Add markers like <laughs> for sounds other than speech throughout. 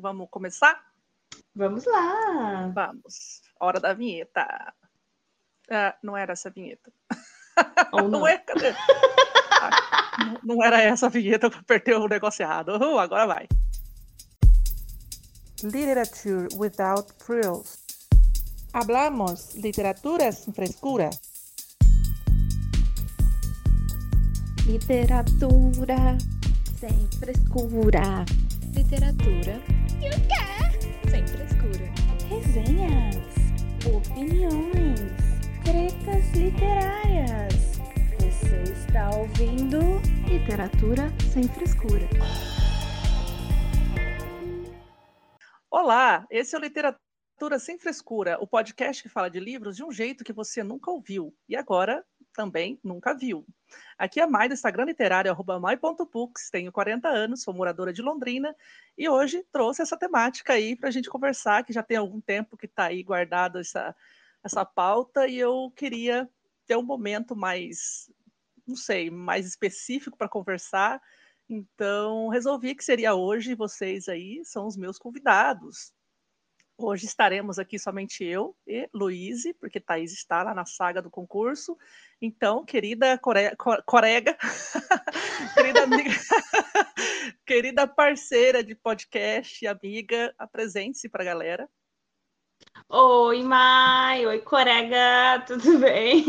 vamos começar? Vamos lá! Vamos. Hora da vinheta. Ah, não era essa vinheta. Ou não. <laughs> Não é? Cadê? Ah, não- era essa a vinheta, eu apertei o negócio errado. Uh, agora vai. Literature without frills. Hablamos literatura sem frescura. Literatura sem frescura. Literatura. E o quê? Sem frescura. Resenhas. Opiniões. Tretas literárias. Você está ouvindo Literatura sem frescura. Olá, esse é o Literatura Sem Frescura, o podcast que fala de livros de um jeito que você nunca ouviu e agora também nunca viu. Aqui é a Mai do Instagram literário, arroba mai.books, tenho 40 anos, sou moradora de Londrina e hoje trouxe essa temática aí para a gente conversar, que já tem algum tempo que está aí guardado essa, essa pauta e eu queria ter um momento mais, não sei, mais específico para conversar então, resolvi que seria hoje, vocês aí são os meus convidados. Hoje estaremos aqui somente eu e Luíse, porque Thaís está lá na saga do concurso. Então, querida core... co- corega, <laughs> querida amiga, <laughs> querida parceira de podcast, amiga, apresente-se para a galera. Oi, Mai! Oi, Corega! <laughs> Tudo bem?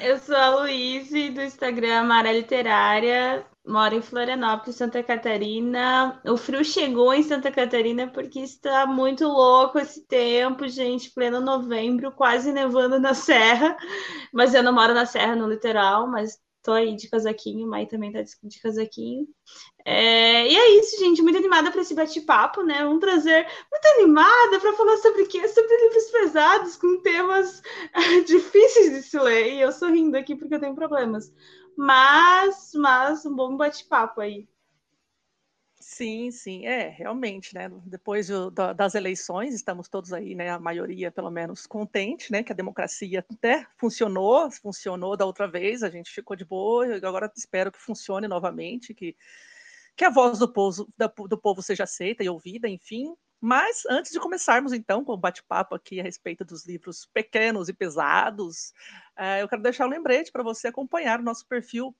Eu sou a Luíse, do Instagram Mara Literária, moro em Florianópolis, Santa Catarina. O frio chegou em Santa Catarina porque está muito louco esse tempo, gente. Pleno novembro, quase nevando na serra. Mas eu não moro na serra, no litoral, mas tô aí de casaquinho. Mai também tá de casaquinho. É, e é isso, gente. Muito animada para esse bate-papo, né? Um prazer. Muito animada para falar sobre quê? Sobre livros pesados, com temas <laughs> difíceis de se ler. E eu sorrindo aqui porque eu tenho problemas. Mas, mas um bom bate-papo aí. Sim, sim, é, realmente, né? Depois do- da- das eleições, estamos todos aí, né? A maioria, pelo menos, contente, né? Que a democracia até funcionou, funcionou da outra vez, a gente ficou de boa, e agora espero que funcione novamente, que, que a voz do povo, da- do povo seja aceita e ouvida, enfim. Mas antes de começarmos, então, com o bate-papo aqui a respeito dos livros pequenos e pesados, eh, eu quero deixar um lembrete para você acompanhar o nosso perfil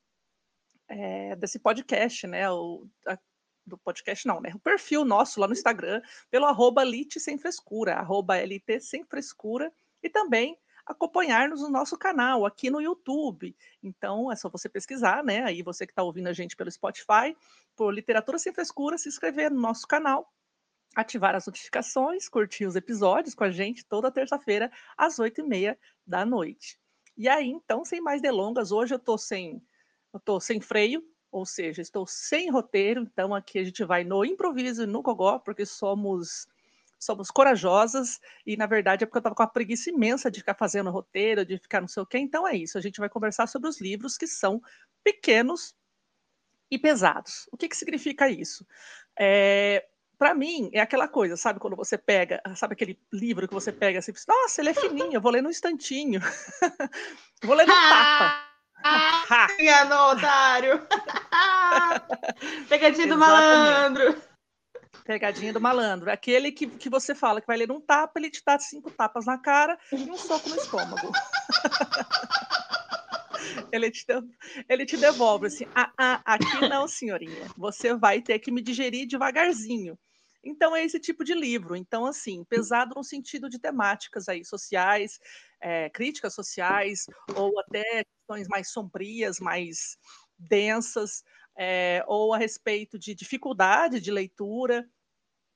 eh, desse podcast, né? O, a- do podcast não, né? O perfil nosso lá no Instagram, pelo arroba Lit Sem Frescura, arroba LT Sem Frescura, e também acompanhar-nos no nosso canal aqui no YouTube. Então é só você pesquisar, né? Aí você que está ouvindo a gente pelo Spotify, por Literatura Sem Frescura, se inscrever no nosso canal, ativar as notificações, curtir os episódios com a gente toda terça-feira, às oito e meia da noite. E aí, então, sem mais delongas, hoje eu tô sem, eu tô sem freio, ou seja, estou sem roteiro, então aqui a gente vai no improviso e no gogó, porque somos somos corajosas e na verdade é porque eu estava com uma preguiça imensa de ficar fazendo roteiro, de ficar não sei o quê. Então é isso, a gente vai conversar sobre os livros que são pequenos e pesados. O que que significa isso? É, para mim é aquela coisa, sabe quando você pega, sabe aquele livro que você pega assim, nossa, ele é fininho, eu vou ler no instantinho. <laughs> vou ler no <laughs> tapa. Ah, <laughs> enganou, otário! <laughs> Pegadinha do malandro! Pegadinha do malandro. Aquele que, que você fala que vai ler um tapa, ele te dá cinco tapas na cara e um soco no estômago. <laughs> ele, te, ele te devolve assim: ah, ah, aqui não, senhorinha. Você vai ter que me digerir devagarzinho. Então, é esse tipo de livro. Então, assim, pesado no sentido de temáticas aí sociais, eh, críticas sociais, ou até questões mais sombrias, mais densas, eh, ou a respeito de dificuldade de leitura,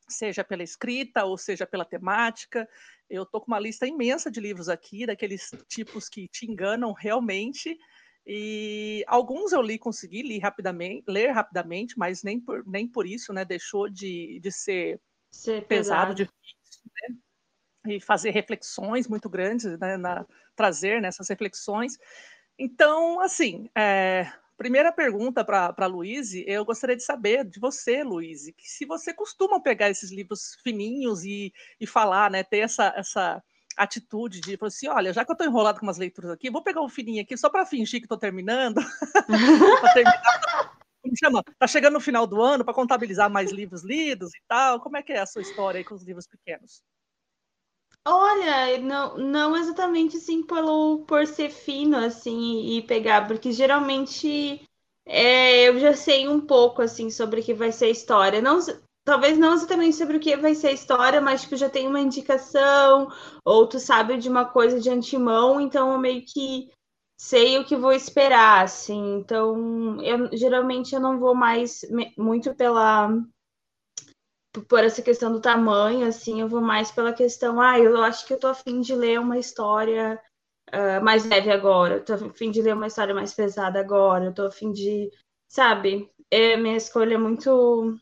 seja pela escrita ou seja pela temática. Eu estou com uma lista imensa de livros aqui, daqueles tipos que te enganam realmente. E alguns eu li, consegui ler rapidamente, ler rapidamente, mas nem por, nem por isso, né, deixou de, de ser Ser pesado, pesado. difícil, né? E fazer reflexões muito grandes, né, na, trazer nessas reflexões. Então, assim, é, primeira pergunta para a Luíse, eu gostaria de saber de você, Luíse, que se você costuma pegar esses livros fininhos e, e falar, né, ter essa, essa atitude de falar assim, olha, já que eu estou enrolado com umas leituras aqui, vou pegar um fininho aqui só para fingir que estou terminando, <laughs> para terminar me chama, tá chegando no final do ano para contabilizar mais livros lidos e tal. Como é que é a sua história aí com os livros pequenos? Olha, não, não exatamente assim pelo por ser fino assim e pegar, porque geralmente é, eu já sei um pouco assim sobre o que vai ser a história. Não, talvez não exatamente sobre o que vai ser a história, mas tipo, já tem uma indicação, ou tu sabe de uma coisa de antemão, então eu meio que sei o que vou esperar, assim. Então, eu geralmente eu não vou mais muito pela por essa questão do tamanho, assim, eu vou mais pela questão, ah, eu acho que eu tô afim de ler uma história uh, mais leve agora, eu tô afim de ler uma história mais pesada agora, eu tô afim de, sabe, é, minha escolha é muito,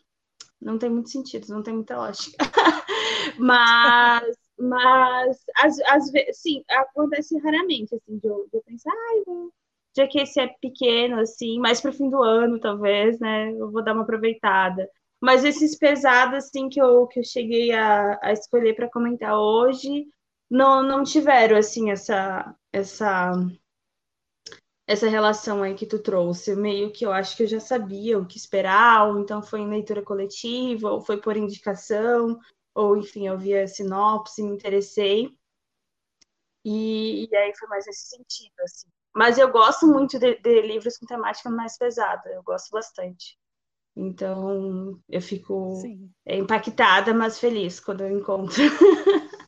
não tem muito sentido, não tem muita lógica, <laughs> mas, mas, às, vezes, sim, acontece raramente, assim, de eu, de eu pensar, ai, vou já que esse é pequeno, assim, mais pro fim do ano, talvez, né? Eu vou dar uma aproveitada. Mas esses pesados, assim, que eu, que eu cheguei a, a escolher para comentar hoje, não, não tiveram, assim, essa, essa, essa relação aí que tu trouxe. Meio que eu acho que eu já sabia o que esperar, ou então foi em leitura coletiva, ou foi por indicação, ou, enfim, eu vi a sinopse, me interessei. E, e aí foi mais nesse sentido, assim. Mas eu gosto muito de, de livros com temática mais pesada, eu gosto bastante. Então, eu fico Sim. impactada, mas feliz quando eu encontro. <laughs>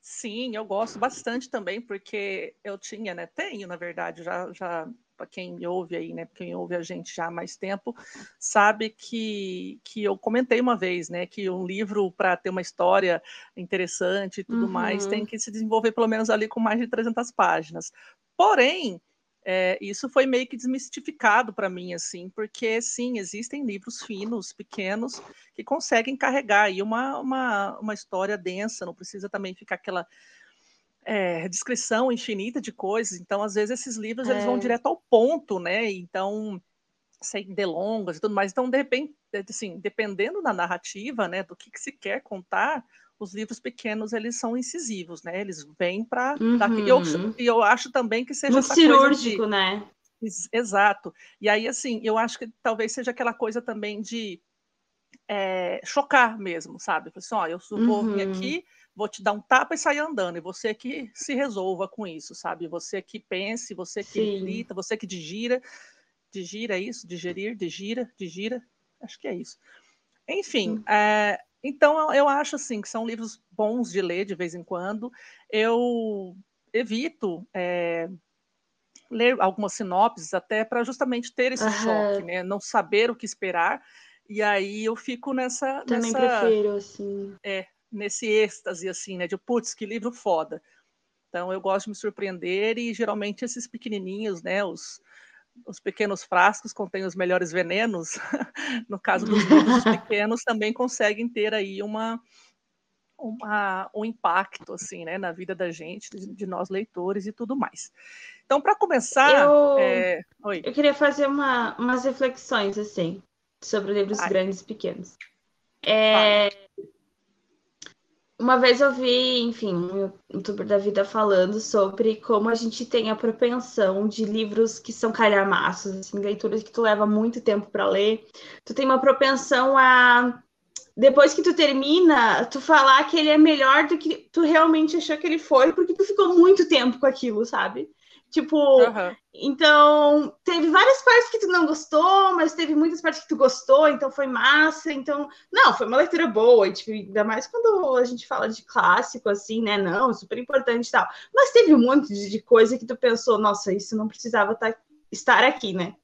Sim, eu gosto bastante também, porque eu tinha, né? Tenho, na verdade, já, já para quem me ouve aí, né? Quem ouve a gente já há mais tempo, sabe que, que eu comentei uma vez, né? Que um livro, para ter uma história interessante e tudo uhum. mais, tem que se desenvolver pelo menos ali com mais de 300 páginas. Porém, é, isso foi meio que desmistificado para mim, assim, porque sim, existem livros finos, pequenos, que conseguem carregar aí uma, uma, uma história densa, não precisa também ficar aquela é, descrição infinita de coisas. Então, às vezes, esses livros é. eles vão é. direto ao ponto, né? Então, sem delongas e tudo mais. Então, de repente, assim, dependendo da narrativa, né, do que, que se quer contar, os livros pequenos eles são incisivos, né? Eles vêm para uhum. e eu, eu acho também que seja Muito cirúrgico, de... né? Exato. E aí assim, eu acho que talvez seja aquela coisa também de é, chocar mesmo, sabe? Assim, ó, eu vou uhum. vir aqui, vou te dar um tapa e sair andando, e você que se resolva com isso, sabe? Você que pense, você que grita, você que digira, digira isso, digerir, digira, digira, acho que é isso. Enfim, é, então, eu acho assim que são livros bons de ler de vez em quando. Eu evito é, ler algumas sinopses até para justamente ter esse uhum. choque, né? Não saber o que esperar. E aí eu fico nessa. Também nessa, prefiro, assim. É, nesse êxtase, assim, né? De putz, que livro foda. Então eu gosto de me surpreender e geralmente esses pequenininhos, né? Os, os pequenos frascos contêm os melhores venenos, <laughs> no caso dos livros <laughs> pequenos, também conseguem ter aí uma, uma, um impacto assim, né, na vida da gente, de, nós leitores e tudo mais. Então, para começar, eu, é... eu queria fazer uma, umas reflexões assim sobre livros Ai. grandes e pequenos. É, uma vez eu vi, enfim, um youtuber da vida falando sobre como a gente tem a propensão de livros que são calhamaços, assim, leituras que tu leva muito tempo para ler. Tu tem uma propensão a depois que tu termina, tu falar que ele é melhor do que tu realmente achou que ele foi, porque tu ficou muito tempo com aquilo, sabe? Tipo, uhum. então teve várias partes que tu não gostou, mas teve muitas partes que tu gostou, então foi massa. Então, não, foi uma leitura boa, e, tipo, ainda mais quando a gente fala de clássico, assim, né? Não, super importante e tal. Mas teve um monte de coisa que tu pensou, nossa, isso não precisava tá, estar aqui, né?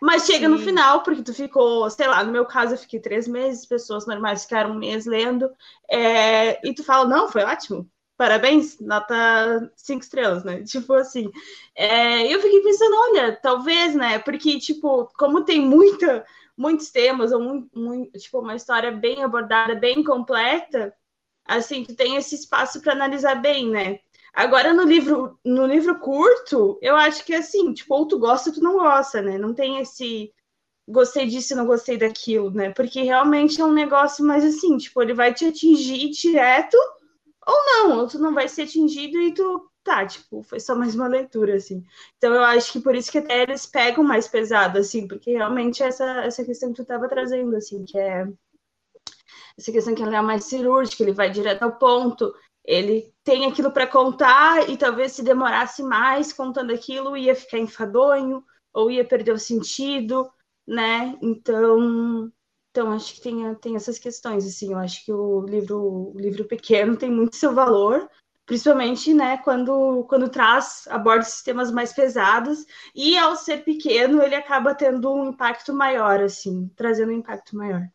Mas chega Sim. no final, porque tu ficou, sei lá, no meu caso eu fiquei três meses, pessoas normais ficaram um mês lendo, é, e tu fala, não, foi ótimo, parabéns, nota cinco estrelas, né? Tipo assim. É, eu fiquei pensando, olha, talvez, né? Porque, tipo, como tem muita, muitos temas, ou muito, muito, tipo, uma história bem abordada, bem completa, assim, tu tem esse espaço para analisar bem, né? Agora, no livro, no livro curto, eu acho que assim, tipo, ou tu gosta ou tu não gosta, né? Não tem esse gostei disso, não gostei daquilo, né? Porque realmente é um negócio mais assim, tipo, ele vai te atingir direto ou não, ou tu não vai ser atingido e tu tá, tipo, foi só mais uma leitura, assim. Então eu acho que por isso que até eles pegam mais pesado, assim, porque realmente essa, essa questão que tu estava trazendo, assim, que é essa questão que ele é mais cirúrgico, ele vai direto ao ponto, ele tem aquilo para contar e talvez se demorasse mais contando aquilo ia ficar enfadonho ou ia perder o sentido, né? Então, então acho que tem, tem essas questões assim. Eu acho que o livro, o livro pequeno tem muito seu valor, principalmente, né? Quando quando traz aborda sistemas mais pesados e ao ser pequeno ele acaba tendo um impacto maior, assim, trazendo um impacto maior.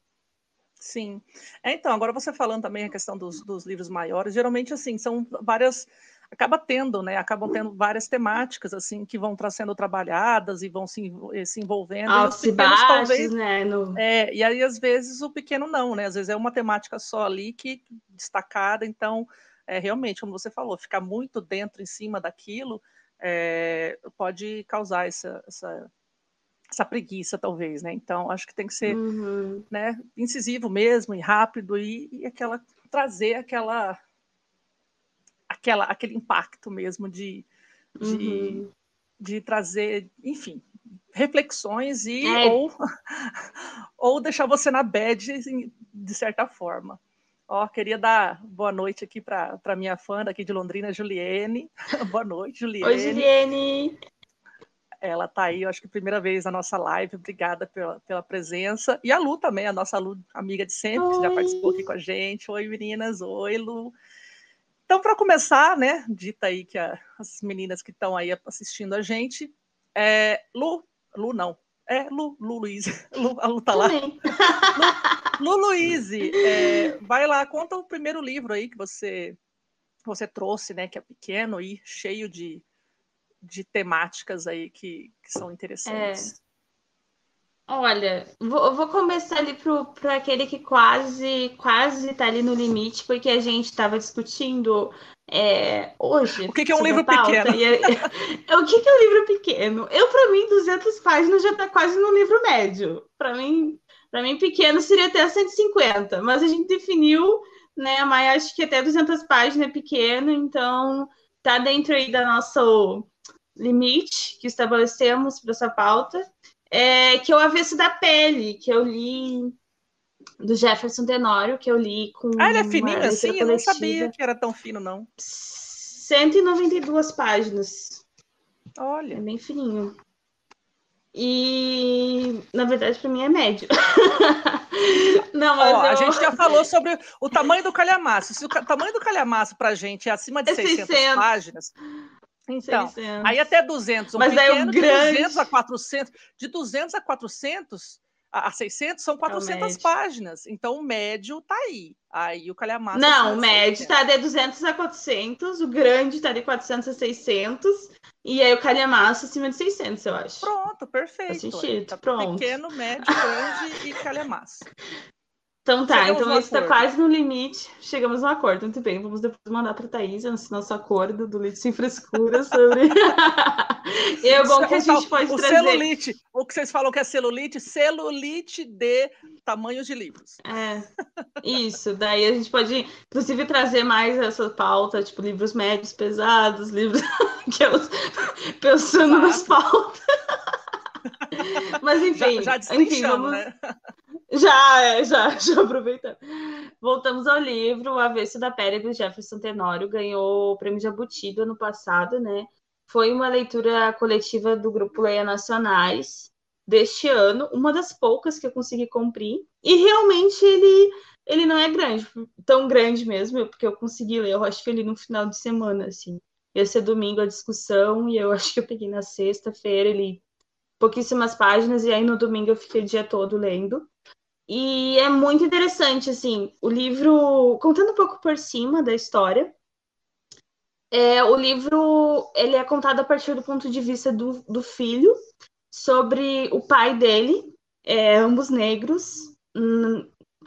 Sim. É, então, agora você falando também a questão dos, dos livros maiores, geralmente, assim, são várias acaba tendo, né? Acabam tendo várias temáticas assim que vão sendo trabalhadas e vão se, eh, se envolvendo. Altos e, baixos, talvez, né? No... É, e aí às vezes o pequeno não, né? Às vezes é uma temática só ali que destacada. Então, é, realmente, como você falou, ficar muito dentro em cima daquilo é, pode causar essa, essa essa preguiça, talvez, né? Então, acho que tem que ser uhum. né, incisivo mesmo e rápido e, e, aquela trazer aquela, aquela aquele impacto mesmo de, de, uhum. de trazer, enfim, reflexões e é. ou, <laughs> ou deixar você na bad de certa forma. Ó, queria dar boa noite aqui para minha fã daqui de Londrina, Juliene. <laughs> boa noite, Juliene. Oi, Juliene. Ela está aí, eu acho que primeira vez na nossa live. Obrigada pela, pela presença. E a Lu também, a nossa Lu, amiga de sempre, Oi. que já participou aqui com a gente. Oi, meninas. Oi, Lu. Então, para começar, né, dita aí que a, as meninas que estão aí assistindo a gente, é, Lu, Lu não, é Lu, Lu Luiz, <laughs> Lu, a Lu tá lá. <laughs> Lu, Lu Luiz, é, vai lá, conta o primeiro livro aí que você você trouxe, né, que é pequeno e cheio de, de temáticas aí que, que são interessantes. Olha, vou, vou começar ali para aquele que quase quase está ali no limite, porque a gente estava discutindo é, hoje. O que, que é um livro pequeno? É, <laughs> o que, que é um livro pequeno? Eu, para mim, 200 páginas já está quase no livro médio. Para mim, para mim, pequeno seria até 150, mas a gente definiu, né? Mas acho que até 200 páginas é pequeno, então tá dentro aí da nosso limite que estabelecemos para essa pauta, é, que é o Avesso da Pele, que eu li do Jefferson Tenório, que eu li com. Ah, ele é fininho assim? Coletiva. Eu não sabia que era tão fino, não. 192 páginas. Olha. É bem fininho. E, na verdade, para mim é médio. <laughs> não, mas Ó, eu... A gente já falou sobre o tamanho do calhamaço. Se o tamanho do calhamaço para a gente é acima de é 600, 600 páginas, então, 600. aí até 200, um Mas pequeno, é o grande... de 200 a 400, de 200 a 400 a 600 são 400 é páginas. Então o médio tá aí. Aí o calhamaço Não, o médio está de 200 a 400, o grande está de 400 a 600 e aí o calhamaço acima de 600, eu acho. Pronto, perfeito. Faz sentido, tá pronto. Pequeno, médio, grande e calhamaço. <laughs> Então tá, chegamos então esse está quase no limite. Chegamos no acordo, muito bem. Vamos depois mandar para a Thaís esse nosso acordo do Lite Sem Frescura sobre. <laughs> <laughs> e é bom que a gente pode o trazer. celulite, o que vocês falam que é celulite, celulite de tamanhos de livros. É, isso. Daí a gente pode, inclusive, trazer mais essa pauta, tipo livros médios, pesados, livros <laughs> que eu pensando nas pautas. Mas enfim, já, já enfim, vamos... né? Já, é, já, <laughs> já aproveitando. Voltamos ao livro, O Avesso da Pele, do Jefferson Tenório, ganhou o prêmio Jabuti do ano passado, né? Foi uma leitura coletiva do grupo Leia Nacionais deste ano, uma das poucas que eu consegui cumprir. E realmente ele, ele não é grande, tão grande mesmo, porque eu consegui ler, eu acho que ele no final de semana, assim. Ia ser domingo a discussão, e eu <laughs> acho que eu peguei na sexta-feira, ele pouquíssimas páginas, e aí no domingo eu fiquei o dia todo lendo. E é muito interessante, assim, o livro, contando um pouco por cima da história, é, o livro ele é contado a partir do ponto de vista do, do filho, sobre o pai dele, é, ambos negros,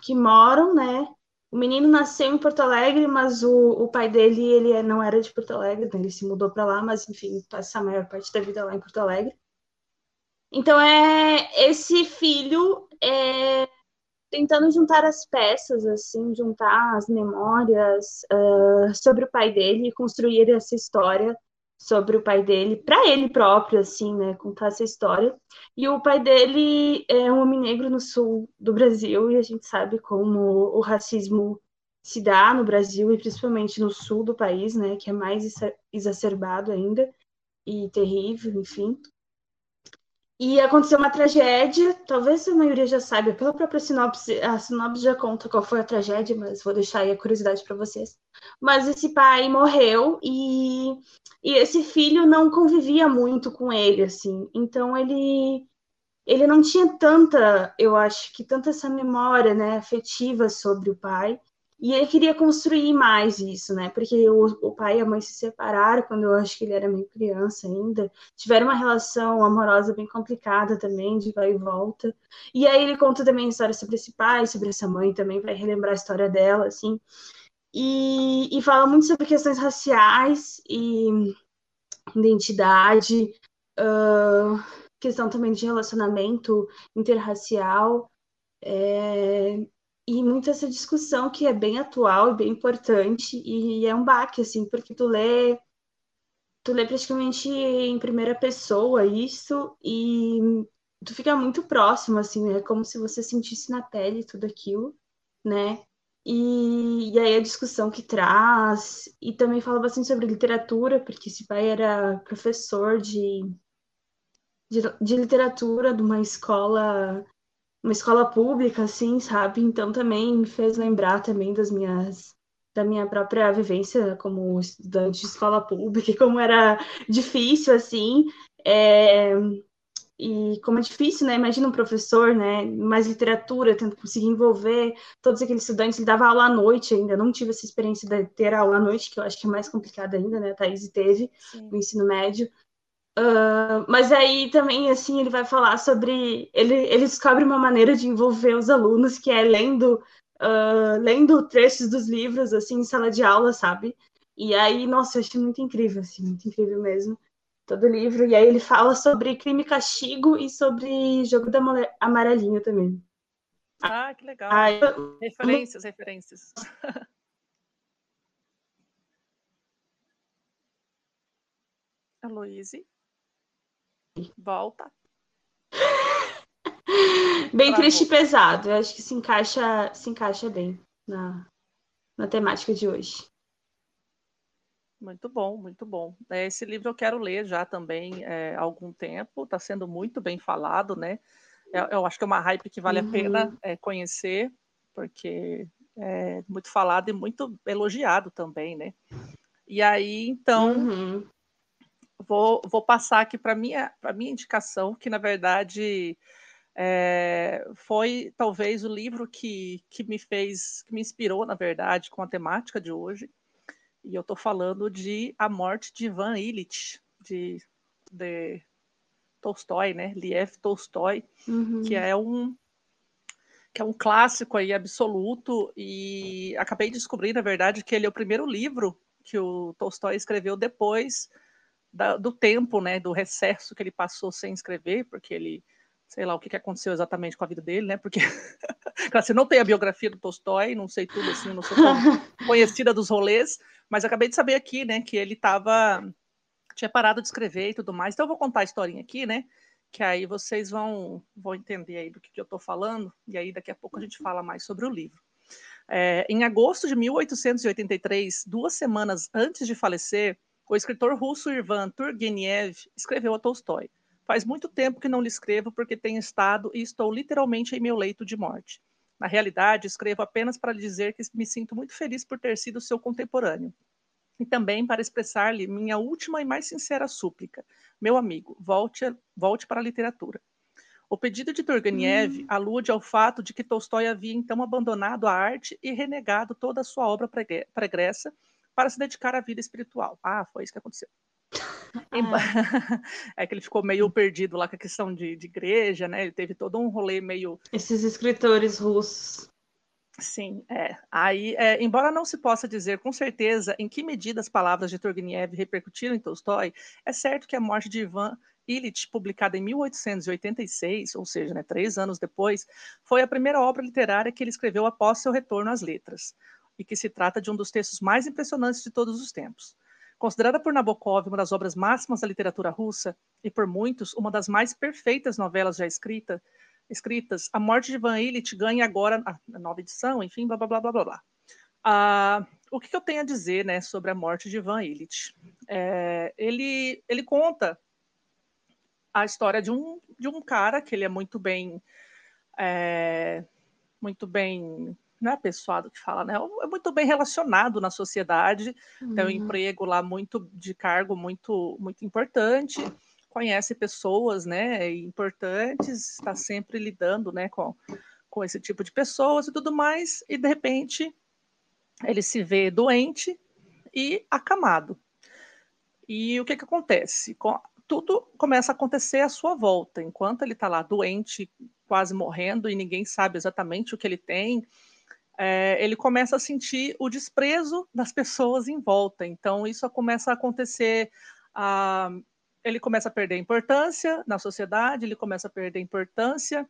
que moram, né? O menino nasceu em Porto Alegre, mas o, o pai dele ele é, não era de Porto Alegre, então ele se mudou para lá, mas enfim, passa a maior parte da vida lá em Porto Alegre. Então é esse filho é tentando juntar as peças, assim, juntar as memórias uh, sobre o pai dele e construir essa história sobre o pai dele, para ele próprio, assim, né, contar essa história. E o pai dele é um homem negro no sul do Brasil, e a gente sabe como o racismo se dá no Brasil e principalmente no sul do país, né, que é mais exacerbado ainda e terrível, enfim. E aconteceu uma tragédia, talvez a maioria já saiba, pela própria sinopse, a sinopse já conta qual foi a tragédia, mas vou deixar aí a curiosidade para vocês. Mas esse pai morreu e, e esse filho não convivia muito com ele, assim. Então ele ele não tinha tanta, eu acho que tanta essa memória, né, afetiva sobre o pai. E ele queria construir mais isso, né? Porque o, o, pai e a mãe se separaram quando eu acho que ele era meio criança ainda. Tiveram uma relação amorosa bem complicada também, de vai e volta. E aí ele conta também a história sobre esse pai, sobre essa mãe também, vai relembrar a história dela, assim. E, e fala muito sobre questões raciais e identidade, uh, questão também de relacionamento interracial. É, e muito essa discussão que é bem atual e bem importante e é um baque assim porque tu lê tu lê praticamente em primeira pessoa isso e tu fica muito próximo assim é como se você sentisse na pele tudo aquilo né? E, e aí a discussão que traz e também fala bastante sobre literatura porque esse pai era professor de de, de literatura de uma escola uma escola pública, assim, sabe? Então também me fez lembrar também das minhas da minha própria vivência como estudante de escola pública, e <laughs> como era difícil, assim, é... e como é difícil, né? Imagina um professor, né? Mais literatura, tendo conseguir envolver todos aqueles estudantes. Ele dava aula à noite ainda, não tive essa experiência de ter aula à noite, que eu acho que é mais complicada ainda, né? A Thaís teve Sim. no ensino médio. Uh, mas aí também, assim, ele vai falar sobre. Ele, ele descobre uma maneira de envolver os alunos, que é lendo, uh, lendo trechos dos livros, assim, em sala de aula, sabe? E aí, nossa, eu achei muito incrível, assim, muito incrível mesmo, todo livro. E aí ele fala sobre crime e castigo e sobre jogo da amarelinho também. Ah, que legal. Eu... Referências, referências. <laughs> Aloise. Volta. bem triste e pesado. Eu acho que se encaixa, se encaixa bem na, na temática de hoje. Muito bom, muito bom. É, esse livro eu quero ler já também é, há algum tempo, está sendo muito bem falado, né? Eu, eu, acho que é uma hype que vale uhum. a pena é, conhecer, porque é muito falado e muito elogiado também, né? E aí, então, uhum vou, vou passar aqui para minha para minha indicação, que na verdade é, foi talvez o livro que, que me fez, que me inspirou, na verdade, com a temática de hoje. E eu estou falando de A Morte de Ivan Illich, de, de Tolstói, né? Liev Tolstói, uhum. que é um que é um clássico aí absoluto e acabei de descobrir, na verdade, que ele é o primeiro livro que o Tolstói escreveu depois da, do tempo, né, do recesso que ele passou sem escrever, porque ele, sei lá o que, que aconteceu exatamente com a vida dele, né, porque <laughs> assim, não tem a biografia do Tolstói, não sei tudo assim, não sou tão <laughs> conhecida dos rolês, mas acabei de saber aqui, né, que ele estava tinha parado de escrever e tudo mais. Então eu vou contar a historinha aqui, né, que aí vocês vão vão entender aí do que, que eu estou falando e aí daqui a pouco a gente fala mais sobre o livro. É, em agosto de 1883, duas semanas antes de falecer, o escritor russo Ivan Turgenev escreveu a Tolstói. Faz muito tempo que não lhe escrevo porque tenho estado e estou literalmente em meu leito de morte. Na realidade, escrevo apenas para lhe dizer que me sinto muito feliz por ter sido seu contemporâneo. E também para expressar-lhe minha última e mais sincera súplica. Meu amigo, volte, volte para a literatura. O pedido de Turgenev hum. alude ao fato de que Tolstói havia então abandonado a arte e renegado toda a sua obra pregressa para se dedicar à vida espiritual. Ah, foi isso que aconteceu. <laughs> Ah. <laughs> É que ele ficou meio perdido lá com a questão de, de igreja, né? Ele teve todo um rolê meio. Esses escritores russos. Sim, é. Aí, é, embora não se possa dizer com certeza em que medida as palavras de Turgenev repercutiram em Tolstói, é certo que a morte de Ivan Illich, publicada em 1886, ou seja, né, três anos depois, foi a primeira obra literária que ele escreveu após seu retorno às letras, e que se trata de um dos textos mais impressionantes de todos os tempos. Considerada por Nabokov uma das obras máximas da literatura russa e por muitos uma das mais perfeitas novelas já escrita, escritas, A Morte de Ivan Illich ganha agora a nova edição, enfim, blá blá blá blá blá. Ah, o que eu tenho a dizer né, sobre a morte de Ivan Illich? É, ele, ele conta a história de um, de um cara que ele é muito bem é, muito bem não é pessoado que fala, né? É muito bem relacionado na sociedade, uhum. tem um emprego lá muito de cargo muito muito importante, conhece pessoas, né, importantes, está sempre lidando, né, com com esse tipo de pessoas e tudo mais, e de repente ele se vê doente e acamado. E o que que acontece? Tudo começa a acontecer à sua volta, enquanto ele está lá doente, quase morrendo, e ninguém sabe exatamente o que ele tem, é, ele começa a sentir o desprezo das pessoas em volta. Então, isso começa a acontecer. A, ele começa a perder importância na sociedade, ele começa a perder importância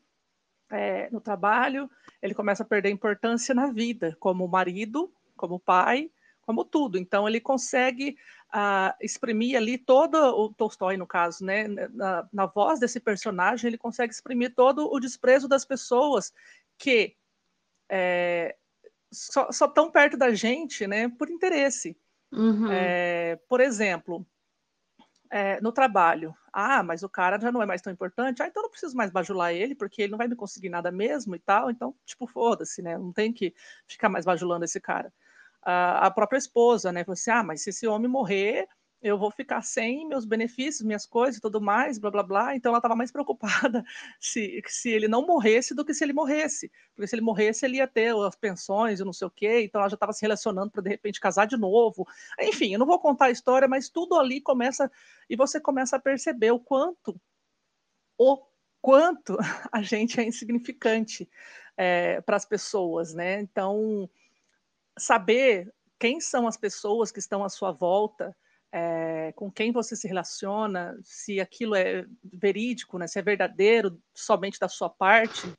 é, no trabalho, ele começa a perder importância na vida, como marido, como pai, como tudo. Então, ele consegue exprimir ali todo o Tolstói, no caso, né, na, na voz desse personagem, ele consegue exprimir todo o desprezo das pessoas que é, só, só tão perto da gente, né, por interesse. Uhum. É, por exemplo, é, no trabalho, ah, mas o cara já não é mais tão importante, ah, então não preciso mais bajular ele, porque ele não vai me conseguir nada mesmo e tal, então, tipo, foda-se, né, não tem que ficar mais bajulando esse cara. Ah, a própria esposa, né, falou assim, ah, mas se esse homem morrer, eu vou ficar sem meus benefícios, minhas coisas e tudo mais, blá blá blá. Então ela estava mais preocupada <laughs> se, se ele não morresse do que se ele morresse. Porque se ele morresse, ele ia ter as pensões e não sei o quê. Então ela já estava se relacionando para de repente casar de novo. Enfim, eu não vou contar a história, mas tudo ali começa e você começa a perceber o quanto o quanto <laughs> a gente é insignificante é, para as pessoas, né? Então saber quem são as pessoas que estão à sua volta é, com quem você se relaciona, se aquilo é verídico, né, se é verdadeiro somente da sua parte,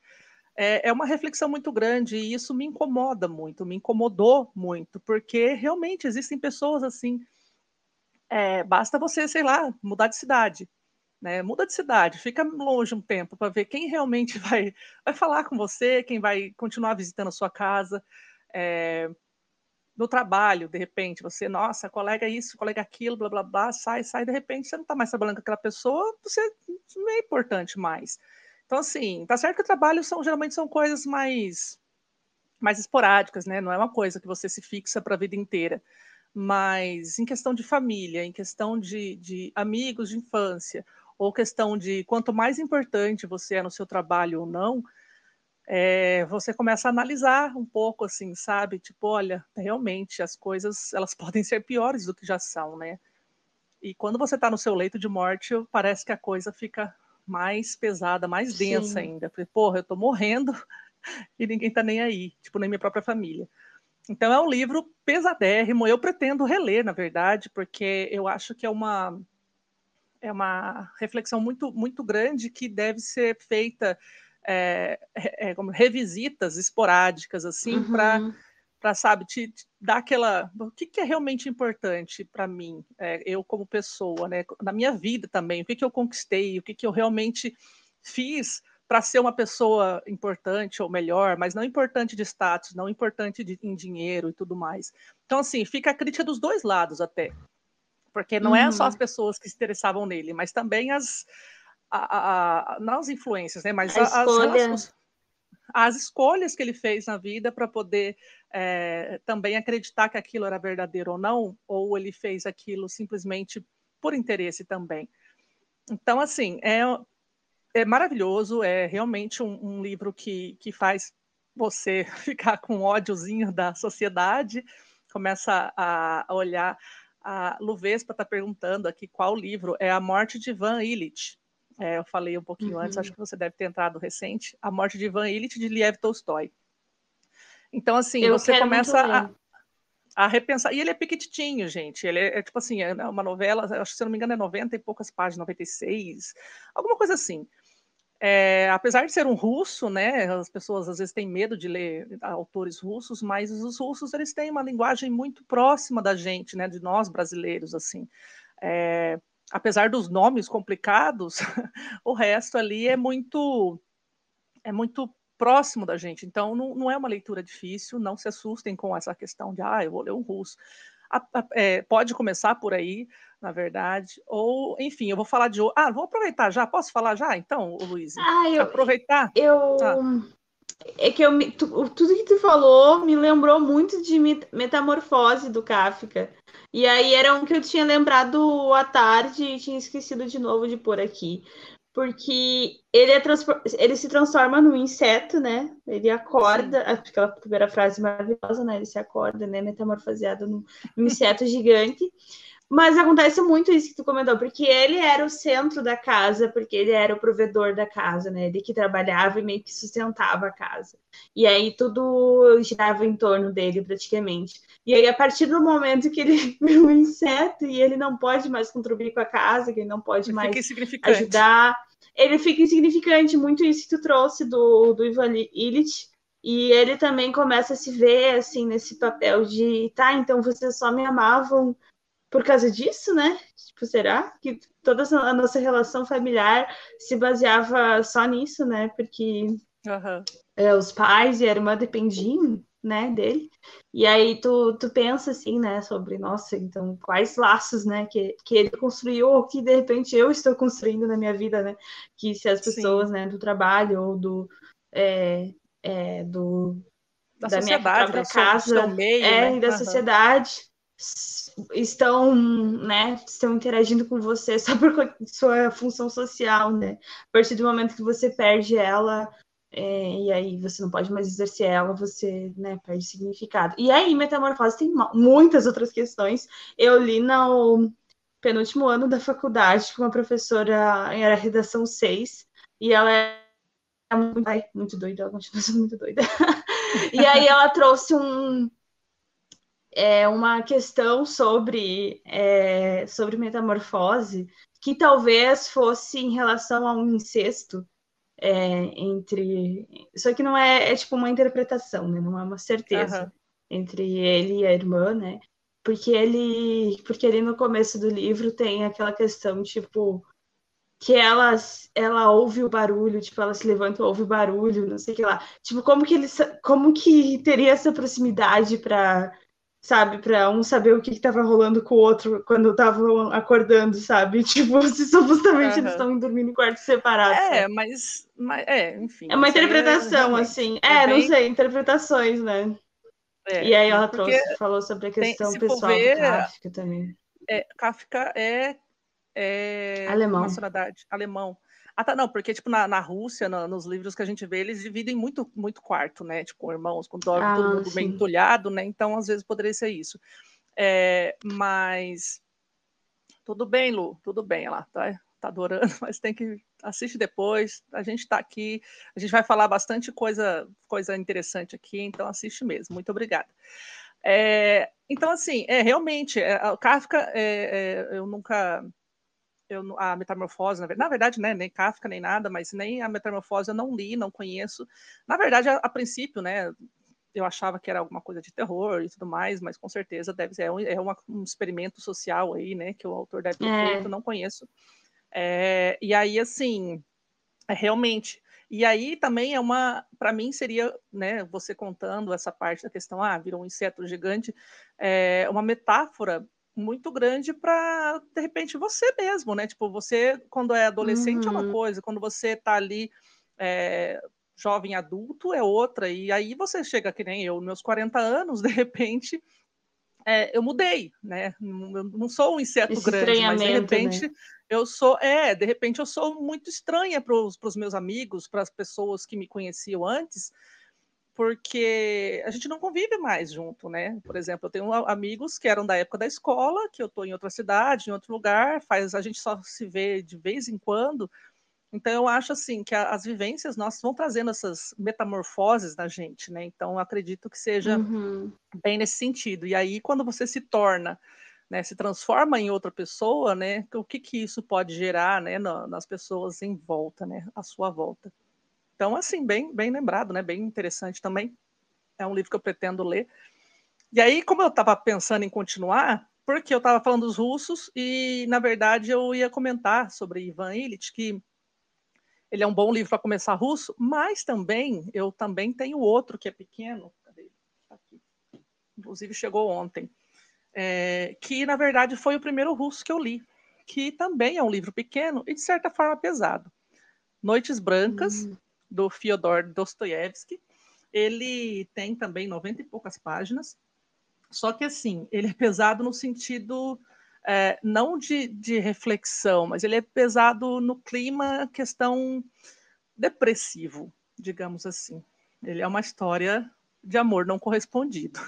é, é uma reflexão muito grande e isso me incomoda muito, me incomodou muito, porque realmente existem pessoas assim. É, basta você, sei lá, mudar de cidade. Né, muda de cidade, fica longe um tempo para ver quem realmente <laughs> vai, vai falar com você, quem vai continuar visitando a sua casa. No trabalho, de repente, você, nossa, colega isso, colega aquilo, blá blá blá, sai, sai, de repente você não está mais trabalhando com aquela pessoa, você não é importante mais. Então, assim, tá certo que o trabalho são, geralmente são coisas mais, mais esporádicas, né? Não é uma coisa que você se fixa para a vida inteira. Mas em questão de família, em questão de, de amigos de infância, ou questão de quanto mais importante você é no seu trabalho ou não, é, você começa a analisar um pouco, assim, sabe? Tipo, olha, realmente as coisas elas <laughs> podem ser piores do que já são, né? E quando você está no seu leito de morte, parece que a coisa fica mais pesada, mais densa Sim. ainda. Porque, porra, eu estou morrendo <laughs> e ninguém está nem aí, tipo, nem minha própria família. Então é um livro pesadérrimo. Eu pretendo reler, na verdade, porque eu acho que é uma é uma reflexão muito muito grande que deve ser feita é, é, como revisitas esporádicas, assim, uhum. para para sabe te, te, dar aquela o que, que é realmente importante para mim é, eu como pessoa né na minha vida também o que, que eu conquistei o que, que eu realmente fiz para ser uma pessoa importante ou melhor mas não importante de status não importante de, em dinheiro e tudo mais então assim fica a crítica dos dois lados até porque não uhum. é só as uhum. pessoas que se interessavam nele mas também as a, a, não as influências, né? Mas as, as, as, escolhas que ele fez na vida para poder é, também acreditar que aquilo era verdadeiro ou não, ou ele fez aquilo simplesmente por interesse também. Então, assim, é, é maravilhoso, é realmente um, um livro que, que faz você <laughs> ficar com ódiozinho da sociedade, começa a, a olhar. A Luvespa está perguntando aqui qual livro é A Morte de Van Illich. É, eu falei um pouquinho uhum. antes, acho que você deve ter entrado recente, A Morte de Ivan Illich, de Liev Tolstói. Então, assim, eu você começa a, a repensar. E ele é pequititinho, gente. Ele é, é tipo assim, é uma novela, acho que se não me engano é 90 e poucas páginas, 96, alguma coisa assim. É, apesar de ser um russo, né, as pessoas às vezes têm medo de ler autores russos, mas os russos eles têm uma linguagem muito próxima da gente, né, de nós brasileiros, assim. É, apesar dos nomes complicados, <laughs> o resto ali é muito é muito próximo da gente. Então não, não é uma leitura difícil. Não se assustem com essa questão de ah, eu vou ler um russo. A, a, é, pode começar por aí, na verdade. Ou, enfim, eu vou falar de. Ah, vou aproveitar já. Posso falar já, então, Luiz? Ah, eu, aproveitar. Eu. Ah. É que eu, tu, tudo que tu falou me lembrou muito de Metamorfose do Kafka. E aí era um que eu tinha lembrado à tarde e tinha esquecido de novo de pôr aqui. Porque ele, é ele se transforma num inseto, né? Ele acorda, aquela primeira frase maravilhosa, né? Ele se acorda, né? Metamorfoseado num, num inseto gigante. Mas acontece muito isso que tu comentou, porque ele era o centro da casa, porque ele era o provedor da casa, né? Ele que trabalhava e meio que sustentava a casa. E aí tudo girava em torno dele, praticamente. E aí, a partir do momento que ele <laughs> viu um inseto e ele não pode mais contribuir com a casa, que ele não pode ele mais ajudar, ele fica insignificante. Muito isso que tu trouxe do, do Ivan Illich. E ele também começa a se ver assim nesse papel de tá, então vocês só me amavam por causa disso, né? Tipo, será que toda a nossa relação familiar se baseava só nisso, né? Porque uhum. é, os pais e a irmã dependiam, né, dele. E aí tu, tu pensa assim, né, sobre, nossa, então quais laços, né, que, que ele construiu ou que de repente eu estou construindo na minha vida, né? Que se as pessoas, Sim. né, do trabalho ou do é, é, do da, da minha própria casa, meio, é, né? da uhum. sociedade estão, né, estão interagindo com você só por sua função social, né? A partir do momento que você perde ela, é, e aí você não pode mais exercer ela, você, né, perde significado. E aí, metamorfose tem muitas outras questões. Eu li no penúltimo ano da faculdade com uma professora, era redação 6, e ela é muito, ai, muito doida, ela continua sendo muito doida. <laughs> e aí ela trouxe um é, uma questão sobre, é, sobre metamorfose que talvez fosse em relação a um incesto é, entre. Isso aqui não é, é tipo uma interpretação, né? Não é uma certeza uhum. entre ele e a irmã, né? Porque ele, porque ele no começo do livro tem aquela questão tipo que ela, ela ouve o barulho, tipo, ela se levanta e ouve o barulho, não sei o que lá. Tipo, como que ele como que teria essa proximidade para sabe? Para um saber o que estava rolando com o outro quando estavam acordando, sabe? <laughs> Tipo, se supostamente uhum. eles estão dormindo em quartos separados. É, mas, mas, é, enfim. É uma interpretação, é, assim. É, é bem... não sei, interpretações, né? É, e aí ela trouxe, falou sobre a questão tem, pessoal ver, do Kafka também. É, Kafka é, é alemão. nacionalidade alemão. Ah, tá, não, porque, tipo, na, na Rússia, na, nos livros que a gente vê, eles dividem muito, muito quarto, né? Tipo, com irmãos, com dorme, ah, todo mundo sim. meio entulhado, né? Então, às vezes, poderia ser isso. É, mas tudo bem, Lu, tudo bem, ela tá, tá adorando, <laughs> mas tem que assiste depois. A gente está aqui, a gente vai falar bastante coisa, coisa interessante aqui, então assiste mesmo. Muito obrigada. É, então, assim, é realmente, é, o Kafka, é, é eu nunca eu, a Metamorfose, na verdade, né, nem Kafka, nem nada, mas nem a Metamorfose eu não li, não conheço. Na verdade, a, a princípio, né, eu achava que era alguma coisa de terror e tudo mais, mas com certeza deve ser, é um, é uma, um experimento social aí, né, que o autor deve ter é. feito, não conheço. É, e aí, assim, é, realmente... E aí também é uma, para mim seria, né, você contando essa parte da questão, ah, virou um inseto gigante, é uma metáfora muito grande para, de repente, você mesmo, né? Tipo, você, quando é adolescente, uhum. é uma uhum. coisa, quando você está ali é, jovem adulto, é outra. E aí você chega, que nem eu, meus 40 anos, <laughs> de repente, é, eu mudei, né? Eu não sou um inseto Esse grande, mas de repente né? eu sou, é, de repente eu sou muito estranha para os meus amigos, para as pessoas que me conheciam antes porque a gente não convive mais junto, né? Por exemplo, eu tenho amigos que eram da época da escola, que eu estou em outra cidade, em outro lugar, faz a gente só se vê de vez em quando, Então, eu acho assim que a, as vivências nossas vão trazendo essas metamorfoses na gente, né? Então, acredito que seja uhum. bem nesse sentido. E aí, quando você se torna, né, se transforma em outra pessoa, né? O que que isso pode gerar, né, nas pessoas em volta, né, à sua volta. Então, assim, bem, bem lembrado, né? Bem interessante também. É um livro que eu pretendo ler. E aí, como eu estava pensando em continuar, porque eu estava falando dos russos e, na verdade, eu ia comentar sobre Ivan Illich, que ele é um bom livro para começar russo, mas também eu também tenho outro que é pequeno? Tá inclusive chegou ontem, é, que na verdade foi o primeiro russo que eu li, que também é um livro pequeno e de certa forma pesado. Noites Brancas, hum. Do Fyodor Dostoiévski. Ele tem também 90 e poucas páginas, só que assim, ele é pesado no sentido é, não de, de reflexão, mas ele é pesado no clima, questão depressivo, digamos assim. Ele é uma história de amor não correspondido.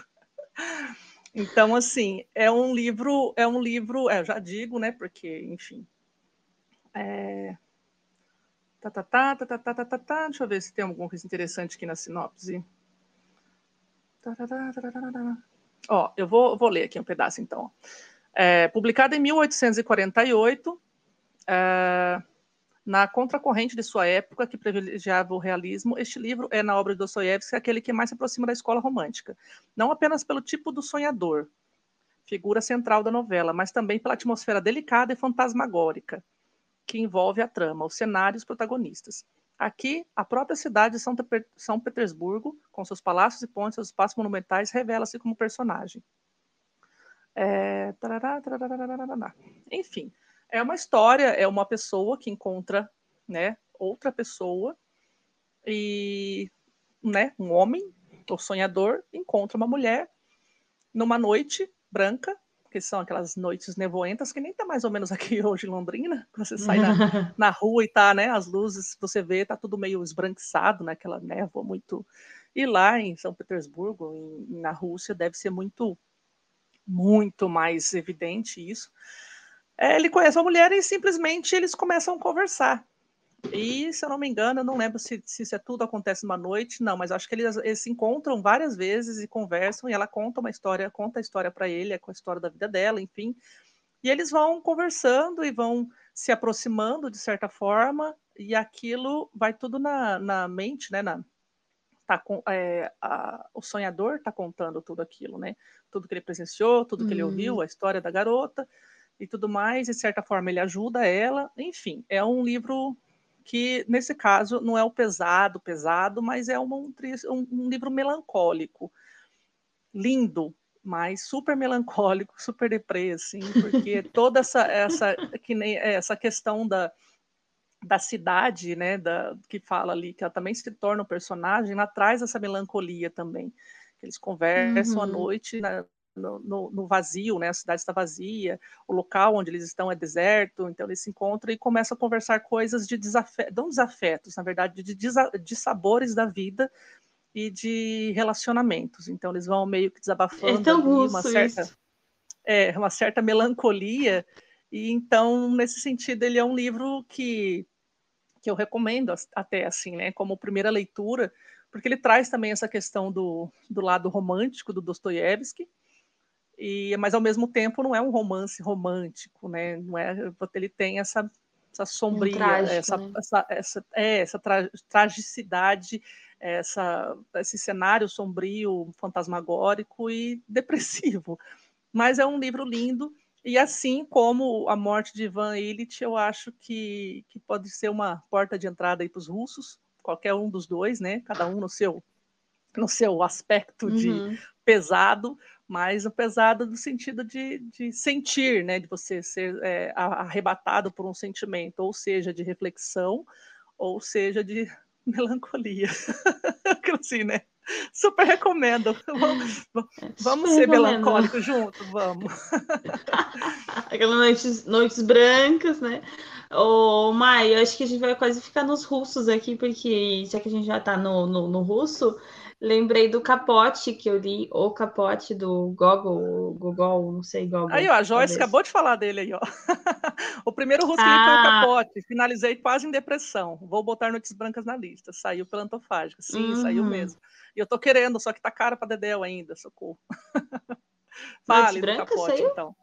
<laughs> Então, assim, é um livro, é um livro, é, eu já digo, né? Porque, enfim. É... Tá, tá, tá, tá, tá, tá, tá, tá, Deixa eu ver se tem alguma coisa interessante aqui na sinopse. Tá, tá, tá, tá, tá, tá, tá. Ó, eu vou, vou ler aqui um pedaço, então. É, publicada em 1848, é, na contracorrente de sua época, que privilegiava o realismo, este livro é, na obra de Dostoiévski, aquele que mais se aproxima da escola romântica. Não apenas pelo tipo do sonhador, figura central da novela, mas também pela atmosfera delicada e fantasmagórica que envolve a trama, os cenários protagonistas. Aqui, a própria cidade de São, São Petersburgo, com seus palácios e pontes, seus espaços monumentais, revela-se como personagem. É... Enfim, é uma história, é uma pessoa que encontra né, outra pessoa e né, um homem, o sonhador, encontra uma mulher numa noite branca, que são aquelas noites nevoentas, que nem tá mais ou menos <laughs> aqui hoje em Londrina, você sai na, <laughs> na rua e tá, né, as luzes, você vê, tá tudo meio esbranquiçado, né, aquela névoa muito... E lá em São Petersburgo, em, na Rússia, deve ser muito muito mais evidente isso. É, ele conhece uma mulher e simplesmente eles começam a conversar. E, se eu não me engano, eu não lembro se, se isso é tudo acontece numa noite, não, mas acho que eles, eles, se encontram várias vezes e conversam, e ela conta uma história, conta a história para ele, é com a história da vida dela, enfim. E eles vão conversando e vão se aproximando de certa forma, e aquilo vai tudo na, na mente, né, na, tá é, a, o sonhador está contando tudo aquilo, né? Tudo que ele presenciou, tudo que ele ouviu, uhum. a história da garota e tudo mais. De certa forma, ele ajuda ela. Enfim, é um livro que, nesse caso, não é o pesado, pesado, mas é uma, um, um livro melancólico. Lindo, mas super melancólico, <laughs> super deprê, assim, porque toda essa, essa, que nem, essa questão da, da cidade, né, da, que fala ali, que ela também se torna um personagem, ela traz essa melancolia também. Eles conversam uhum. à noite na, no, no, no, vazio, né, a cidade está vazia, o local onde eles estão é deserto, então eles se encontram e começam a conversar coisas de desafetos, não desafetos, na verdade, de, de sabores da vida e de relacionamentos. Então eles vão meio que desabafando é tão uma certa, isso. é, uma certa melancolia. E então, nesse sentido, ele é um livro que que eu recomendo até assim, né, como primeira leitura, porque ele traz também essa questão do, do lado romântico do Dostoiévski, e mas ao mesmo tempo não é um romance romântico, né? Não é, ele tem essa essa sombria, um trágico, essa, né? essa, essa, é, essa tra, tragicidade, essa, esse cenário sombrio, fantasmagórico e <laughs> depressivo. Mas é um livro lindo e assim como a morte de Ivan Illich, eu acho que, que pode ser uma porta de entrada para os russos, qualquer um dos dois, né? Cada um no seu no seu aspecto uhum. de pesado, mas o pesado no sentido de, de sentir, né? De você ser é, arrebatado por um sentimento, ou seja, de reflexão, ou seja, de <laughs> melancolia. <laughs> assim, né? Super recomendo. <laughs> Vamos, vamos ser melancólicos juntos? Vamos. Aquelas noites, noites brancas, né? Ô, Mai, eu acho que a gente vai quase ficar nos russos aqui, porque já que a gente já tá no, no, no russo, Lembrei do Capote que eu li, o Capote do Gogol, Gogol, não sei, Gogol. Aí, ó, a Joyce talvez. acabou de falar dele aí, ó. <laughs> o primeiro russo que ah. foi o ah. Capote, finalizei quase em depressão. Vou botar Noites Brancas na lista. Saiu pela Antofágica. Sim, uhum. saiu mesmo. E eu tô querendo, só que tá caro pra Dedéu ainda, socorro. <laughs> Fale do Capote, saiu? então.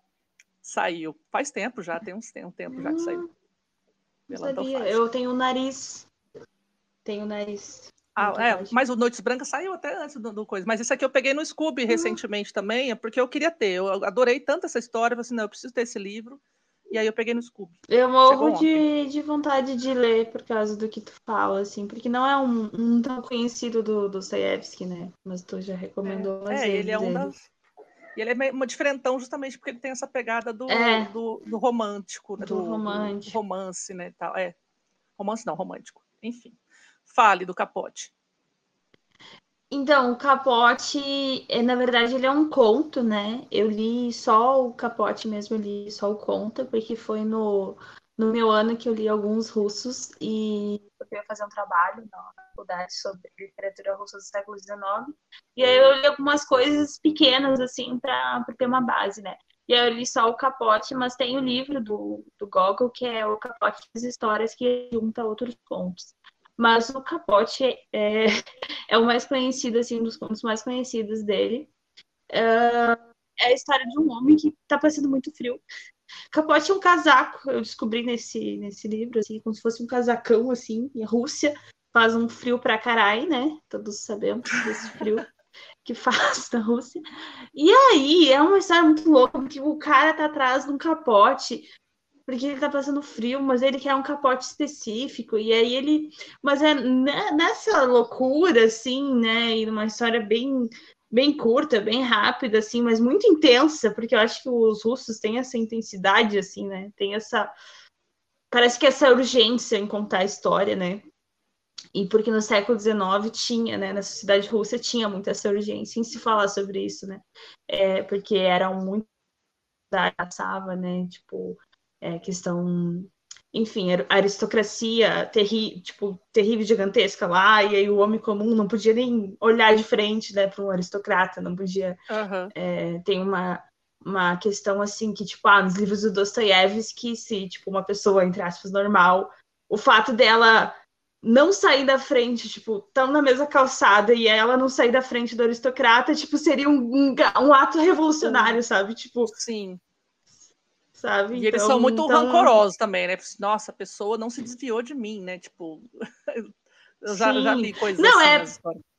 Saiu. Faz tempo já, tem uns tem um tempo já que saiu. Hum, pela sabia. Eu tenho o nariz. Tenho o nariz. Ah, é, mas o Noites Brancas saiu até antes do, do, coisa. Mas isso aqui eu peguei no Scooby uhum. recentemente também, é porque eu queria ter. Eu adorei tanto essa história, eu falei assim, não, eu preciso ter esse livro. E aí eu peguei no Scooby. Eu morro de, de vontade de ler por causa do que tu fala, assim, porque não é um, um tão conhecido do, do Sayevsky, né? Mas tu já recomendou. É, é ele é um das. E ele é meio, diferentão justamente porque ele tem essa pegada do, é. do, do, romântico, né? do, do, romântico. romance, né? Tal. É. Romance não, romântico. Enfim. Fale do capote. Então, o Capote, é, na verdade, ele é um conto, né? Eu li só o Capote mesmo, eu li só o conto, porque foi no, no meu ano que eu li alguns russos e eu ia fazer um trabalho na faculdade sobre literatura russa do século XIX. E aí eu li algumas coisas pequenas, assim, para ter uma base, né? E aí eu li só o Capote, mas tem o livro do, do Gogol, que é o Capote das Histórias, que junta outros contos. Mas o Capote é, <laughs> é o mais conhecido, assim, um dos contos mais conhecidos dele. Uh, é a história de um homem que está passando muito frio. Capote é um casaco, eu descobri nesse, nesse livro, assim, como se fosse um casacão, assim, e Rússia faz um frio pra caralho, né? Todos sabemos desse frio <laughs> que faz na Rússia. E aí, é uma história muito louca, porque o cara tá atrás de um capote porque ele tá passando frio, mas ele quer um capote específico, e aí ele. Mas é nessa loucura, assim, né? E numa história bem, bem curta, bem rápida, assim, mas muito intensa, porque eu acho que os russos têm essa intensidade, assim, né? Tem essa. Parece que essa urgência em contar a história, né? E porque no século XIX tinha, né, na sociedade russa tinha muita essa urgência em se falar sobre isso, né? É, porque eram muito passava, né? Tipo, é, questão, enfim, aristocracia terri, tipo, terrível, gigantesca lá, e aí o homem comum não podia nem olhar de frente né, para um aristocrata, não podia. Uhum. É, tem uma, uma questão assim que, tipo, ah, nos livros do Dostoiévski, se tipo, uma pessoa, entre aspas, normal, o fato dela não sair da frente, tipo, tão na mesma calçada e ela não sair da frente do aristocrata, tipo, seria um, um, um ato revolucionário, sabe? Tipo, sim sabe? E então, eles são muito então... rancorosos também, né? Nossa, a pessoa não se desviou de mim, né? Tipo, <laughs> eu já, já li coisas não, assim é...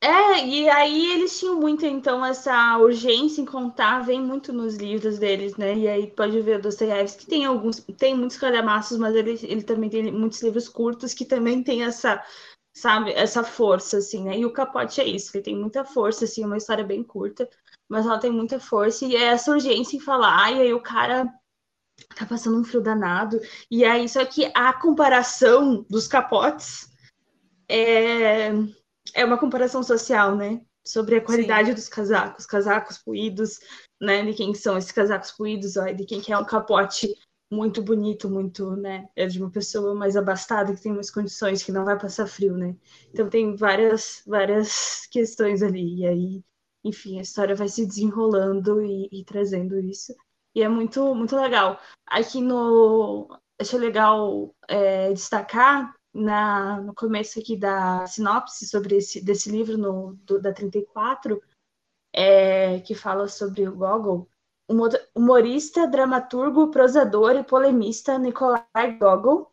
É, e aí eles tinham muito, então, essa urgência em contar, vem muito nos livros deles, né? E aí pode ver o Dostoiévski, que tem alguns, tem muitos calhamaços, mas ele, ele também tem muitos livros curtos que também tem essa, sabe, essa força, assim, né? E o Capote é isso, ele tem muita força, assim, uma história bem curta, mas ela tem muita força e é essa urgência em falar, ai, aí o cara tá passando um frio danado. E aí, só que a comparação dos capotes é, é uma comparação social, né? Sobre a qualidade Sim. dos casacos, casacos puídos, né? De quem são esses casacos puídos, ó, de quem quer um capote muito bonito, muito, né? É de uma pessoa mais abastada, que tem umas condições, que não vai passar frio, né? Então tem várias, várias questões ali. E aí enfim, a história vai se desenrolando e, e trazendo isso. E é muito, muito legal. Aqui no. Achei legal é, destacar na, no começo aqui da sinopse sobre esse desse livro no, do, da 34, é, que fala sobre o Gogol, humorista, dramaturgo, prosador e polemista Nikolai Gogol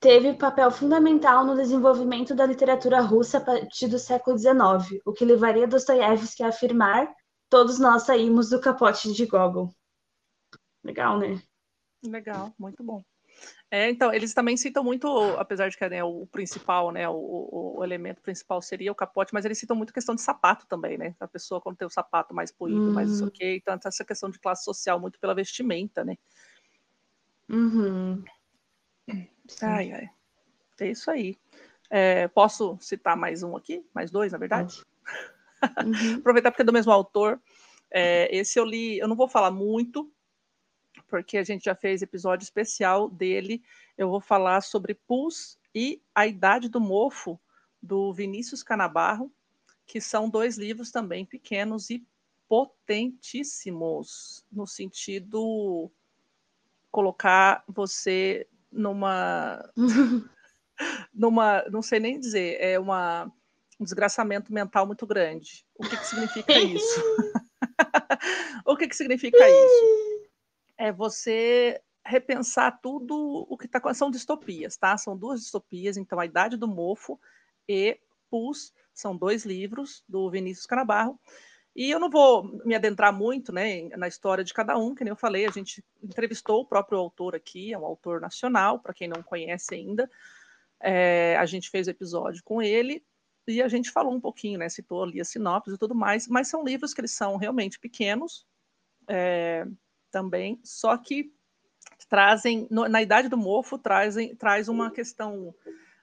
teve papel fundamental no desenvolvimento da literatura russa a partir do século XIX, o que levaria Dostoiévski a afirmar todos nós saímos do capote de Gogol. Legal, né? Legal, muito bom. É, então, eles também citam muito, apesar de que né, o principal, né, o, o, elemento principal seria o capote, mas eles citam muito a questão de sapato também, né? A pessoa quando tem o sapato mais polido, uhum. mais isso ok, então essa questão de classe social muito pela vestimenta, né? Uhum. Ai, ai. É isso aí. É, posso citar mais um aqui? Mais dois, na verdade? <laughs> Uhum. Aproveitar porque é do mesmo autor. É, esse eu li, eu não vou falar muito, porque a gente já fez episódio especial dele. Eu vou falar sobre Pus e a Idade do Mofo, do Vinícius Canabarro, que são dois livros também pequenos e potentíssimos, no sentido colocar você numa <laughs> numa, não sei nem dizer, é uma, um desgraçamento mental muito grande. O que, que significa isso? <laughs> o que, que significa isso? É você repensar tudo o que está acontecendo. São distopias, tá? São duas distopias, então A Idade do Mofo e Pus são dois livros do Vinícius Canabarro. E eu não vou me adentrar muito né, na história de cada um, que nem eu falei, a gente entrevistou o próprio autor aqui, é um autor nacional, para quem não conhece ainda. É, a gente fez episódio com ele e a gente falou um pouquinho, né? Citou ali a sinopse e tudo mais, mas são livros que eles são realmente pequenos é, também, só que trazem, no, na idade do mofo, trazem, traz uma questão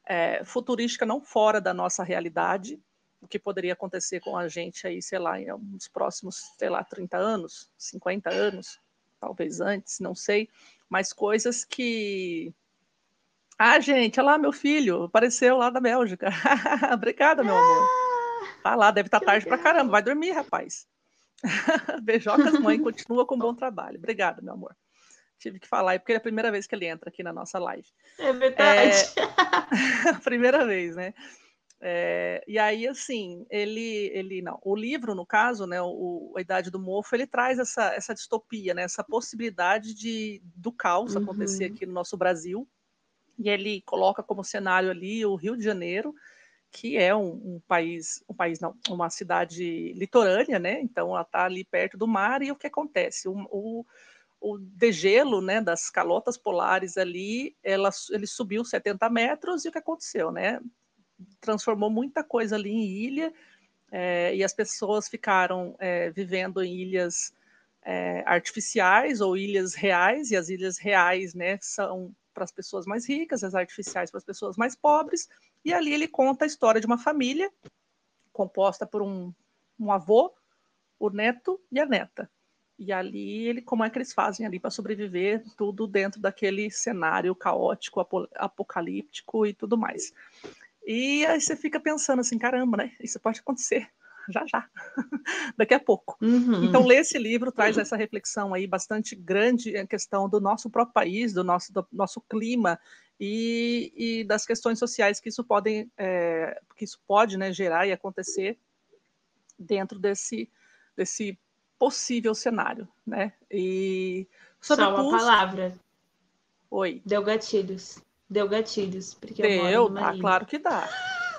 é, futurística não fora da nossa realidade, o que poderia acontecer com a gente aí, sei lá, em uns próximos, sei lá, 30 anos, 50 anos, talvez antes, não sei, mas coisas que ah, gente, olha lá, meu filho, apareceu lá da Bélgica. <laughs> Obrigada, meu amor. Tá lá, deve estar tá tarde legal. pra caramba. Vai dormir, rapaz. <laughs> Beijocas, mãe, continua com bom trabalho. Obrigada, meu amor. Tive que falar, porque é a primeira vez que ele entra aqui na nossa live. É verdade. É... <laughs> primeira vez, né? É... e aí, assim, ele, ele não. O livro, no caso, né, o, a Idade do Mofo, ele traz essa, essa distopia, né, essa possibilidade de do caos uhum. acontecer aqui no nosso Brasil, e ele coloca como cenário ali o Rio de Janeiro, que é um, um, país, um país não, uma cidade litorânea, né? Então ela está ali perto do mar e o que acontece? O, o, o degelo, né, das calotas polares ali, ela, ele subiu 70 metros e o que aconteceu, né? Transformou muita coisa ali em ilha é, e as pessoas ficaram é, vivendo em ilhas é, artificiais ou ilhas reais e as ilhas reais, né, são para as pessoas mais ricas, as artificiais para as pessoas mais pobres, e ali ele conta a história de uma família composta por um, um avô, o neto e a neta. E ali ele como é que eles fazem ali para sobreviver, tudo dentro daquele cenário caótico, apocalíptico e tudo mais. E aí você fica pensando assim, caramba, né? Isso pode acontecer <laughs> já já, <laughs> daqui a pouco. Uhum. Então, ler esse livro traz essa reflexão aí bastante grande em questão do nosso próprio país, do nosso, do nosso clima e, e das questões sociais que isso podem, é, que isso pode né, gerar e acontecer dentro desse, desse possível cenário, né? E sobre Só uma pulso... palavra. Oi. Deu gatilhos. Deu gatilhos. Porque Deu, tá, claro que dá.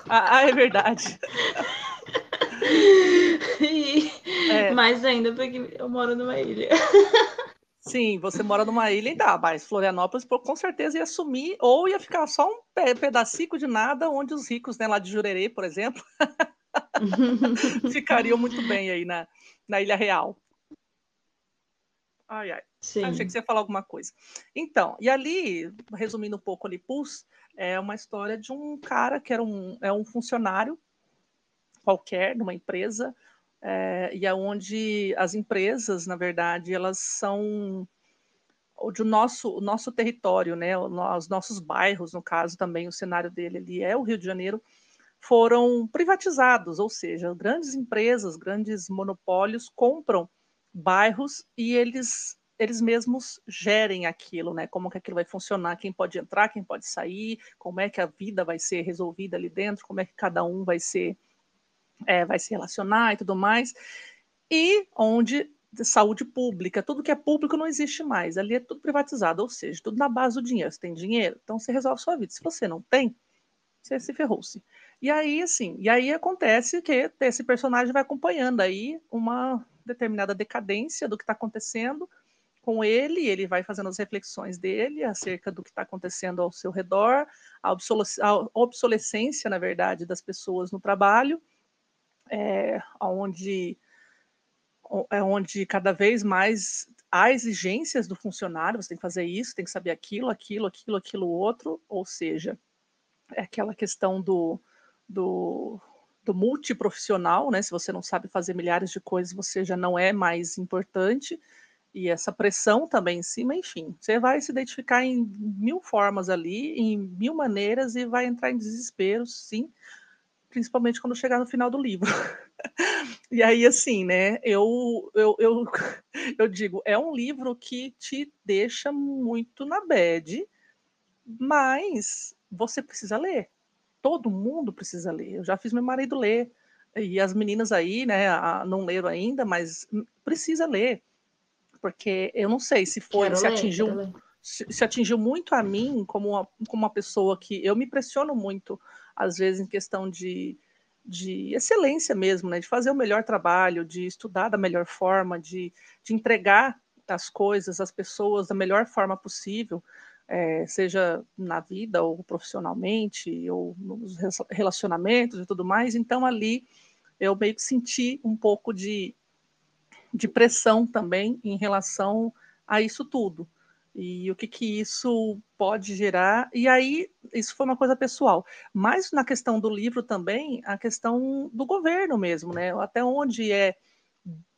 Ah, é verdade. <laughs> e é. mais ainda porque eu moro numa ilha. Sim, você mora numa ilha e dá, mas Florianópolis com certeza ia sumir ou ia ficar só um pedacinho de nada, onde os ricos, né, lá de Jurerê, por exemplo, <laughs> <laughs> ficariam muito bem aí na, na Ilha Real. Ai, ai. Sim. Achei que você ia falar alguma coisa. Então, e ali, resumindo um pouco ali, Pulse, é uma história de um cara que era um, é um funcionário qualquer, numa empresa, é, e aonde é as empresas, na verdade, elas são de nosso, o nosso território, né, os nossos bairros, no caso também, o cenário dele ali é o Rio de Janeiro, foram privatizados, ou seja, grandes empresas, grandes monopólios compram bairros e eles eles mesmos gerem aquilo, né? Como que aquilo vai funcionar, quem pode entrar, quem pode sair, como é que a vida vai ser resolvida ali dentro, como é que cada um vai ser é, vai se relacionar e tudo mais, e onde saúde pública, tudo que é público não existe mais, ali é tudo privatizado, ou seja, tudo na base do dinheiro. Você tem dinheiro, então você resolve a sua vida. Se você não tem, você se ferrou-se. E aí, assim, e aí acontece que esse personagem vai acompanhando aí uma determinada decadência do que está acontecendo com ele, ele vai fazendo as reflexões dele acerca do que está acontecendo ao seu redor, a obsolescência, na verdade, das pessoas no trabalho, é, onde, é onde cada vez mais há exigências do funcionário, você tem que fazer isso, tem que saber aquilo, aquilo, aquilo, aquilo outro, ou seja, é aquela questão do, do, do multiprofissional, né? Se você não sabe fazer milhares de coisas, você já não é mais importante, e essa pressão também em cima, enfim, você vai se identificar em mil formas ali, em mil maneiras, e vai entrar em desespero, sim, principalmente quando chegar no final do livro. <laughs> e aí, assim, né, eu, eu, eu, <laughs> eu digo, é um livro que te deixa muito na bad, mas você precisa ler. Todo mundo precisa ler. Eu já fiz meu marido ler. E as meninas aí, né, não leram ainda, mas precisa ler. Porque eu não sei se foi, se ler, atingiu, se, se, atingiu muito a mim como uma, como uma pessoa que eu me pressiono muito, às vezes, em questão de, de excelência mesmo, né, de fazer o melhor trabalho, de estudar da melhor forma, de, de entregar as coisas às pessoas da melhor forma possível é, seja na vida ou profissionalmente, ou nos relacionamentos e tudo mais. Então, ali eu meio que senti um pouco de, de pressão também em relação a isso tudo. E o que, que isso pode gerar. E aí, isso foi uma coisa pessoal. Mas na questão do livro também, a questão do governo mesmo, né? Até onde é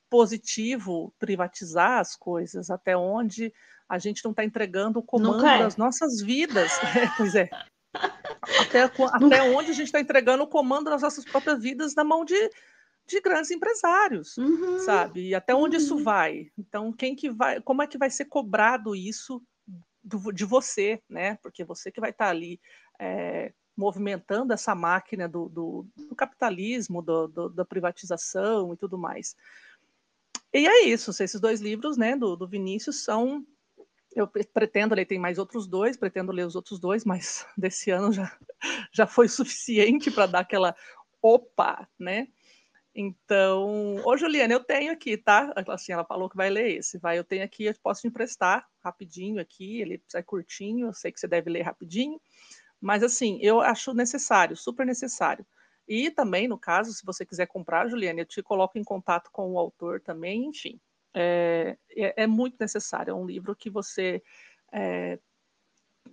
positivo privatizar as coisas, até onde a gente não está entregando o comando é. das nossas vidas. <laughs> É, pois é. <laughs> Até, até onde a gente está entregando o comando das nossas próprias vidas na mão de, de grandes empresários, uhum. sabe? E até onde uhum. isso vai? Então, quem que vai, como é que vai ser cobrado isso do, de você, né? Porque você que vai estar tá ali é, movimentando essa máquina do, do, do capitalismo, do, da privatização e tudo mais. E é isso, esses dois livros, né, do, do Vinícius são eu pretendo ler, tem mais outros dois, pretendo ler os outros dois, mas <laughs> desse ano já, já foi suficiente para dar aquela opa, né? Então, ô Juliana, eu tenho aqui, tá? Assim, ela falou que vai ler esse, vai, eu tenho aqui, eu posso te emprestar rapidinho aqui, ele é curtinho, eu sei que você deve ler rapidinho, mas assim, eu acho necessário, super necessário. E também, no caso, se você quiser comprar, Juliana, eu te coloco em contato com o autor também, enfim, é, é, é, muito necessário. É um livro que você. É,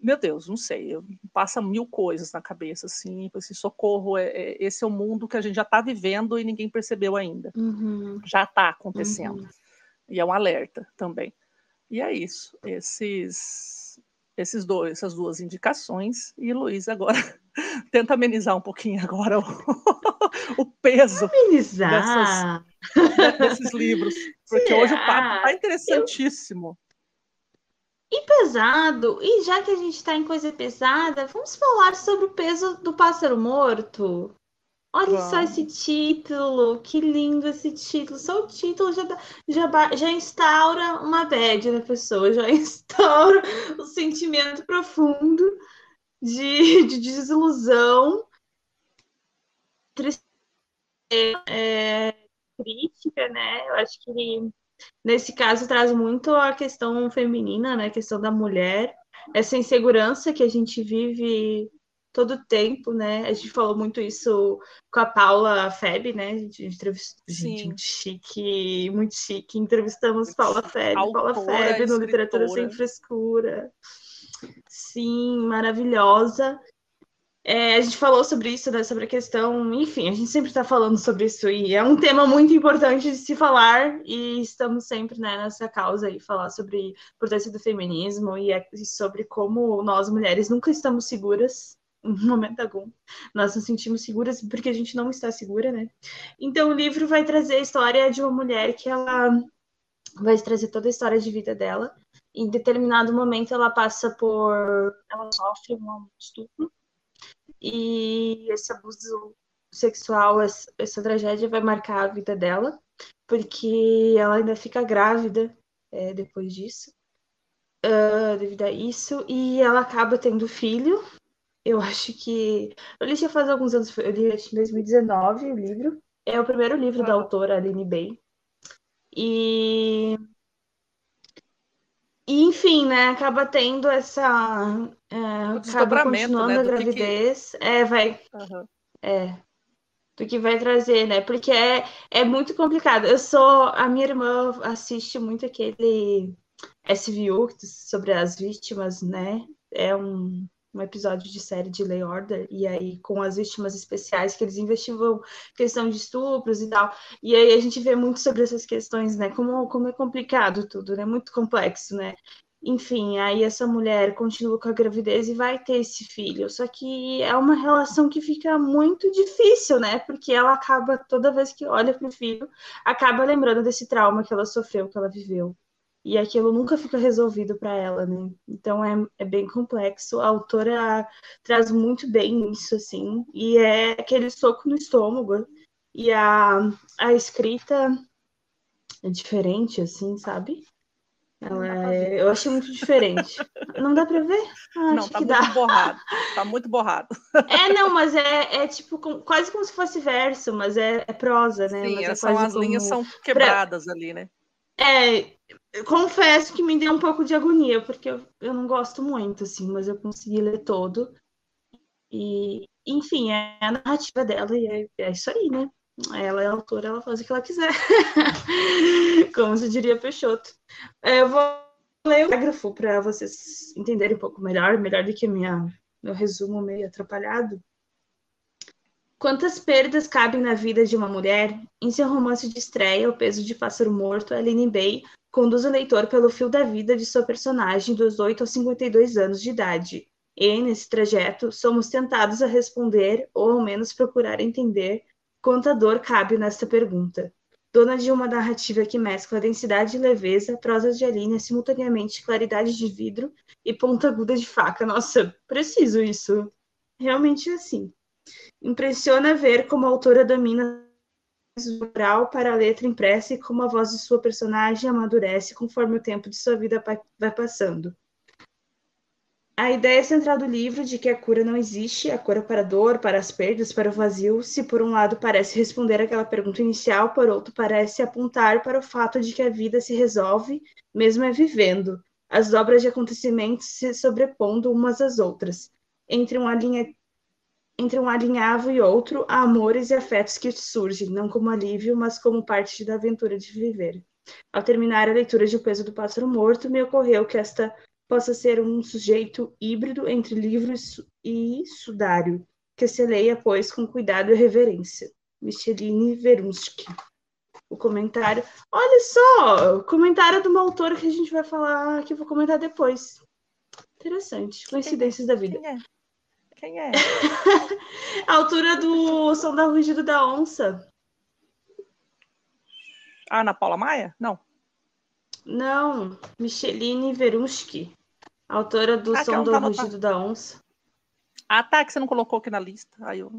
meu Deus, não sei, passa mil coisas na cabeça, assim, esse socorro, é, é, esse é o mundo que a gente já está vivendo e ninguém percebeu ainda. Uhum. Já está acontecendo. Uhum. E é um alerta também. E é isso. Esses, esses dois, essas duas indicações. E Luiz agora <laughs> tenta amenizar um pouquinho agora o, <laughs> o peso amenizar. Dessas, <laughs> desses livros. Porque Será? hoje o papo está interessantíssimo. Eu... E pesado, e já que a gente está em coisa pesada, vamos falar sobre o peso do pássaro morto. Olha só esse título, que lindo esse título. Só o título já, já, já instaura uma bad na pessoa, já <laughs> instaura o um sentimento profundo de, de desilusão, tristeza, é, crítica, né? Eu acho que nesse caso traz muito a questão feminina, né? A questão da mulher, essa insegurança que a gente vive todo o tempo, né? A gente falou muito isso com a Paula Feb, né? A gente entrevistou. Gente, muito chique, muito chique. Entrevistamos Paula Feb, Paula Feb no Literatura Sem Frescura. Sim, maravilhosa. É, a gente falou sobre isso, né, sobre a questão, enfim, a gente sempre está falando sobre isso e é um tema muito importante de se falar e estamos sempre né, nessa causa aí, falar sobre a importância do feminismo e, é, e sobre como nós mulheres nunca estamos seguras <laughs> em momento algum. Nós nos sentimos seguras porque a gente não está segura, né? Então o livro vai trazer a história de uma mulher que ela vai trazer toda a história de vida dela. Em determinado momento ela passa por ela sofre um estupro e esse abuso sexual, essa, essa tragédia vai marcar a vida dela, porque ela ainda fica grávida é, depois disso, uh, devido a isso, e ela acaba tendo filho. Eu <laughs> acho que. Eu li já faz alguns anos, eu li em 2019 o livro. É o primeiro livro ah. da autora Aline Bay. E e, enfim, né, acaba tendo essa. É, acaba continuando né, a gravidez. Que... É, vai. Uhum. É. Do que vai trazer, né? Porque é, é muito complicado. Eu sou. A minha irmã assiste muito aquele SVU sobre as vítimas, né? É um um episódio de série de Lay Order, e aí com as vítimas especiais, que eles investigam questão de estupros e tal. E aí a gente vê muito sobre essas questões, né? Como, como é complicado tudo, né? Muito complexo, né? enfim, aí essa mulher continua com a gravidez e vai ter esse filho. Só que é uma relação que fica muito difícil, né? Porque ela acaba, toda vez que olha para o filho, acaba lembrando desse trauma que ela sofreu, que ela viveu. E aquilo nunca fica resolvido para ela, né? Então é, é bem complexo. A autora traz muito bem isso, assim. E é aquele soco no estômago. E a, a escrita é diferente, assim, sabe? Ela é... Eu achei muito diferente. Não dá pra ver? Ah, não, tá muito dá. borrado. Tá muito borrado. <laughs> É, não, mas é, é tipo com, quase como se fosse verso, mas é, é prosa, né? Sim, mas é são, as como... linhas são quebradas pra... ali, né? É, confesso que me deu um pouco de agonia, porque eu, eu não gosto muito, assim, mas eu consegui ler todo. E, enfim, é a narrativa dela e é, é isso aí, né? Ela é autora, ela faz o que ela quiser. <laughs> Como se diria Peixoto. É, eu vou ler o parágrafo para vocês entenderem um pouco melhor, melhor do que minha, meu resumo meio atrapalhado. Quantas perdas cabem na vida de uma mulher? Em seu romance de estreia, O Peso de Pássaro Morto, Aline Bay conduz o leitor pelo fio da vida de sua personagem dos 8 aos 52 anos de idade. E, nesse trajeto, somos tentados a responder, ou ao menos procurar entender, Quanta dor cabe nesta pergunta? Dona de uma narrativa que mescla densidade e leveza, prosa de Aline simultaneamente claridade de vidro e ponta aguda de faca. Nossa, preciso isso. Realmente é assim. Impressiona ver como a autora domina oral para a letra impressa e como a voz de sua personagem amadurece conforme o tempo de sua vida vai passando. A ideia central do livro de que a cura não existe, a cura para a dor, para as perdas, para o vazio, se por um lado parece responder aquela pergunta inicial, por outro parece apontar para o fato de que a vida se resolve mesmo é vivendo, as dobras de acontecimentos se sobrepondo umas às outras, entre um, alinha... entre um alinhavo e outro, há amores e afetos que surgem, não como alívio, mas como parte da aventura de viver. Ao terminar a leitura de O Peso do Pássaro Morto, me ocorreu que esta possa ser um sujeito híbrido entre livro e sudário, que se leia, pois, com cuidado e reverência. Micheline Verunsky. O comentário. Olha só! Comentário de uma autora que a gente vai falar, que eu vou comentar depois. Interessante. Coincidências é? da vida. É? Quem é? <laughs> a altura do Som da Rugido da Onça. Ah, Ana Paula Maia? Não. Não, Micheline Verunsky. Autora do ah, Som do tá Rugido da Onça. Ah, tá, que você não colocou aqui na lista. Aí eu...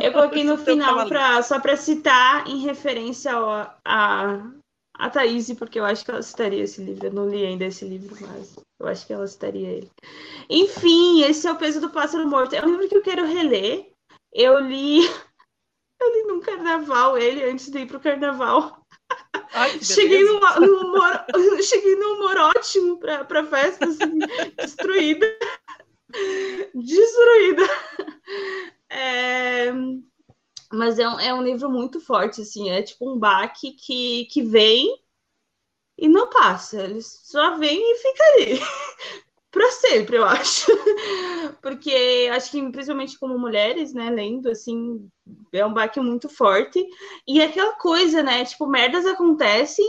eu coloquei <laughs> no final pra, só para citar em referência ao, a, a Thaís, porque eu acho que ela citaria esse livro. Eu não li ainda esse livro, mas eu acho que ela citaria ele. Enfim, esse é o Peso do Pássaro Morto. É um livro que eu quero reler. Eu li. <laughs> Eu li num carnaval ele antes de ir pro carnaval. Ai, cheguei, num humor, <laughs> cheguei num humor ótimo pra, pra festa, assim, <laughs> destruída. Destruída. É, mas é um, é um livro muito forte, assim, é tipo um baque que, que vem e não passa, ele só vem e fica ali <laughs> para sempre, eu acho. <laughs> Porque acho que principalmente como mulheres, né, lendo assim, é um baque muito forte. E é aquela coisa, né, tipo, merdas acontecem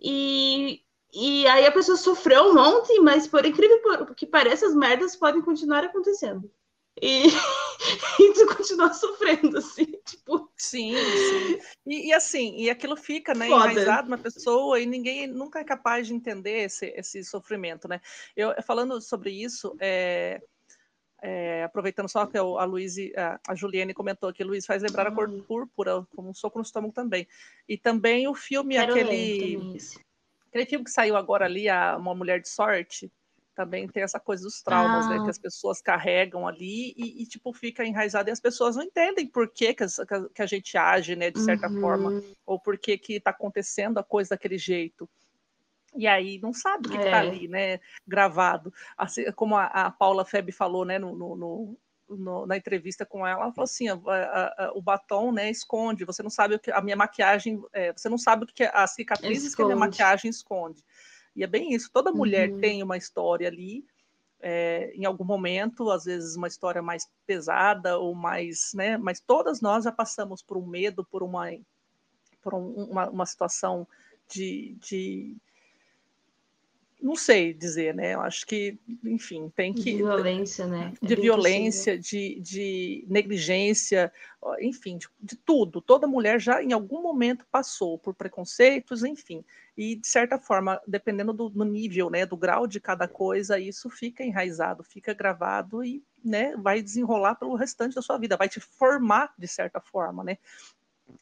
e e aí a pessoa sofreu um monte, mas por incrível que pareça, as merdas podem continuar acontecendo. E, <laughs> e tu continua sofrendo, assim, tipo. Sim, sim. E, e assim, e aquilo fica, né, Foda. enraizado na pessoa e ninguém nunca é capaz de entender esse, esse sofrimento, né? Eu falando sobre isso, é, é, aproveitando só que a Luiz, a, a Juliane comentou que Luiz faz lembrar hum. a cor hum. púrpura, como um soco no estômago também. E também o filme, Quero aquele. Aquele filme que saiu agora ali, a Uma Mulher de Sorte, também tem essa coisa dos traumas, ah. né, que ah. as pessoas carregam ali e, e, tipo, fica enraizado e as pessoas não entendem por que, que, a, que a gente age, né, de certa uhum. forma, ou por que que tá acontecendo a coisa daquele jeito. E aí não sabe o que, tá é. tá ali, né, gravado. Assim, como a, a Paula Feb falou, né, no, no, no, na entrevista com ela, ela falou assim, a, a, o batom, né, esconde, você não sabe o que a minha maquiagem, é, você não sabe o que as cicatrizes esconde. que a minha maquiagem esconde. E é bem isso, toda mulher uhum. tem uma história ali, é, em algum momento, às vezes uma história mais pesada ou mais, né? Mas todas nós já passamos por um medo, por uma, por um, uma, uma situação de, de não sei dizer, né? Eu acho que, enfim, tem que. De violência, né? É de violência, de, de negligência, enfim, de, de, tudo. Toda mulher já em algum momento passou por preconceitos, enfim. E, de certa forma, dependendo do, do nível, né, do grau de cada coisa, isso fica enraizado, fica gravado e né, vai desenrolar pelo restante da sua vida, vai te formar de certa forma, né?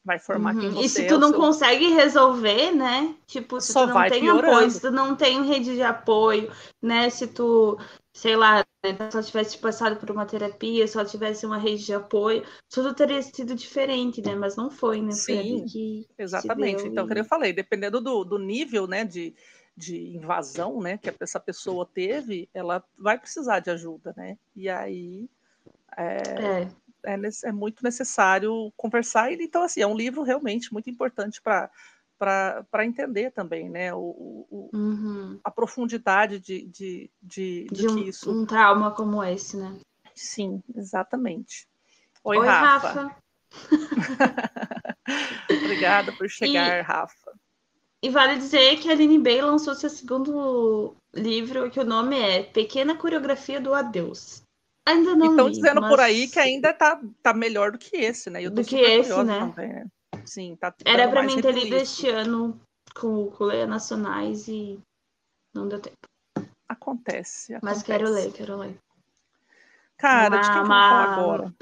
Vai formar uhum. quem você E se tu não seu... consegue resolver, né? Tipo, se Só tu não tem piorando. apoio, se tu não tem rede de apoio, né? Se tu, sei lá, né, só tivesse passado por uma terapia, só tivesse uma rede de apoio, tudo teria sido diferente, né? Mas não foi, né? Sim, exatamente. Então, como eu falei, dependendo do, do nível, né, de, de invasão, né, que essa pessoa teve, ela vai precisar de ajuda, né? E aí é, é é, é muito necessário conversar. E, então, assim, é um livro realmente muito importante para para entender também, né, o, o uhum. a profundidade de, de, de, de um, isso. um trauma como esse, né? Sim, exatamente. Oi, Oi Rafa. Rafa. <laughs> Obrigada por chegar, e, Rafa. E vale dizer que a Aline Bay lançou seu segundo livro, que o nome é Pequena Coreografia do Adeus. Ainda não Estão dizendo mas... por aí que ainda tá, tá melhor do que esse, né? Eu do que esse, né? Também? Sim, tá Era para mim ter lido este ano com, com Leia Nacionais e não deu tempo. Acontece, acontece. Mas quero ler, quero ler. Cara, uma, de quem uma, falar agora?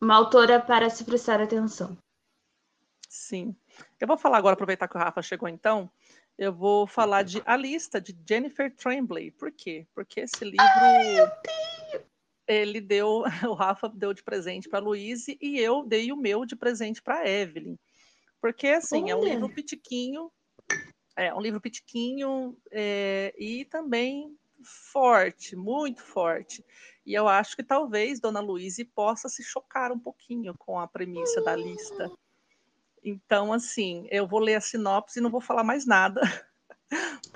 Uma autora para se prestar atenção. Sim. Eu vou falar agora, aproveitar que o Rafa chegou então, eu vou falar de A Lista, de Jennifer Tremblay. Por quê? Porque esse livro... Ai, eu tenho! Ele deu, <laughs> o Rafa deu de presente para a Luíse e eu dei o meu de presente para a Evelyn. Porque, assim, Olha. é um livro pitiquinho, é um livro pitiquinho é, e também forte, muito forte. E eu acho que talvez Dona Luíse possa se chocar um pouquinho com a premissa da lista. Então, assim, eu vou ler a sinopse e não vou falar mais nada. <laughs>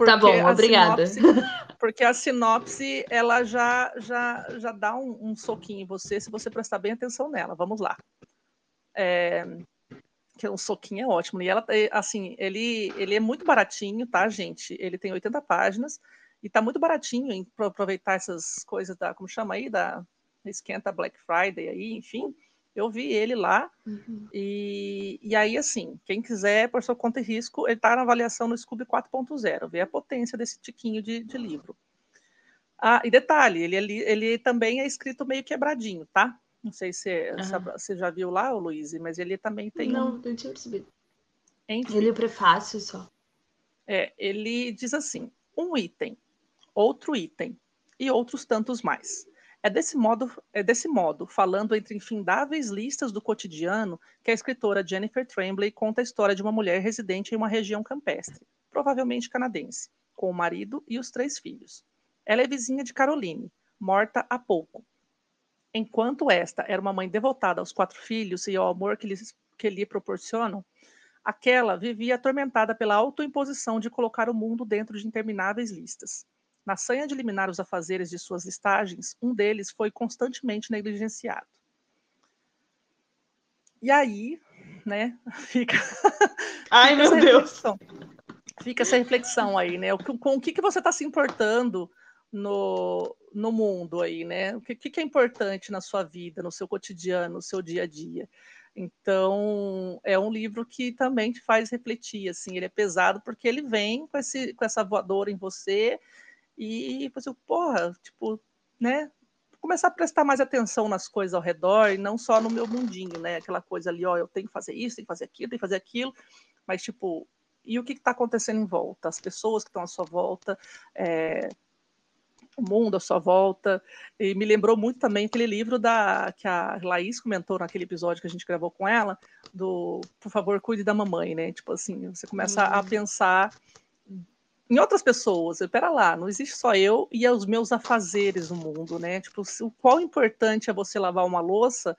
tá bom, obrigada. Sinopse, porque a sinopse ela já já já dá um, um, soquinho em você se você prestar bem atenção nela. Vamos lá. É, que um soquinho é ótimo. E ela, assim, ele, ele é muito baratinho, tá, gente? Ele tem 80 páginas e tá muito baratinho para aproveitar essas coisas da, como chama aí, da esquenta Black Friday aí, enfim. Eu vi ele lá, uhum. e, e aí, assim, quem quiser, por sua conta e risco, ele está na avaliação no Scooby 4.0, vê a potência desse tiquinho de, de livro. Ah, e detalhe, ele, ele, ele também é escrito meio quebradinho, tá? Não sei se uhum. você já viu lá, Luiz, mas ele também tem. Não, um... não tinha percebido. Enfim. Ele é o prefácio só. É, ele diz assim: um item, outro item e outros tantos mais. É desse modo, é desse modo, falando entre infindáveis listas do cotidiano, que a escritora Jennifer Tremblay conta a história de uma mulher residente em uma região campestre, provavelmente canadense, com o marido e os três filhos. Ela é vizinha de Caroline, morta há pouco. Enquanto esta era uma mãe devotada aos quatro filhos e ao amor que, lhes, que lhe proporcionam, aquela vivia atormentada pela autoimposição de colocar o mundo dentro de intermináveis listas. Na sanha de eliminar os afazeres de suas listagens, um deles foi constantemente negligenciado. E aí, né, <laughs> fica. Ai, fica meu Deus! Fica essa reflexão aí, né? Com o que, que você está se importando no, no mundo aí, né? O que, que é importante na sua vida, no seu cotidiano, no seu dia a dia. Então, é um livro que também te faz refletir, assim, ele é pesado porque ele vem com, esse, com essa voadora em você e você, porra, tipo, né? Começar a prestar mais atenção nas coisas ao redor e não só no meu mundinho, né? Aquela coisa ali, ó, eu tenho que fazer isso, tenho que fazer aquilo, tenho que fazer aquilo, mas tipo, e o que está acontecendo em volta? As pessoas que estão à sua volta, é, o mundo à sua volta. E me lembrou muito também aquele livro da que a Laís comentou naquele episódio que a gente gravou com ela, do Por favor, cuide da mamãe, né? Tipo assim, você começa uhum. a pensar em outras pessoas. Espera lá, não existe só eu e os meus afazeres no mundo, né? Tipo, o qual importante é você lavar uma louça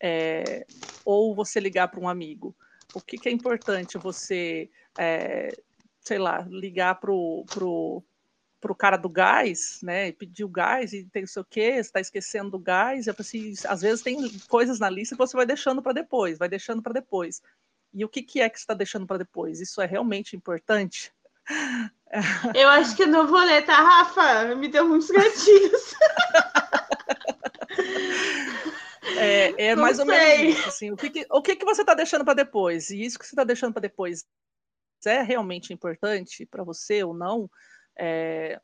é, ou você ligar para um amigo? O que, que é importante você, é, sei lá, ligar para o pro, pro cara do gás, né? E pedir o gás e tem não sei o quê, está esquecendo do gás. Assim, às vezes tem coisas na lista que você vai deixando para depois, vai deixando para depois. E o que, que é que está deixando para depois? Isso é realmente importante? Eu acho que eu não vou ler, tá, Rafa? Me deu muitos <laughs> gatilhos. É, é mais ou menos isso. Assim, o que, que o que, que você está deixando para depois? E isso que você está deixando para depois é realmente importante para você ou não? É,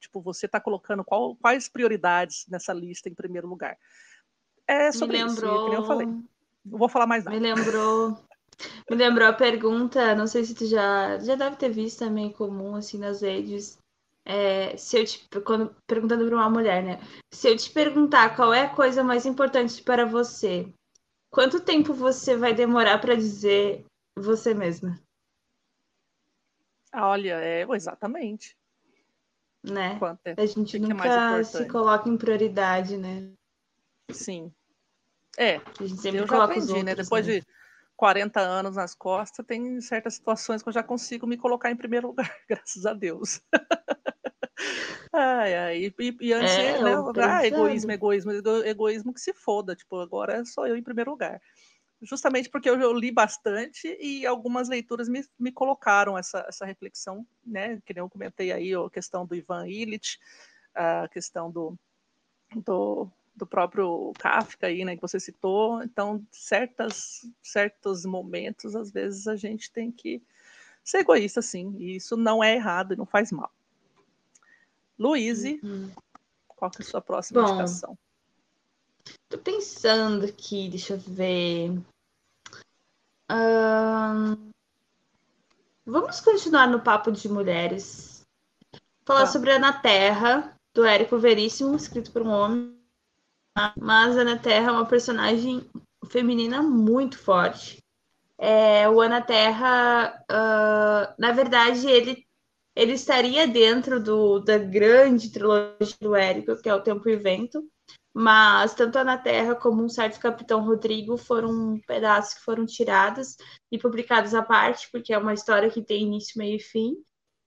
tipo, você está colocando qual, quais prioridades nessa lista em primeiro lugar? É sobre Me lembrou... isso, que eu falei. Não vou falar mais nada. Me lembrou me lembrou a pergunta, não sei se tu já, já deve ter visto também comum assim nas redes. É, se eu te quando perguntando para uma mulher, né? Se eu te perguntar qual é a coisa mais importante para você, quanto tempo você vai demorar para dizer você mesma? Olha, é exatamente. Né? É? A gente nunca é se coloca em prioridade, né? Sim. É. A gente sempre eu já aprendi, né? outros, né? Depois né? de 40 anos nas costas, tem certas situações que eu já consigo me colocar em primeiro lugar, <laughs> graças a Deus. ai, ai, e, e antes, é, né, ah, egoísmo, egoísmo, egoísmo que se foda, tipo, agora sou eu em primeiro lugar. Justamente porque eu, eu li bastante e algumas leituras me, me colocaram essa, essa reflexão, né, que nem eu comentei aí, a questão do Ivan Illich, a questão do, do do próprio Kafka aí, né, que você citou. Então, certas, certos momentos, às vezes a gente tem que ser egoísta, sim. E isso não é errado e não faz mal. Luíse, uhum. qual que é a sua próxima Bom, indicação? Tô pensando aqui, deixa eu ver. Vamos continuar no papo de mulheres. Falar tá. sobre a Na Terra, do Érico Veríssimo, escrito por um homem mas Ana Terra é uma personagem feminina muito forte. É, o Ana Terra, uh, na verdade, ele, ele estaria dentro do, da grande trilogia do Érico, que é o Tempo e o Vento, mas tanto Ana Terra como um certo Capitão Rodrigo foram pedaços que foram tirados e publicados à parte, porque é uma história que tem início, meio e fim.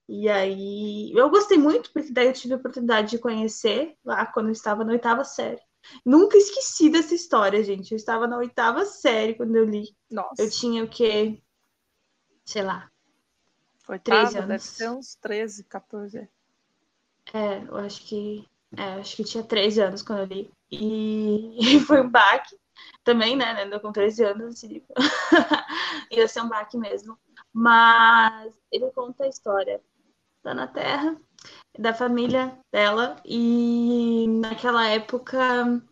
E aí, eu gostei muito, porque daí eu tive a oportunidade de conhecer lá quando eu estava na oitava série. Nunca esqueci dessa história, gente. Eu estava na oitava série quando eu li. Nossa. Eu tinha o quê? Sei lá. Oitava, 13 anos. Deve ser uns 13, 14. É, eu acho que. É, acho que tinha 13 anos quando eu li. E, <laughs> foi um baque. Também, né? Ainda com 13 anos, assim, <laughs> ia ser um baque mesmo. Mas ele conta a história da Na Terra, da família dela e naquela época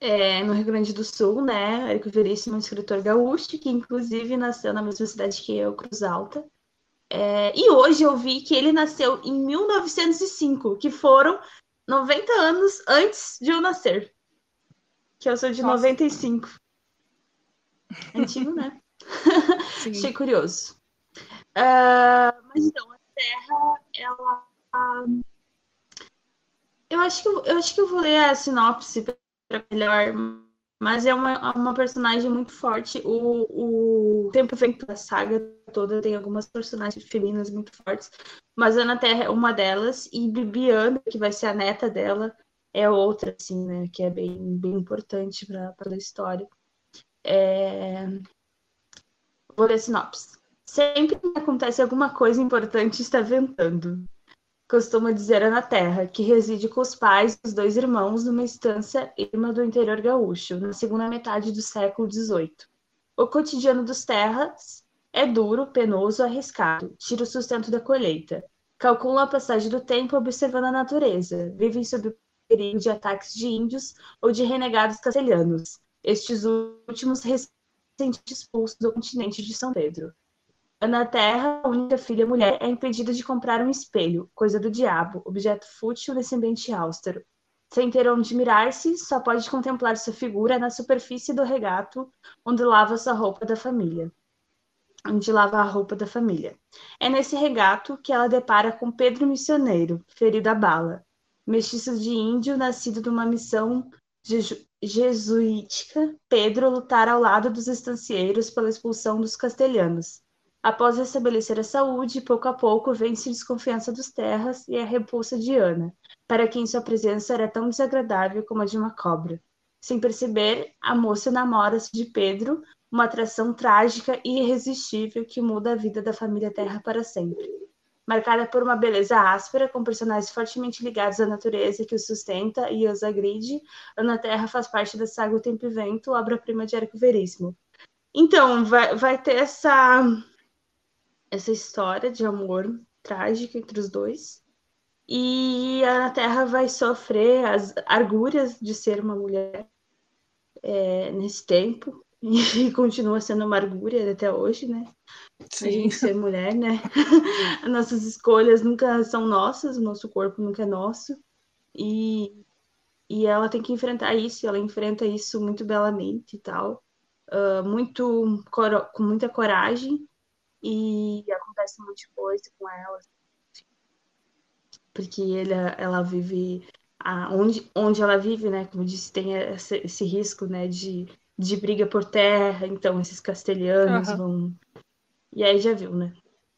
é, no Rio Grande do Sul, né, Érico Veríssimo, um escritor gaúcho, que inclusive nasceu na mesma cidade que eu, Cruz Alta. É, e hoje eu vi que ele nasceu em 1905, que foram 90 anos antes de eu nascer. Que eu sou de Nossa. 95. Antigo, né? <laughs> Achei curioso. Uh, mas então, Terra, ela. Eu acho que eu, acho que eu vou ler a sinopse para melhor, mas é uma, uma personagem muito forte. O, o tempo vem da saga toda tem algumas personagens femininas muito fortes, mas Ana Terra é uma delas e Bibiana, que vai ser a neta dela, é outra, assim, né? Que é bem, bem importante para a história. É... Vou ler a sinopse. Sempre que acontece alguma coisa importante, está ventando. Costuma dizer a na Terra, que reside com os pais e os dois irmãos numa estância irmã do interior gaúcho, na segunda metade do século XVIII. O cotidiano dos terras é duro, penoso, arriscado, tira o sustento da colheita. Calculam a passagem do tempo observando a natureza. Vivem sob o perigo de ataques de índios ou de renegados castelhanos. Estes últimos recentes expulsos do continente de São Pedro. Na Terra, a única filha mulher é impedida de comprar um espelho, coisa do diabo, objeto fútil nesse ambiente austero. Sem ter onde mirar-se, só pode contemplar sua figura na superfície do regato onde lava sua roupa da família. Onde lava a roupa da família. É nesse regato que ela depara com Pedro Missioneiro, ferido a bala, mestiço de índio nascido de uma missão jesuítica. Pedro lutar ao lado dos estancieiros pela expulsão dos castelhanos Após restabelecer a saúde, pouco a pouco vence a desconfiança dos terras e a repulsa de Ana, para quem sua presença era tão desagradável como a de uma cobra. Sem perceber, a moça namora-se de Pedro, uma atração trágica e irresistível que muda a vida da família Terra para sempre. Marcada por uma beleza áspera, com personagens fortemente ligados à natureza que os sustenta e os agride, Ana Terra faz parte da saga O Tempo e Vento, obra-prima de Érico Veríssimo. Então, vai, vai ter essa, essa história de amor trágica entre os dois. E a Terra vai sofrer as arguras de ser uma mulher é, nesse tempo, <laughs> e continua sendo uma argura até hoje, né? Sim. A gente ser mulher, né? <laughs> As nossas escolhas nunca são nossas, o nosso corpo nunca é nosso. E, e ela tem que enfrentar isso, ela enfrenta isso muito belamente e tal, uh, muito com muita coragem, e acontece um monte de coisa com ela, porque ele, ela vive a, onde, onde ela vive, né? Como disse, tem esse, esse risco, né, de de briga por terra, então esses castelhanos uhum. vão. E aí já viu, né?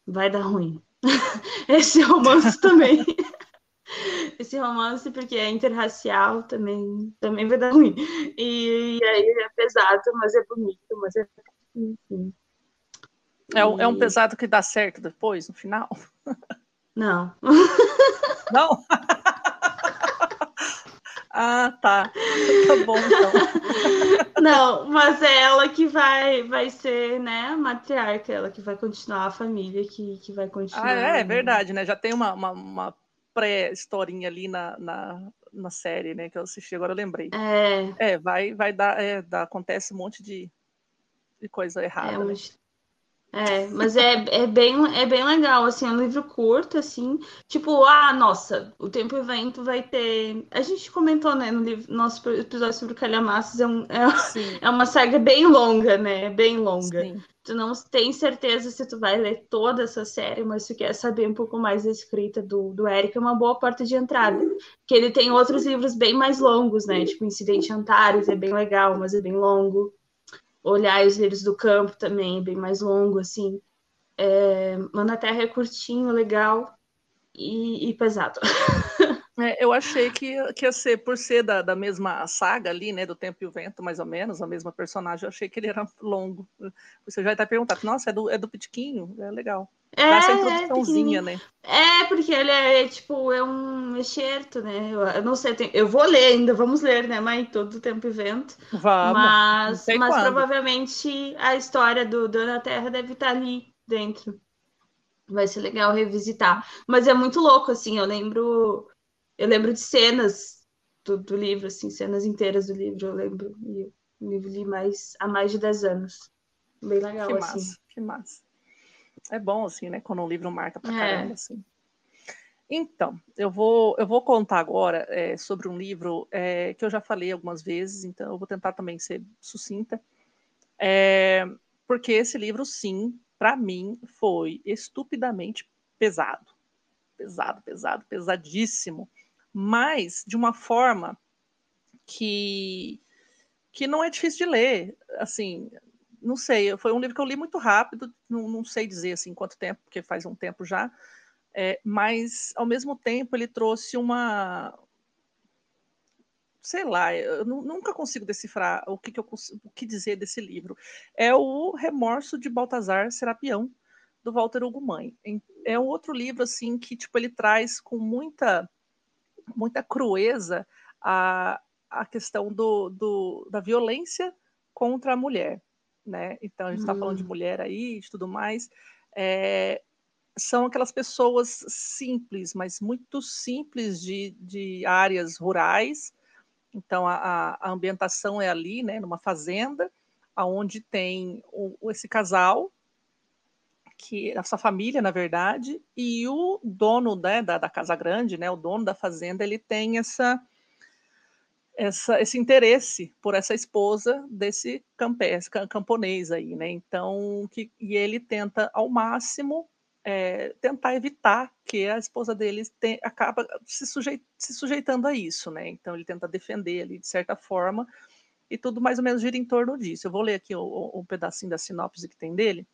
Vai dar ruim. <laughs> Esse romance também. <laughs> Esse romance, porque é interracial, também, também vai dar ruim. E, e aí é pesado, mas é bonito, mas é. Enfim. É, um, e... é um pesado que dá certo depois, no final? <laughs> Não. Não? <laughs> Ah, tá. Tá bom, então. <laughs> Não, mas é ela que vai, vai ser, né, a matriarca, ela que vai continuar a família, que, que vai continuar. Ah, é, é verdade, né? Já tem uma, uma, uma pré-historinha ali na, na, na série, né, que eu assisti, agora eu lembrei. É. É, vai, vai dar, é, dá, acontece um monte de, de coisa errada. É, né? É, mas é, é, bem, é bem legal, assim, é um livro curto, assim, tipo, ah, nossa, o Tempo e Vento vai ter... A gente comentou, né, no livro, nosso episódio sobre o Calhamaços, é, um, é, <laughs> é, uma saga bem longa, né, bem longa. Sim. Tu não tem certeza se tu vai ler toda essa série, mas se tu quer saber um pouco mais da escrita do, do Eric, é uma boa porta de entrada, que ele tem outros livros bem mais longos, né, tipo Incidente Antares, é bem legal, mas é bem longo olhar os livros do campo também, bem mais longo, assim. É, Mana Terra é curtinho, legal e, e pesado. <laughs> É, eu achei que, que ia ser, por ser da, da mesma saga ali, né, do Tempo e o Vento, mais ou menos, a mesma personagem, eu achei que ele era longo. Você já está perguntando, nossa, é do, é do Pitiquinho? É legal. É, essa é introduçãozinha, é, né? É, porque ele é, tipo, é um excerto, né? Eu, eu não sei, tem, eu vou ler ainda, vamos ler, né, mãe? Todo o tempo e vento. Vamos. Mas, mas provavelmente a história do Dona Terra deve estar ali dentro. Vai ser legal revisitar. Mas é muito louco, assim, eu lembro eu lembro de cenas do, do, livro, assim, cenas inteiras do livro, eu lembro. E eu li mais há mais de 10 anos. Bem legal, que assim. Massa, que massa. É bom, assim, né? Quando um livro marca pra é. caramba, assim. Então, eu vou, eu vou contar agora é, sobre um livro é, que eu já falei algumas vezes, então eu vou tentar também ser sucinta. É, porque esse livro, sim, para mim, foi estupidamente pesado. Pesado, pesado, pesadíssimo mas de uma forma que que não é difícil de ler, assim, não sei, foi um livro que eu li muito rápido, não, não sei dizer assim quanto tempo, porque faz um tempo já, é, mas ao mesmo tempo ele trouxe uma, sei lá, eu nunca consigo decifrar o que, que eu o que dizer desse livro. É o Remorso de Baltazar Serapião do Walter Hugo Mãe. É um outro livro assim que tipo ele traz com muita muita crueza a, a questão do, do, da violência contra a mulher, né? Então a gente está falando de hum. mulher aí, de tudo mais. É, são aquelas pessoas simples, mas muito simples de, de áreas rurais. Então a, a ambientação é ali, né, numa fazenda, aonde tem o, esse casal que a sua família, na verdade, e o dono né, da, da, casa grande, né, o dono da fazenda, ele tem essa, essa, esse interesse por essa esposa desse camponês aí, né? Então, que, e ele tenta ao máximo é, tentar evitar que a esposa dele tem, acaba se, sujeit, se sujeitando a isso, né? Então ele tenta defender ali de certa forma e tudo mais ou menos gira em torno disso. Eu vou ler aqui um pedacinho da sinopse que tem dele.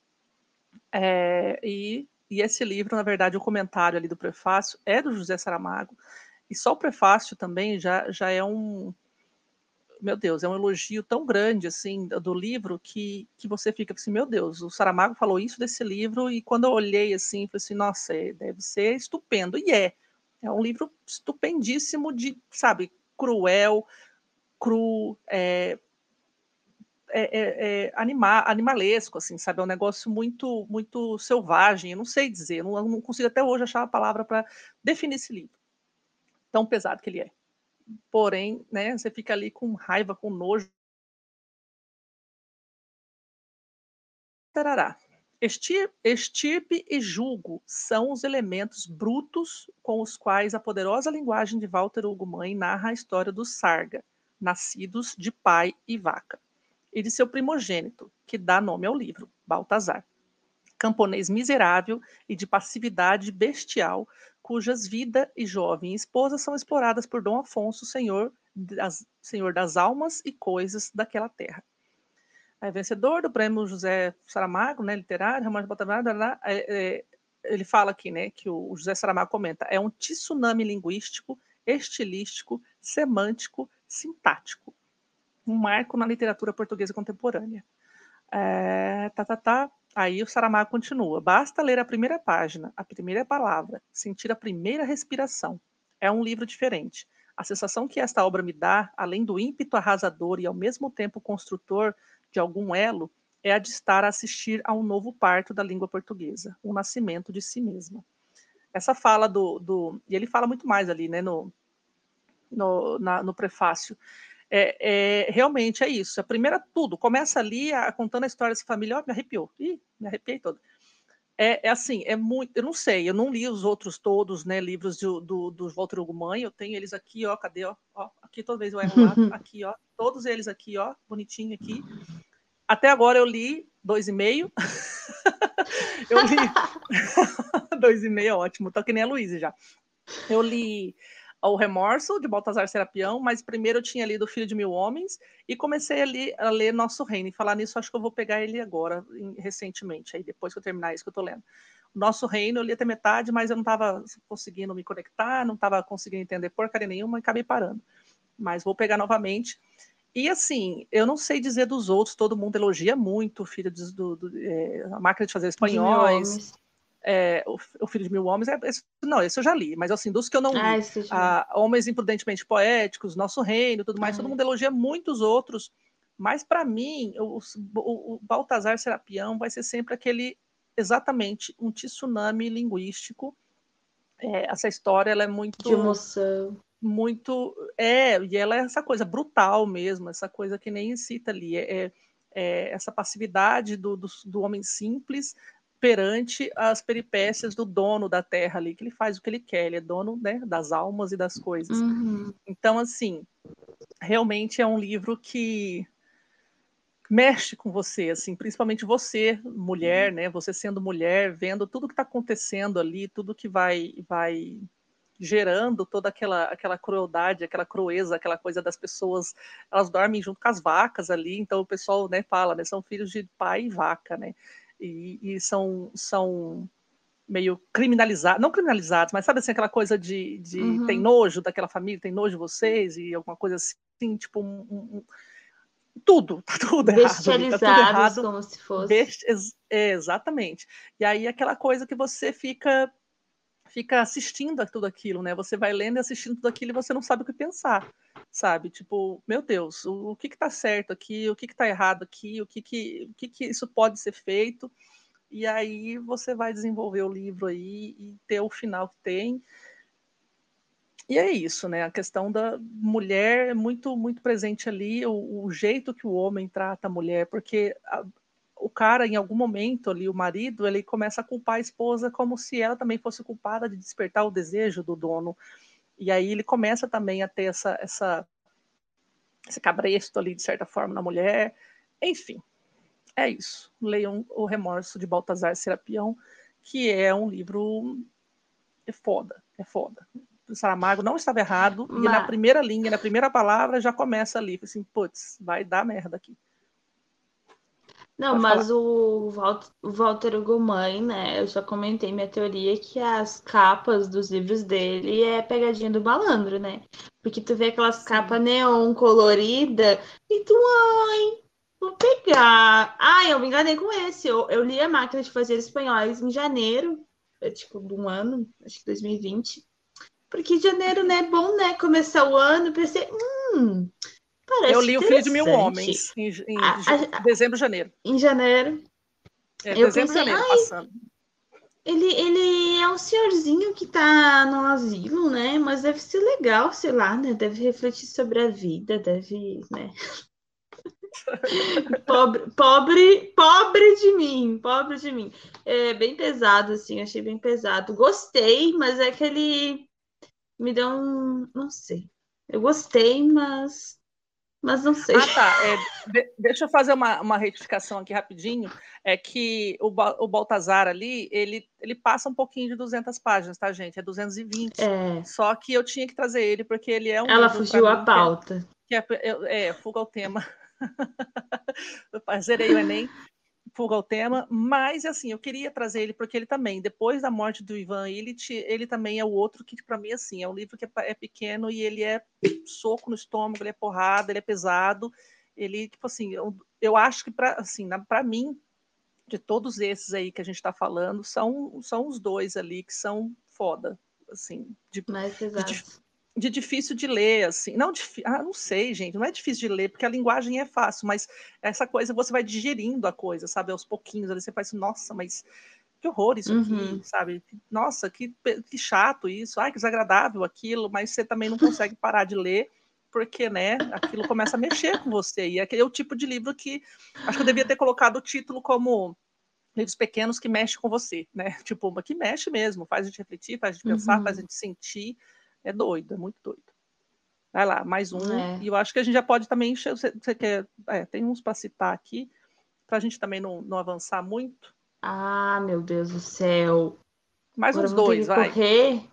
É, e, e esse livro, na verdade, o comentário ali do prefácio é do José Saramago, e só o prefácio também já, já é um, meu Deus, é um elogio tão grande assim do livro que, que você fica assim, meu Deus, o Saramago falou isso desse livro e quando eu olhei assim, falei assim, nossa, é, deve ser estupendo e é. É um livro estupendíssimo de, sabe, cruel, cru, é, é, é, é anima, animalesco, assim, sabe? É um negócio muito, muito selvagem. Eu não sei dizer, não, não consigo até hoje achar a palavra para definir esse livro, tão pesado que ele é. Porém, né, você fica ali com raiva, com nojo. Tarará. Estirpe e julgo são os elementos brutos com os quais a poderosa linguagem de Walter Hugo Mãe narra a história dos Sarga, nascidos de pai e vaca e de seu primogênito, que dá nome ao livro, Baltazar. Camponês miserável e de passividade bestial, cujas vida e jovem esposa são exploradas por Dom Afonso, senhor das, senhor das almas e coisas daquela terra. É vencedor do prêmio José Saramago, né, literário, Romano Baltazar, é, é, ele fala aqui, né, que o José Saramago comenta, é um tsunami linguístico, estilístico, semântico, sintático um marco na literatura portuguesa contemporânea. É, tá, tá, tá. Aí o Saramago continua. Basta ler a primeira página, a primeira palavra, sentir a primeira respiração. É um livro diferente. A sensação que esta obra me dá, além do ímpeto arrasador e ao mesmo tempo construtor de algum elo, é a de estar a assistir a um novo parto da língua portuguesa, um nascimento de si mesma. Essa fala do, do, e ele fala muito mais ali, né, no, no, na, no prefácio, é, é, realmente é isso. A primeira, tudo, começa ali a, contando a história dessa família, ó, me arrepiou. Ih, me arrepiei todo. É, é, assim, é muito, eu não sei, eu não li os outros todos, né, livros do, do, do Walter Ugumãe, eu tenho eles aqui, ó, cadê, ó, ó aqui toda vez eu erro lá, <laughs> aqui, ó, todos eles aqui, ó, bonitinho aqui. Até agora eu li dois e meio. <laughs> eu li <laughs> dois e meio, ótimo, tô que nem a Luísa já. Eu li o Remorso, de Baltazar Serapião, mas primeiro eu tinha lido O Filho de Mil Homens e comecei a, li, a ler Nosso Reino. E falar nisso, acho que eu vou pegar ele agora, em, recentemente, aí depois que eu terminar isso que eu estou lendo. Nosso Reino eu li até metade, mas eu não estava conseguindo me conectar, não estava conseguindo entender porcaria nenhuma e acabei parando. Mas vou pegar novamente. E assim, eu não sei dizer dos outros, todo mundo elogia muito o filho do, do, do é, a máquina de fazer espanhóis é, o, o, Filho de Mil Homens, é, esse, não, esse eu já li, mas assim, dos que eu não li, ah, Homens Imprudentemente Poéticos, Nosso Reino, tudo mais, todo mundo elogia muitos outros, mas para mim, o, o, o, Baltazar Serapião vai ser sempre aquele, exatamente, um tsunami linguístico, é, essa história, ela é muito... De emoção. Muito, é, e ela é essa coisa brutal mesmo, essa coisa que nem cita ali, é, é, é essa passividade do, do, do homem simples, perante as peripécias do dono da terra ali, que ele faz o que ele quer, ele é dono né, das almas e das coisas. Uhum. Então, assim, realmente é um livro que mexe com você, assim, principalmente você, mulher, né? Você sendo mulher, vendo tudo que está acontecendo ali, tudo que vai, vai gerando toda aquela, aquela crueldade, aquela crueza, aquela coisa das pessoas, elas dormem junto com as vacas ali, então o pessoal, né, fala, né, são filhos de pai e vaca, né? E, e são, são meio criminalizados, não criminalizados, mas sabe assim, aquela coisa de, de uhum. tem nojo daquela família, tem nojo de vocês, e alguma coisa assim, tipo um, um, tudo, tá tudo errado. Tá tudo errado. como se fosse. Best... É, exatamente. E aí aquela coisa que você fica fica assistindo a tudo aquilo, né? Você vai lendo e assistindo tudo aquilo e você não sabe o que pensar, sabe? Tipo, meu Deus, o, o que que tá certo aqui, o que que tá errado aqui, o que que, o que que isso pode ser feito? E aí você vai desenvolver o livro aí e ter o final que tem. E é isso, né? A questão da mulher é muito, muito presente ali, o, o jeito que o homem trata a mulher, porque a, o cara, em algum momento ali, o marido, ele começa a culpar a esposa como se ela também fosse culpada de despertar o desejo do dono. E aí ele começa também a ter essa, essa esse cabresto ali, de certa forma, na mulher. Enfim, é isso. Leiam O Remorso de Baltazar Serapião, que é um livro é foda, é foda. O Saramago não estava errado, Mas... e na primeira linha, na primeira palavra, já começa ali, assim, putz, vai dar merda aqui. Não, Pode mas o Walt- o Walter Mãe, né? Eu já comentei minha teoria que as capas dos livros dele é pegadinha do malandro, né? Porque tu vê aquelas capas neon colorida e tu, ai, vou pegar. Ai, eu me enganei com esse. Eu, eu li a Máquina de Fazer Espanhóis em janeiro, é, tipo, de um ano, acho que 2020. Porque janeiro, né, é bom, né? Começar o ano, pensei, hum, parece Eu li O Filho de Mil. Homens em, em A- ja- a- dezembro, janeiro. Em janeiro. É, Eu dezembro, pensei, janeiro, passando. Ele, ele é um senhorzinho que tá no asilo, né? Mas deve ser legal, sei lá, né? Deve refletir sobre a vida, deve, né? <laughs> Pobre, pobre, pobre de mim, pobre de mim. É bem pesado, assim, achei bem pesado. Gostei, mas é que ele me deu um, não sei. Eu gostei, mas, mas não sei. Ah, tá. É, de- deixa eu fazer uma, uma retificação aqui rapidinho. É que o, o Baltazar ali, ele, ele passa um pouquinho de 200 páginas, tá, gente? É 220. É, Só que eu tinha que trazer ele, porque ele é um. ela fugiu à que é- pauta. que é, eu- é, fuga ao tema. <laughs> Zerei o Enem, fuga ao tema, mas assim, eu queria trazer ele porque ele também, depois da morte do Ivan Illich, ele também é o outro que para mim assim, é um livro que é, é pequeno e ele é soco no estômago, ele é porrada, ele é pesado, ele tipo assim, eu, eu acho que para assim, para mim de todos esses aí que a gente está falando, são são os dois ali que são foda, assim, de Mais. De difícil de ler, assim. Não, ah, não sei, gente, não é difícil de ler, porque a linguagem é fácil, mas essa coisa você vai digerindo a coisa, sabe? Aos pouquinhos, ali você faz, nossa, mas que horror isso Uhum. aqui, sabe? Nossa, que, que chato isso, ai, que desagradável aquilo, mas você também não consegue parar de ler, porque, né, aquilo começa a mexer com você. E aquele é o tipo de livro que acho que eu devia ter colocado o título como livros pequenos que mexem com você, né? <laughs> Tipo, mas que mexe mesmo, faz a gente refletir, faz a gente pensar, Uhum. faz a gente sentir. É doido, é muito doido. Vai lá, mais um. É. E eu acho que a gente já pode também. Você, você quer. É, tem uns para citar aqui, para a gente também não, não avançar muito. Ah, meu Deus do céu. Mais Agora uns dois, vai. correr.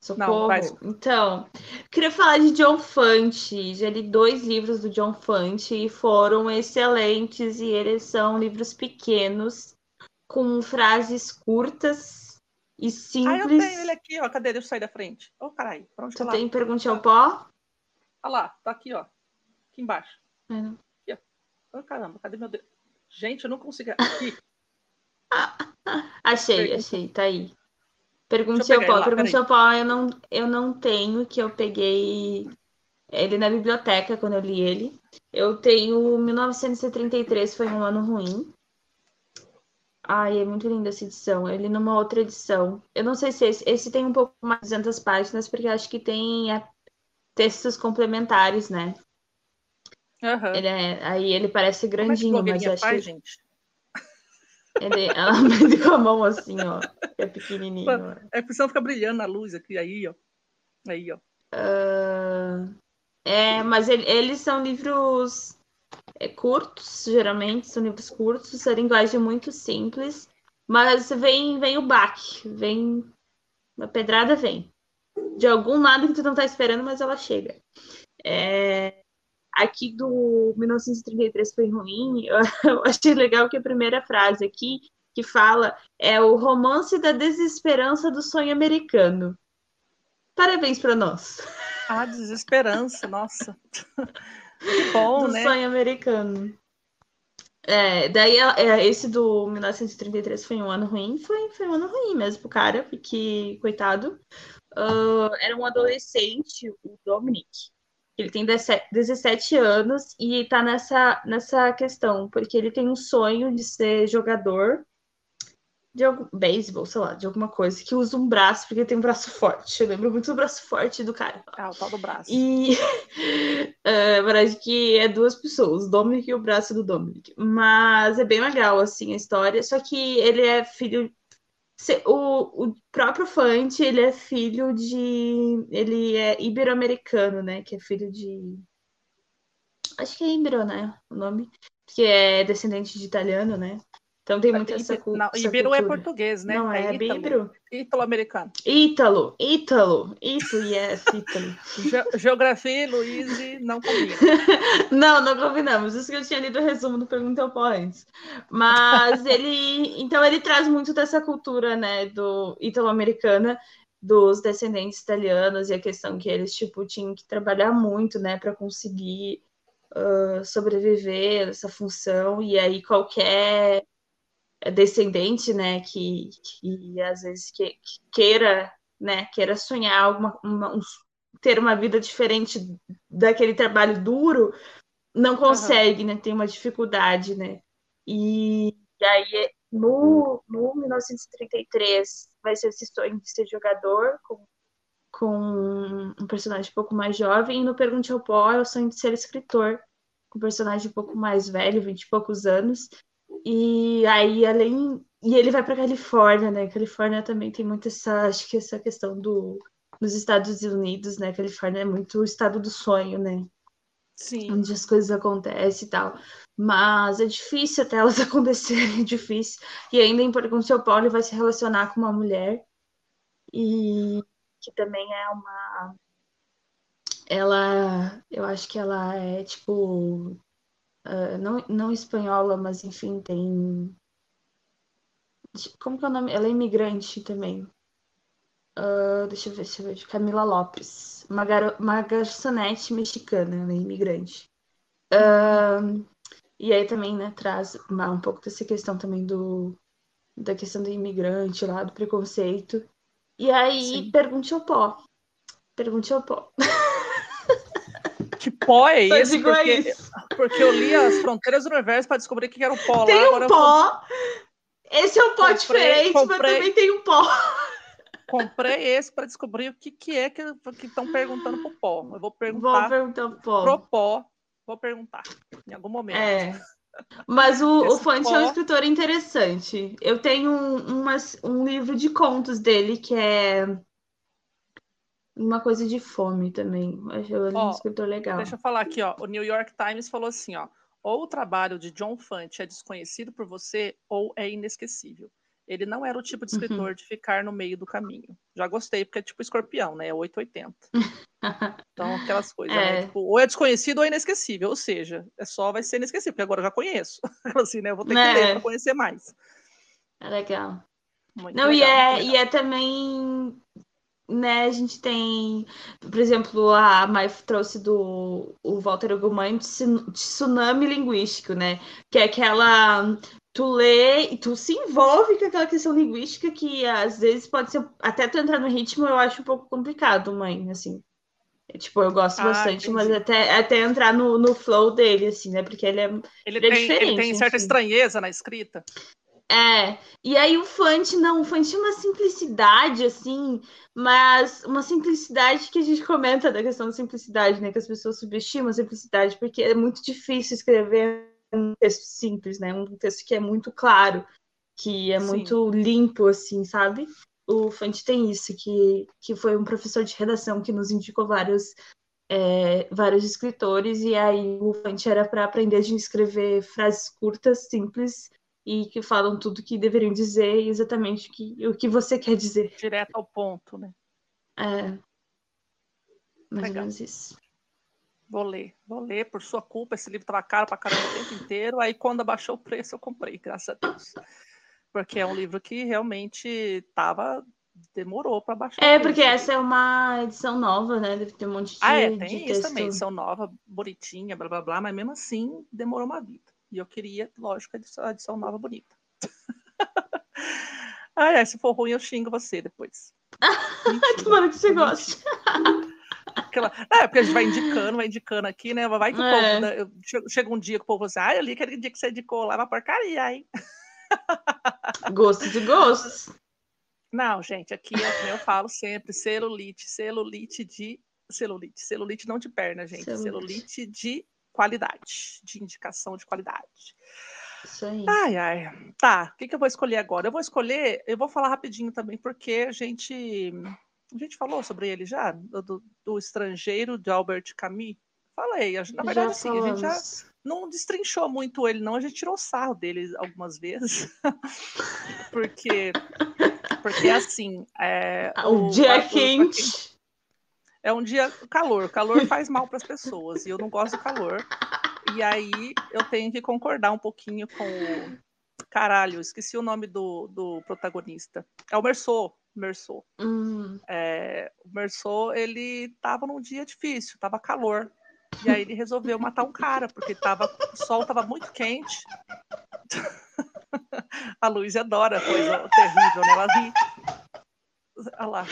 Socorro. vai. Então, queria falar de John Fante. Já li dois livros do John Fante e foram excelentes. E eles são livros pequenos, com frases curtas e Ah, eu simples. tenho ele aqui, ó. Cadê? Deixa eu sair da frente. Ô, caralho, pra onde Tu tem Pergunte ao Pó? Olha lá, tá aqui, ó. Aqui embaixo. É, não. Ô, caramba, cadê meu Deus? Gente, eu não consigo. Aqui. <laughs> Achei, Pergunta. achei, tá aí. Pergunte ao Pó. lá, Pergunte peraí. ao Pó eu não, eu não tenho, que eu peguei ele na biblioteca quando eu li ele. Eu tenho 1933, foi um ano ruim. Ai, é muito linda essa edição. Eu li numa outra edição. Eu não sei se esse, esse tem um pouco mais de 200 páginas, porque acho que tem é, textos complementares, né? Aham. Ele é- aí ele parece é grandinho, mas blogueirinha acho faz, que gente? ele, ela <laughs> mede com a mão assim, ó. É pequenininho. É porque senão fica brilhando na luz aqui, aí, ó. Aí, ó. Ah, é, mas ele- eles são livros é, curtos, geralmente, são livros curtos, a linguagem é muito simples, mas vem, vem o baque, vem, a pedrada vem. De algum lado que tu não tá esperando, mas ela chega. É, aqui do 1933 foi ruim, <laughs> eu achei legal que a primeira frase aqui, que fala, é o romance da desesperança do sonho americano. Parabéns para nós. Ah, desesperança, nossa. <laughs> Que <laughs> bom, do né? sonho americano. É, daí é, esse do 1933 foi um ano ruim, foi, foi um ano ruim mesmo pro cara, porque, coitado, ah, era um adolescente, o Dominic. Ele tem 17 17 anos e tá nessa, nessa questão, porque ele tem um sonho de ser jogador de algum beisebol, sei lá, de alguma coisa, que usa um braço, porque tem um braço forte. Eu lembro muito do braço forte do cara. Ah, o tal do braço. E <laughs> é, parece que é duas pessoas, o Dominic e o braço do Dominic. Mas é bem legal, assim, a história. Só que ele é filho. O, o próprio Fante, ele é filho de. Ele é ibero-americano, né? Que é filho de. Acho que é Ibero, né? O nome. Que é descendente de italiano, né? Então tem muita essa, cultura. Ibero é português, né? Não é, é Ibero? Ítalo-americano. Ítalo, Ítalo, Ítalo, yes, Ítalo. Ge geografia e Luiz não combinam. <laughs> não, não combinamos. Isso que eu tinha lido o resumo do Pergunta ao antes. Mas ele, <laughs> então ele traz muito dessa cultura, né, do ítalo-americana, dos descendentes italianos e a questão que eles, tipo, tinham que trabalhar muito, né, para conseguir uh, sobreviver essa função. E aí qualquer descendente, né, que, que às vezes que, que queira, né, queira sonhar uma, uma um, ter uma vida diferente daquele trabalho duro, não consegue, uhum. né, tem uma dificuldade, né, e, e aí no, no 1933 vai ser esse sonho de ser jogador com, com um personagem um pouco mais jovem, e no Pergunte ao Pó é o sonho de ser escritor, com um personagem um pouco mais velho, vinte e poucos anos, e aí, além. E ele vai para Califórnia, né? Califórnia também tem muito essa, acho que essa questão do nos Estados Unidos, né? Califórnia é muito o estado do sonho, né? Sim. Onde as coisas acontecem e tal. Mas é difícil até elas <laughs> acontecerem, é difícil. E ainda em Portugal, seu Paulo vai se relacionar com uma mulher e que também é uma ela eu acho que ela é tipo uh, não, não espanhola, mas enfim, tem. Como que é o nome? Ela é imigrante também. Uh, deixa eu ver, deixa eu ver. Camila Lopes. Uma, uma garçonete mexicana, ela é imigrante. Uh, e aí também, né, traz uma, um pouco dessa questão também do da questão do imigrante lá, do preconceito. E aí, Sim. pergunte ao pó. Pergunte ao pó. <laughs> Que pó é esse? Porque, isso. porque eu li as fronteiras do universo para descobrir que era o pó tem lá. um pó. Esse é um pó comprei, diferente, comprei, mas também tem um pó. Comprei esse para descobrir o que, que é que estão perguntando pro pó. Eu vou perguntar. Vou perguntar pro pó. Pro pó. Vou perguntar em algum momento. É. Mas o, o Fante pó... é um escritor interessante. Eu tenho um, umas, um livro de contos dele que é uma coisa de fome também. Acho ele um escritor legal. Deixa eu falar aqui, ó. O New York Times falou assim, ó. Ou o trabalho de John Fante é desconhecido por você, ou é inesquecível. Ele não era o tipo de uhum. escritor uhum. de ficar no meio do caminho. Já gostei, porque é tipo escorpião, né? É 880. <laughs> então, aquelas coisas, né? é. né? Tipo, ou é desconhecido ou é inesquecível. Ou seja, é só vai ser inesquecível, porque agora eu já conheço. <laughs> assim, né? Eu vou ter que é. ler para conhecer mais. É legal. Muito não, legal, e, é, legal. e é também né, a gente tem, por exemplo, a Mai trouxe do o Walter Ugumãe de tsunami linguístico, né? Que é aquela tu lê e tu se envolve com aquela questão linguística que às vezes pode ser até tu entrar no ritmo eu acho um pouco complicado, mãe, assim. É, tipo, eu gosto ah, bastante, entendi. mas até, até entrar no, no flow dele, assim, né? Porque ele é, ele, ele é tem, diferente. Ele tem certa estranheza na escrita. É, e aí o Fante, não, o Fante tinha uma simplicidade, assim, mas uma simplicidade que a gente comenta da questão da simplicidade, né? Que as pessoas subestimam a simplicidade, porque é muito difícil escrever um texto simples, né? Um texto que é muito claro, que é Sim. muito limpo, assim, sabe? O Fante tem isso, que, que foi um professor de redação que nos indicou vários, é, vários escritores, e aí o Fante era para aprender a escrever frases curtas, simples, e que falam tudo que deveriam dizer e exatamente o que, o que você quer dizer. Direto ao ponto, né? É. Mais Legal. ou menos isso. Vou ler, vou ler, por sua culpa, esse livro estava caro para caramba o tempo inteiro, aí quando abaixou o preço eu comprei, graças a Deus. Porque é um livro que realmente tava demorou para baixar. É, porque essa é uma edição nova, né? Deve ter um monte de Ah, é, tem isso texto. também, edição nova, bonitinha, blá blá blá, mas mesmo assim demorou uma vida. E eu queria, lógico, a edição, a edição nova bonita. ai, <laughs> ai, se for ruim, eu xingo você depois. <laughs> Tomara que você goste. Aquela... É, porque a gente vai indicando, vai indicando aqui, né? Vai que o é. povo. Né? Chega um dia que o povo fala assim, ah, eu li aquele dia que você indicou lá uma porcaria, hein? <laughs> Gosto de gostos. Não, gente, aqui é eu falo sempre: celulite, celulite de. Celulite, celulite não de perna, gente. Celulite, celulite de qualidade, de indicação de qualidade. Isso aí. Ai, ai. Tá, o que, que eu vou escolher agora? Eu vou escolher, eu vou falar rapidinho também, porque a gente. A gente falou sobre ele já, do, do estrangeiro de Albert Camus. Falei, na verdade, sim, a gente já, não destrinchou muito ele, não. A gente tirou sarro dele algumas vezes. <laughs> porque, porque assim. É, ah, o, o dia quente. É um dia calor. Calor faz mal para as pessoas. E eu não gosto do calor. E aí eu tenho que concordar um pouquinho com o. Caralho, esqueci o nome do, do protagonista. É o Merceau. Merceau. Hum. É, o Merceau, ele tava num dia difícil, tava calor. E aí ele resolveu matar um cara, porque tava, o sol estava muito quente. <laughs> A Luísa adora coisa terrível, né? Ela ri. Olha lá.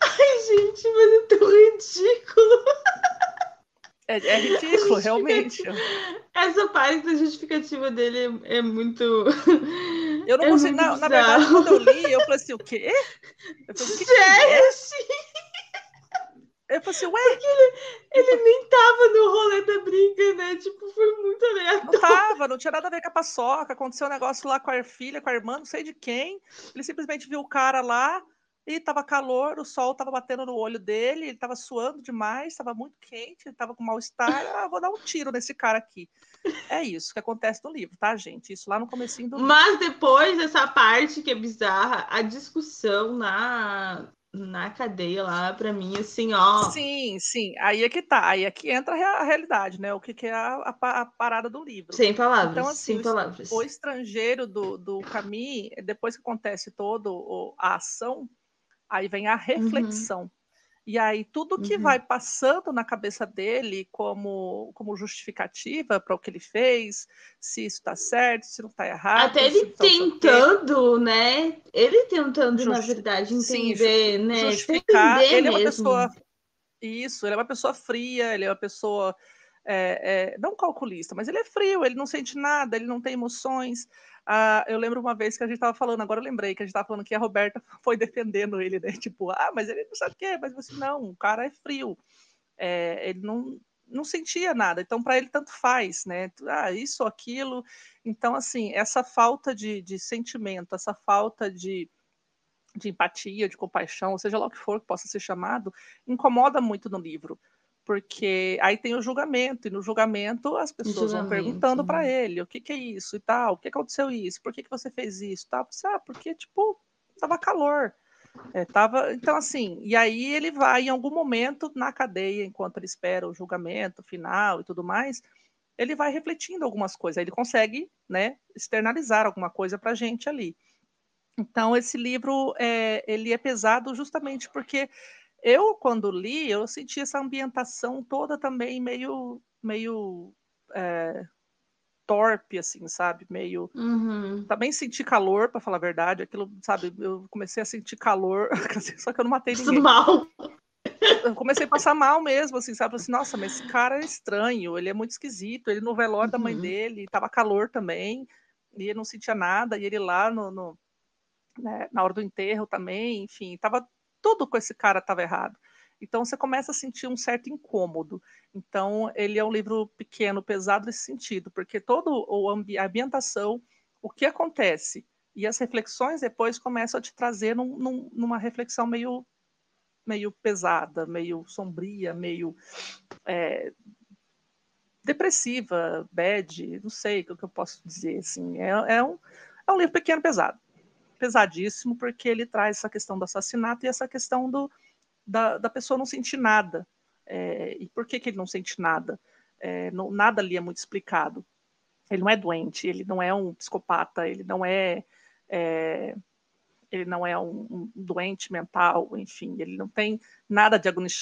Ai, gente, mas é tão ridículo. É, é ridículo, realmente. Essa parte da justificativa dele é, é muito. Eu não é consigo. Na, na, verdade, quando eu li, eu falei assim: o quê? Eu falei, o que Jesse! Eu falei assim, ué? Porque ele, ele nem tava no rolê da briga, né? Tipo, foi muito aleatório. Não tava, não tinha nada a ver com a paçoca. Aconteceu um negócio lá com a filha, com a irmã, não sei de quem. Ele simplesmente viu o cara lá e tava calor, o sol tava batendo no olho dele, ele tava suando demais, tava muito quente, ele tava com mal-estar. Ah, vou dar um tiro nesse cara aqui. É isso que acontece no livro, tá, gente? Isso lá no comecinho do Mas depois dessa parte que é bizarra, a discussão na na cadeia lá, para mim, assim, ó. Sim, sim. Aí é que tá. Aí é que entra a realidade, né? O que, que é a, a, a, parada do livro. Sem palavras. Então, assim, sem o, palavras. o estrangeiro do, do Camus, depois que acontece toda a ação, aí vem a uhum. reflexão. Uhum. E aí tudo que uhum. vai passando na cabeça dele como, como justificativa para o que ele fez, se isso está certo, se não está errado. Até ele tá tentando, né? Ele tentando, Justi na verdade, entender, Sim, né? Justificar. Entender ele mesmo. é uma pessoa. Isso, ele é uma pessoa fria, ele é uma pessoa. É, é, não calculista, mas ele é frio, ele não sente nada, ele não tem emoções. Eu lembro uma vez que a gente estava falando, agora eu lembrei que a gente estava falando que a Roberta <laughs> foi defendendo ele, né? Tipo, ah, mas ele não sabe o quê, mas você não, o cara é frio. É, ele não, não sentia nada, então para ele tanto faz, né? Ah, isso, aquilo. Então, assim, essa falta de, de sentimento, essa falta de, de empatia, de compaixão, seja lá o que for que possa ser chamado, incomoda muito no livro porque aí tem o julgamento, e no julgamento as pessoas julgamento, vão perguntando para né? ele o que, que, é isso e tal, o que aconteceu isso, por que, que você fez isso e tal. Você, ah, porque, tipo, tava calor. É, tava, então, assim, e aí ele vai em algum momento na cadeia, enquanto ele espera o julgamento final e tudo mais, ele vai refletindo algumas coisas, ele consegue, né, externalizar alguma coisa para a gente ali. Então, esse livro, é, ele é pesado justamente porque eu, quando li, eu senti essa ambientação toda também meio, meio é, torpe, assim, sabe? Meio. Uhum. Também senti calor, para falar a verdade. Aquilo, sabe? Eu comecei a sentir calor, <laughs> só que eu não matei ninguém. mal. Eu comecei a passar mal mesmo, assim, sabe? Assim, nossa, mas esse cara é estranho, ele é muito esquisito. Ele no velório uhum. da mãe uhum. dele, tava calor também, e ele não sentia nada, e ele lá no, no né, na hora do enterro também, enfim, tava tudo com esse cara estava errado. Então você começa a sentir um certo incômodo. Então ele é um livro pequeno, pesado nesse sentido, porque toda a ambientação, o que acontece e as reflexões depois começam a te trazer num, num, numa reflexão meio meio pesada, meio sombria, meio é, depressiva, bad, não sei o que eu posso dizer. Assim, é, é, um, é um livro pequeno, pesado pesadíssimo, porque ele traz essa questão do assassinato e essa questão do, da, da pessoa não sentir nada. É, e por que, que ele não sente nada? É, não, nada ali é muito explicado. Ele não é doente, ele não é um psicopata, ele não é, é ele não é um, um, doente mental, enfim, ele não tem nada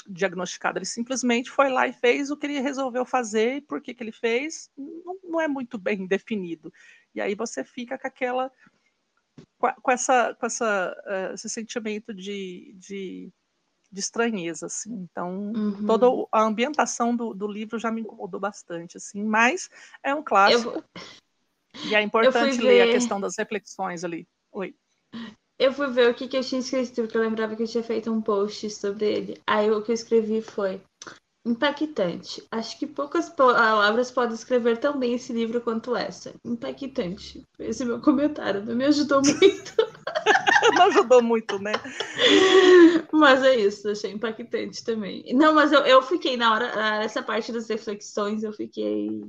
diagnosticado, ele simplesmente foi lá e fez o que ele resolveu fazer, e por que, que ele fez, não, não é muito bem definido. E aí você fica com aquela com, essa, com essa, uh, esse sentimento de, de, de, estranheza, assim. Então, uhum. toda a ambientação do, do, livro já me incomodou bastante, assim. Mas é um clássico. Eu... E é importante ler ver... a questão das reflexões ali. Oi. Eu fui ver o que, que eu tinha escrito, porque eu lembrava que eu tinha feito um post sobre ele. Aí o que eu escrevi foi Impactante. Acho que poucas palavras podem escrever tão bem esse livro quanto essa. Impactante. Esse é meu comentário, não me ajudou muito. <laughs> não ajudou muito, né? Mas é isso, achei impactante também. Não, mas eu, eu fiquei na hora, essa parte das reflexões, eu fiquei.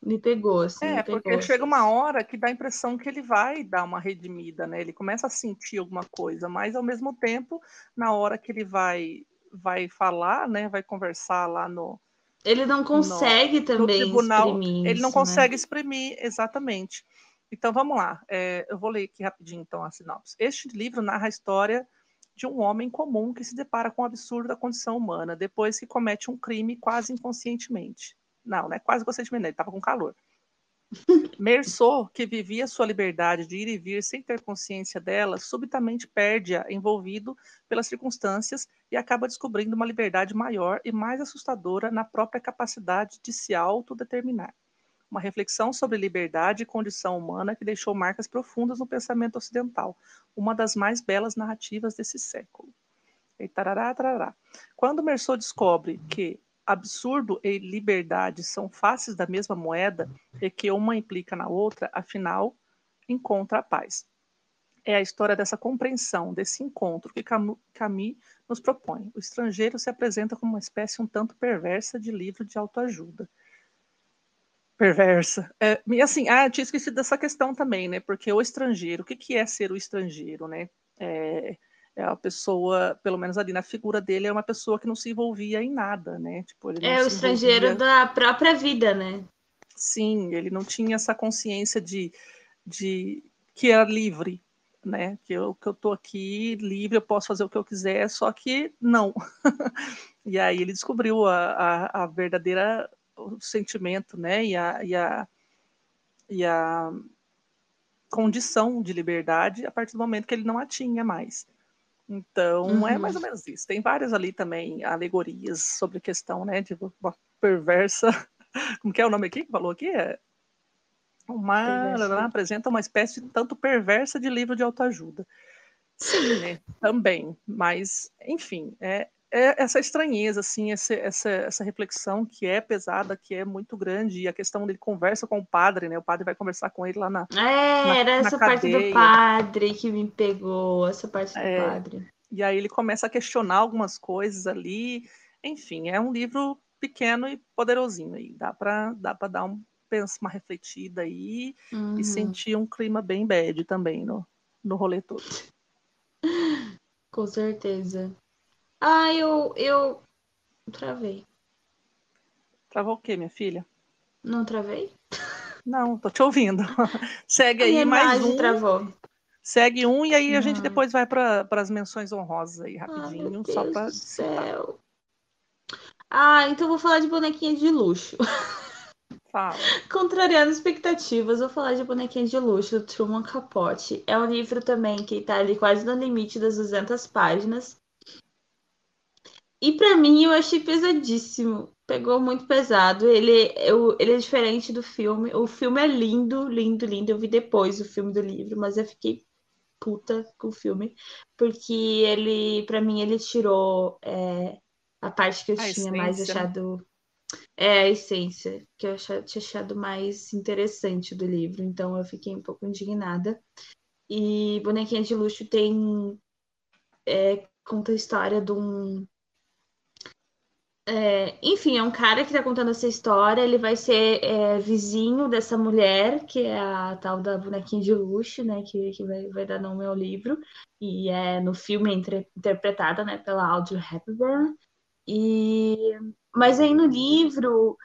Me pegou, assim. É, pegou, porque chega uma hora que dá a impressão que ele vai dar uma redimida, né? Ele começa a sentir alguma coisa, mas ao mesmo tempo, na hora que ele vai vai falar, né? Vai conversar lá no. Ele não consegue no, também no tribunal, exprimir. Ele não isso, né? consegue exprimir, exatamente. Então vamos lá. É, eu vou ler aqui rapidinho então a sinopse. Este livro narra a história de um homem comum que se depara com o absurdo da condição humana depois que comete um crime quase inconscientemente. Não, não é quase inconscientemente, ele estava com calor. Merceau, que vivia sua liberdade de ir e vir sem ter consciência dela, subitamente perde-a envolvido pelas circunstâncias e acaba descobrindo uma liberdade maior e mais assustadora na própria capacidade de se autodeterminar. Uma reflexão sobre liberdade e condição humana que deixou marcas profundas no pensamento ocidental, uma das mais belas narrativas desse século. E tarará, tarará. Quando Merceau descobre que absurdo e liberdade são faces da mesma moeda e que uma implica na outra, afinal, encontra a paz. É a história dessa compreensão, desse encontro que Camus nos propõe. O estrangeiro se apresenta como uma espécie um tanto perversa de livro de autoajuda. Perversa. É, e assim, ah, tinha esquecido dessa questão também, né? Porque o estrangeiro, o que, que é ser o estrangeiro, né? É, é a pessoa, pelo menos ali na figura dele, é uma pessoa que não se envolvia em nada, né? Tipo, é o estrangeiro envolvia... da própria vida, né? Sim, ele não tinha essa consciência de, de que era livre, né? Que eu, que eu tô aqui livre, eu posso fazer o que eu quiser, só que não. <laughs> e aí ele descobriu a, a, a verdadeira o sentimento, né? E a, e a, e a condição de liberdade a partir do momento que ele não a tinha mais. Então, uhum. é mais ou menos isso. Tem várias ali também alegorias sobre a questão, né, de uma perversa. <laughs> Como que é o nome aqui que falou aqui? É uma ela apresenta uma espécie tanto perversa de livro de autoajuda. Sim, né? Também, mas enfim, é, é essa estranheza, assim, essa, essa, essa reflexão que é pesada, que é muito grande, e a questão dele conversa com o padre, né? O padre vai conversar com ele lá na. É, na, era essa parte do padre que me pegou, essa parte do é, padre. E aí ele começa a questionar algumas coisas ali. Enfim, é um livro pequeno e poderosinho aí. Dá para dá pra dar um, uma refletida aí uhum. e sentir um clima bem bad também no, no rolê todo. <laughs> Com certeza. Ah, eu, eu travei. Travou o quê, minha filha? Não travei? Não, tô te ouvindo. <laughs> Segue aí mais um. Travou. Segue um e aí a gente depois vai para as menções honrosas aí rapidinho, Ai, só para céu. Ah, então vou falar de bonequinha de luxo. Fala. <laughs> Contrariando expectativas, vou falar de bonequinha de luxo do Truman Capote. É um livro também que está ali quase no limite das 200 páginas. E para mim eu achei pesadíssimo. Pegou muito pesado. Ele, eu, ele é diferente do filme. O filme é lindo, lindo, lindo. Eu vi depois o filme do livro, mas eu fiquei puta com o filme. Porque ele, para mim, ele tirou é, a parte que eu a tinha essência. mais achado. É a essência, que eu tinha achado mais interessante do livro. Então eu fiquei um pouco indignada. E Bonequinha de Luxo tem. É, conta a história de um é, enfim, é um cara que está contando essa história. Ele vai ser é, vizinho dessa mulher, que é a tal da bonequinha de luxo, né? Que, que vai, vai dar nome ao livro. E é no filme entre, interpretada né, pela Audrey Hepburn. E, mas aí no livro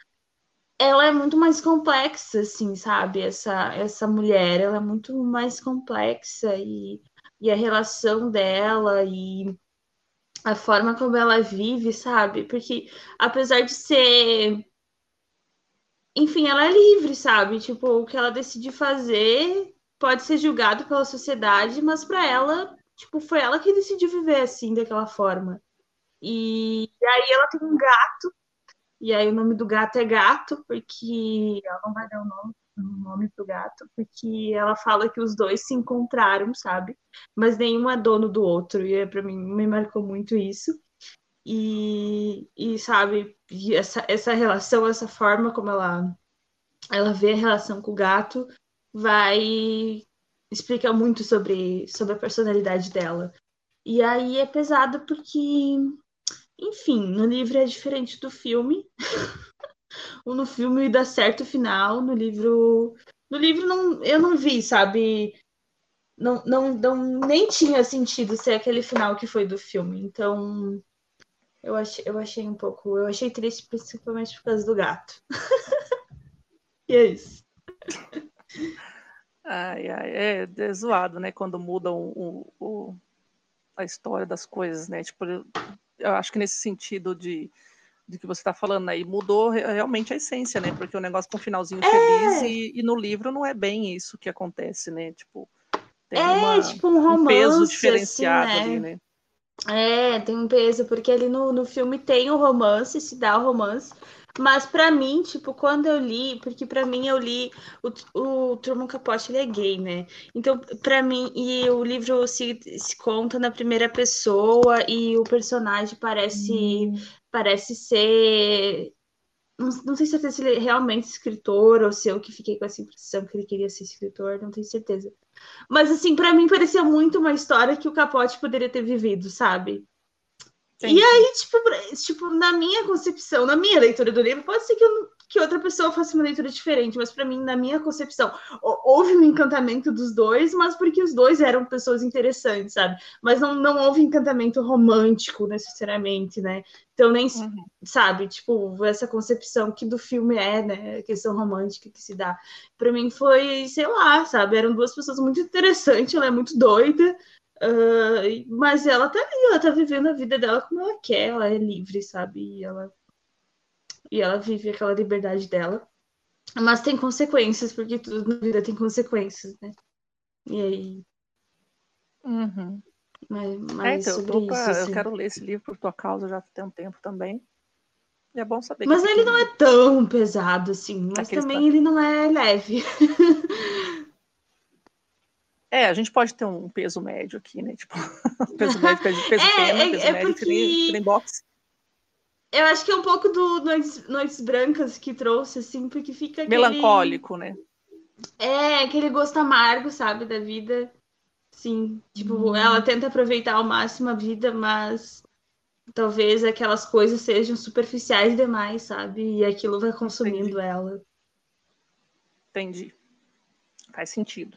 ela é muito mais complexa, assim, sabe? Essa, essa mulher, ela é muito mais complexa e, e a relação dela e a forma como ela vive, sabe? Porque apesar de ser. Enfim, ela é livre, sabe? Tipo, o que ela decide fazer pode ser julgado pela sociedade, mas para ela, tipo, foi ela que decidiu viver assim, daquela forma. E, e aí ela tem um gato, e aí o nome do gato é gato, porque ela não vai dar o nome um nome pro gato, porque ela fala que os dois se encontraram, sabe? Mas nenhum é dono do outro, e é, para mim me marcou muito isso. E, e sabe, e essa, essa relação, essa forma como ela, ela vê a relação com o gato, vai explica muito sobre, sobre a personalidade dela. E aí é pesado porque, enfim, no livro é diferente do filme. <laughs> no filme dá certo o final, no livro. No livro não, eu não vi, sabe? Não, não, não, nem tinha sentido ser aquele final que foi do filme. Então, eu achei, eu achei um pouco. Eu achei triste, principalmente por causa do gato. <laughs> e é isso. Ai, ai, é, é zoado, né? Quando mudam o, o, a história das coisas, né? Tipo, eu acho que nesse sentido de, de que você está falando aí, mudou realmente a essência, né? Porque o negócio com um finalzinho é. feliz e, e, no livro não é bem isso que acontece, né? Tipo, tem é, uma, tipo um, romance, um peso diferenciado assim, né? ali, né? É, tem um peso, porque ali no, no filme tem o romance, se dá o romance, mas para mim, tipo, quando eu li, porque para mim eu li o, o Truman Capote, ele é gay, né? Então, para mim, e o livro se, se conta na primeira pessoa e o personagem parece hum. parece ser não, não tenho certeza se ele é realmente escritor ou se eu que fiquei com essa impressão que ele queria ser escritor, não tenho certeza. Mas assim, para mim parecia muito uma história que o Capote poderia ter vivido, sabe? E aí, tipo, tipo, na minha concepção, na minha leitura do livro, pode ser que, eu, que outra pessoa faça uma leitura diferente, mas para mim, na minha concepção, houve um encantamento dos dois, mas porque os dois eram pessoas interessantes, sabe? Mas não, não houve encantamento romântico, necessariamente, né? Então, nem, uhum. sabe, tipo, essa concepção que do filme é, né? A questão romântica que se dá. Para mim foi, sei lá, sabe? Eram duas pessoas muito interessantes, ela é muito doida, Uh, mas ela tá ali, ela tá vivendo a vida dela como ela quer, ela é livre, sabe? E ela, e ela vive aquela liberdade dela. Mas tem consequências, porque tudo na vida tem consequências, né? E aí. Uhum. Mas, mas é, então, eu, isso, assim. eu quero ler esse livro por tua causa já tem um tempo também. E é bom saber. Mas ele não é tão pesado assim, mas também ele não é leve. <laughs> É, a gente pode ter um peso médio aqui, né? Tipo, <laughs> peso médio, peso, <laughs> peso é, pena, é, peso é médio, porque... Eu acho que é um pouco do Noites, Noites Brancas que trouxe, assim, porque fica aquele... Melancólico, né? É, aquele gosto amargo, sabe, da vida. Sim, tipo, hum. ela tenta aproveitar ao máximo a vida, mas talvez aquelas coisas sejam superficiais demais, sabe? E aquilo vai consumindo Entendi. ela. Entendi. Faz sentido.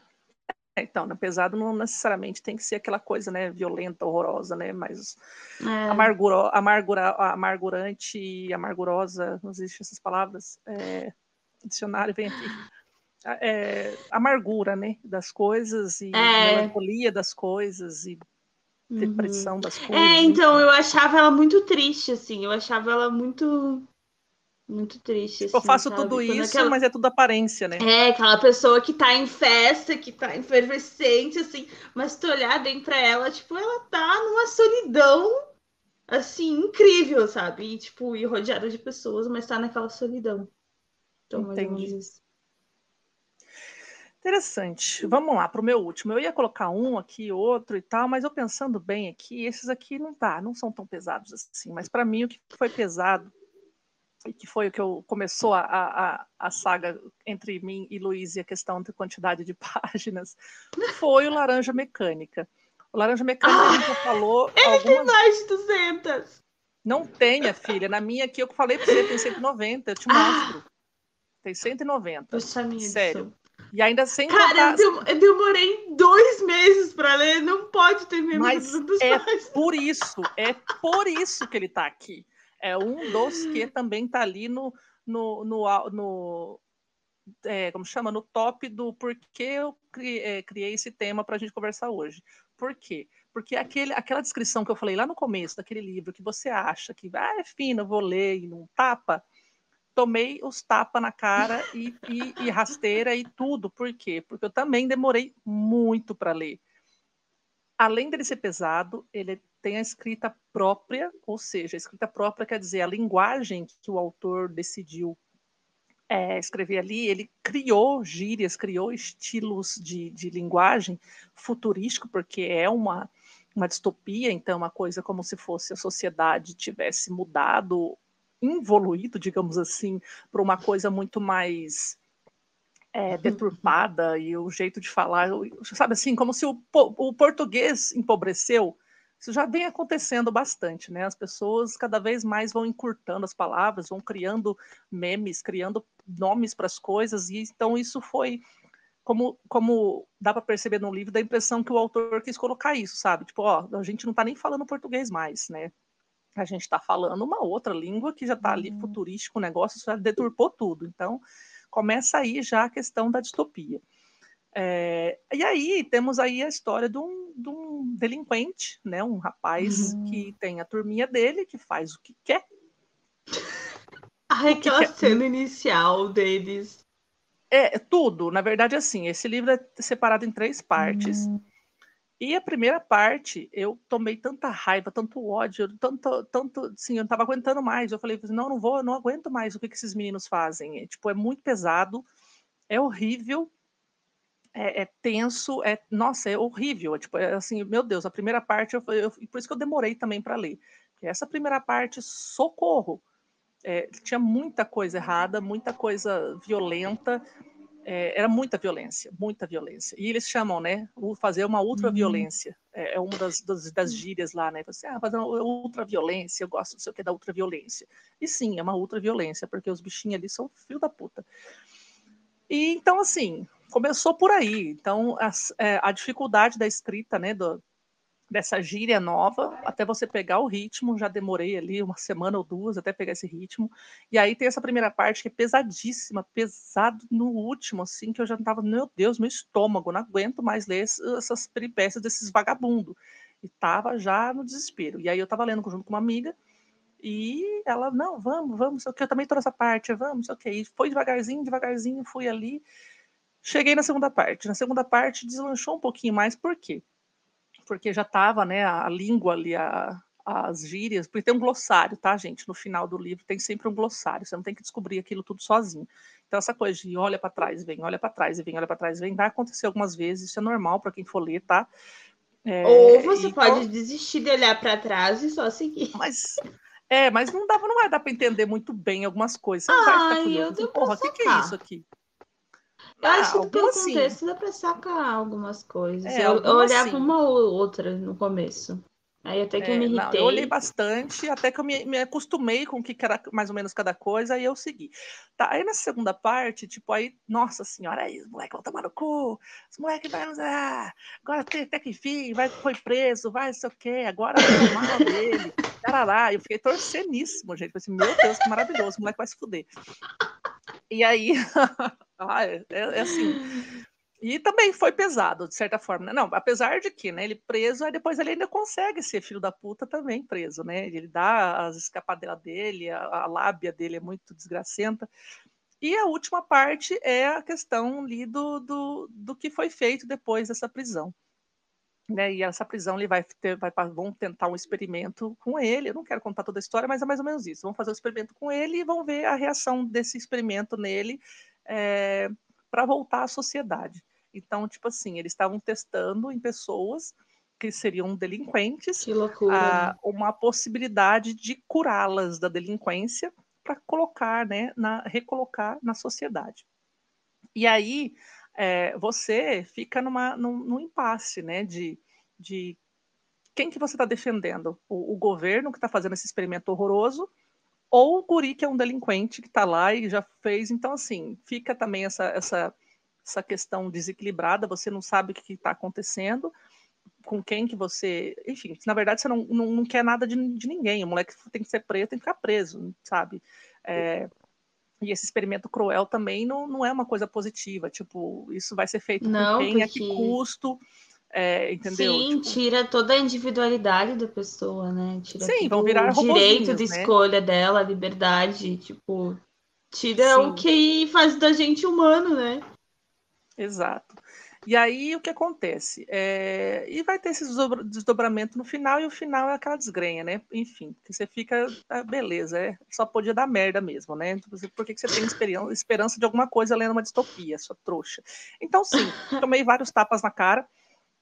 É, então, né, pesado não necessariamente tem que ser aquela coisa, né, violenta, horrorosa, né, mas é. amarguro, amargura, amargurante, amargurosa, não existem essas palavras, é, dicionário vem aqui, é, amargura, né, das coisas e é. melancolia das coisas e depressão uhum. das é, coisas. É, então, eu achava ela muito triste, assim, eu achava ela muito muito triste. Tipo, assim, eu faço sabe? tudo isso, aquela... mas é tudo aparência, né? É, aquela pessoa que tá em festa, que tá efervescente, assim, mas tu olhar bem pra ela, tipo, ela tá numa solidão, assim, incrível, sabe? E, tipo, e rodeada de pessoas, mas tá naquela solidão. Então, Entendi. Interessante. Vamos lá para o meu último. Eu ia colocar um aqui, outro e tal, mas eu pensando bem aqui, esses aqui não tá, não são tão pesados assim. Mas para mim o que foi pesado que foi o que eu, começou a, a, a saga entre mim e Luiz e a questão da quantidade de <laughs> páginas, foi o Laranja Mecânica. O Laranja Mecânica ah, já falou. <laughs> Ele algumas... tem mais de 200. Não tenha, filha. Na minha aqui, eu falei para você, tem 190, eu te mostro. Ah, tem 190. Puxa, minha Sério. E ainda sem Cara, contar... eu, eu demorei dois meses para ler, não pode ter menos Mas é por isso, é por isso que ele está aqui é um dos que também está ali no, no, no, no é, como chama, no top do porquê eu criei, é, criei esse tema para a gente conversar hoje. Por quê? Porque aquele, aquela descrição que eu falei lá no começo daquele livro que você acha que ah, é fino, vou ler e não tapa, tomei os tapas na cara e, e, e rasteira e tudo. Por quê? Porque eu também demorei muito para ler. Além dele ser pesado, ele tem a escrita própria, ou seja, a escrita própria quer dizer a linguagem que o autor decidiu é, escrever ali, ele criou gírias, criou estilos de, de linguagem futurístico, porque é uma, uma distopia, então uma coisa como se fosse a sociedade tivesse mudado, evoluído, digamos assim, para uma coisa muito mais é, <laughs> deturpada e o jeito de falar, sabe assim, como se o, o português empobreceu. Isso já vem acontecendo bastante, né? As pessoas cada vez mais vão encurtando as palavras, vão criando memes, criando nomes para as coisas, e então isso foi como, como dá para perceber no livro, da impressão que o autor quis colocar isso, sabe? Tipo, ó, a gente não está nem falando português mais, né? A gente está falando uma outra língua que já está ali uhum. futurístico, o negócio já deturpou tudo. Então, começa aí já a questão da distopia. É, e aí temos aí a história de um, de um delinquente, né? Um rapaz uhum. que tem a turminha dele, que faz o que quer. Ai, aquela quer. cena inicial deles. É, tudo. Na verdade, assim, esse livro é separado em três partes. Uhum. E a primeira parte, eu tomei tanta raiva, tanto ódio, tanto, tanto, assim, eu não tava aguentando mais. Eu falei, não, não vou, não aguento mais o que, que esses meninos fazem. É, tipo, é muito pesado, é horrível, é, é, tenso, é, nossa, é horrível. É, tipo, é assim, meu Deus, a primeira parte, eu, eu, por isso que eu demorei também para ler. Porque essa primeira parte, socorro, é, tinha muita coisa errada, muita coisa violenta, é, era muita violência, muita violência. E eles chamam, né, fazer uma ultraviolência. Uhum. É, é uma das, das, das, gírias lá, né? Você, ah, fazer uma ultraviolência, eu gosto não sei o que da ultraviolência. E sim, é uma ultraviolência, porque os bichinhos ali são fio da puta. E então, assim, começou por aí. Então, as, é, a dificuldade da escrita, né, do, dessa gíria nova, até você pegar o ritmo, já demorei ali uma semana ou duas até pegar esse ritmo. E aí tem essa primeira parte que é pesadíssima, pesado no último, assim, que eu já tava, meu Deus, meu estômago, não aguento mais ler essas peripécias desses vagabundos. E tava já no desespero. E aí eu tava lendo junto com uma amiga, e ela, não, vamos, vamos, que, eu também tô nessa parte, vamos, sei o que. E foi devagarzinho, devagarzinho, fui ali. Cheguei na segunda parte. Na segunda parte deslanchou um pouquinho mais, por quê? Porque já estava, né, a língua ali, a, as gírias, porque tem um glossário, tá, gente? No final do livro tem sempre um glossário, você não tem que descobrir aquilo tudo sozinho. Então, essa coisa de olha para trás, vem, olha para trás, vem, olha para trás, vem, vai acontecer algumas vezes, isso é normal para quem for ler, tá? É, Ou você então... pode desistir de olhar para trás e só seguir. Mas. É, mas não dá, não vai dar para entender muito bem algumas coisas. Você não vai ficar curioso. Porra, o que, que é isso aqui? Eu ah, acho que pelo assim. contexto dá pra sacar algumas coisas. É, eu, eu olhava assim. uma ou outra no começo. Aí até que é, eu me irritei. Não, eu olhei bastante, até que eu me, me, acostumei com o que era mais ou menos cada coisa, aí eu segui. Tá, aí na segunda parte, tipo, aí, nossa senhora, aí os moleques vão tomar no cu, os moleques vão usar, agora até, até que enfim, vai, foi preso, vai, não sei o quê, agora vai tomar dele, tarará. Eu fiquei torceníssimo, gente. Falei assim, meu Deus, que maravilhoso, o moleque vai se fuder. E aí, <laughs> ah, é, é, assim. E também foi pesado, de certa forma. Né? Não, apesar de que, né, ele preso, aí depois ele ainda consegue ser filho da puta também preso, né? Ele dá as escapadelas dele, a, a lábia dele é muito desgracenta. E a última parte é a questão ali do, do, do que foi feito depois dessa prisão. Né, e essa prisão ele vai ter, vai, vão tentar um experimento com ele. Eu não quero contar toda a história, mas é mais ou menos isso. Vão fazer um experimento com ele e vão ver a reação desse experimento nele é, para voltar à sociedade. Então, tipo assim, eles estavam testando em pessoas que seriam delinquentes que a, uma possibilidade de curá-las da delinquência para colocar, né, na, recolocar na sociedade. E aí é, você fica numa, num, num impasse, né? De, de quem que você está defendendo? O, o, governo que está fazendo esse experimento horroroso ou o guri que é um delinquente que está lá e já fez. Então, assim, fica também essa, essa, essa questão desequilibrada, você não sabe o que está acontecendo, com quem que você... Enfim, na verdade, você não, não, não quer nada de, de ninguém. O moleque tem que ser preso, tem que ficar preso, sabe? É, e esse experimento cruel também não, não é uma coisa positiva. Tipo, isso vai ser feito não, com quem, porque... a que custo, é, entendeu? Sim, tipo... tira toda a individualidade da pessoa, né? Tira Sim, vão virar o direito de né? escolha dela, a liberdade, tipo, tira Sim. o que faz da gente humano, né? Exato. E aí o que acontece? É... E vai ter esse desdobramento no final, e o final é aquela desgrenha, né? Enfim, que você fica, ah, beleza, é... só podia dar merda mesmo, né? Tipo, por que, que você tem esperança de alguma coisa lendo uma distopia, sua trouxa? Então, sim, <laughs> tomei vários tapas na cara,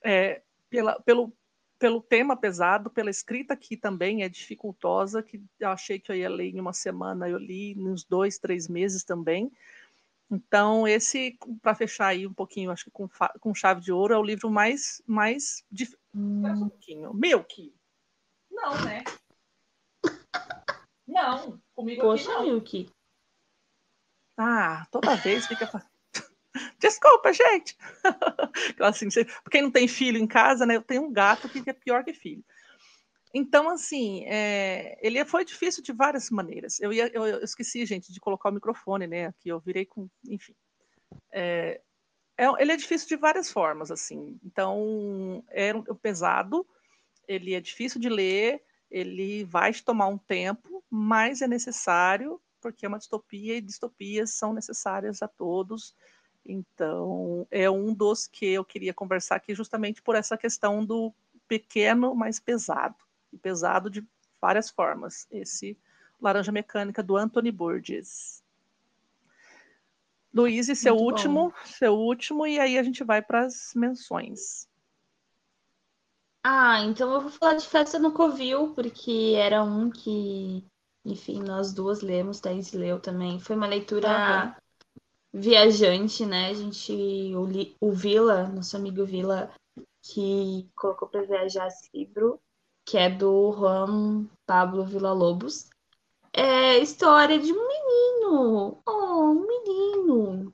é, pela, pelo, pelo tema pesado, pela escrita que também é dificultosa, que eu achei que eu ia ler em uma semana, eu li nos dois, três meses também. Então, esse, para fechar aí um pouquinho, acho que com, com chave de ouro, é o livro mais. mais dif... hum. um pouquinho. Milk! Não, né? Não, comigo Poxa, aqui não. Milk. Ah, toda vez fica. Desculpa, gente. <laughs> assim. Quem não tem filho em casa, né? Eu tenho um gato que é pior que filho. Então, assim, é, ele foi difícil de várias maneiras. Eu, ia, eu, eu, esqueci, gente, de colocar o microfone, né? Aqui eu virei com. Enfim. É, é, ele é difícil de várias formas, assim. Então, é, é pesado, ele é difícil de ler, ele vai te tomar um tempo, mas é necessário, porque é uma distopia e distopias são necessárias a todos. Então, é um dos que eu queria conversar aqui, justamente por essa questão do pequeno, mas pesado e pesado de várias formas. Esse Laranja Mecânica do Anthony Burgess. Luiz, seu Muito último, bom. seu último, e aí a gente vai para as menções. Ah, então eu vou falar de Festa no Covil, porque era um que, enfim, nós duas lemos, Thaís leu também. Foi uma leitura viajante, né? A gente, o, o Vila, nosso amigo Vila, que colocou para viajar esse livro que é do Juan Pablo Villa-Lobos. É história de um menino. Oh, um menino.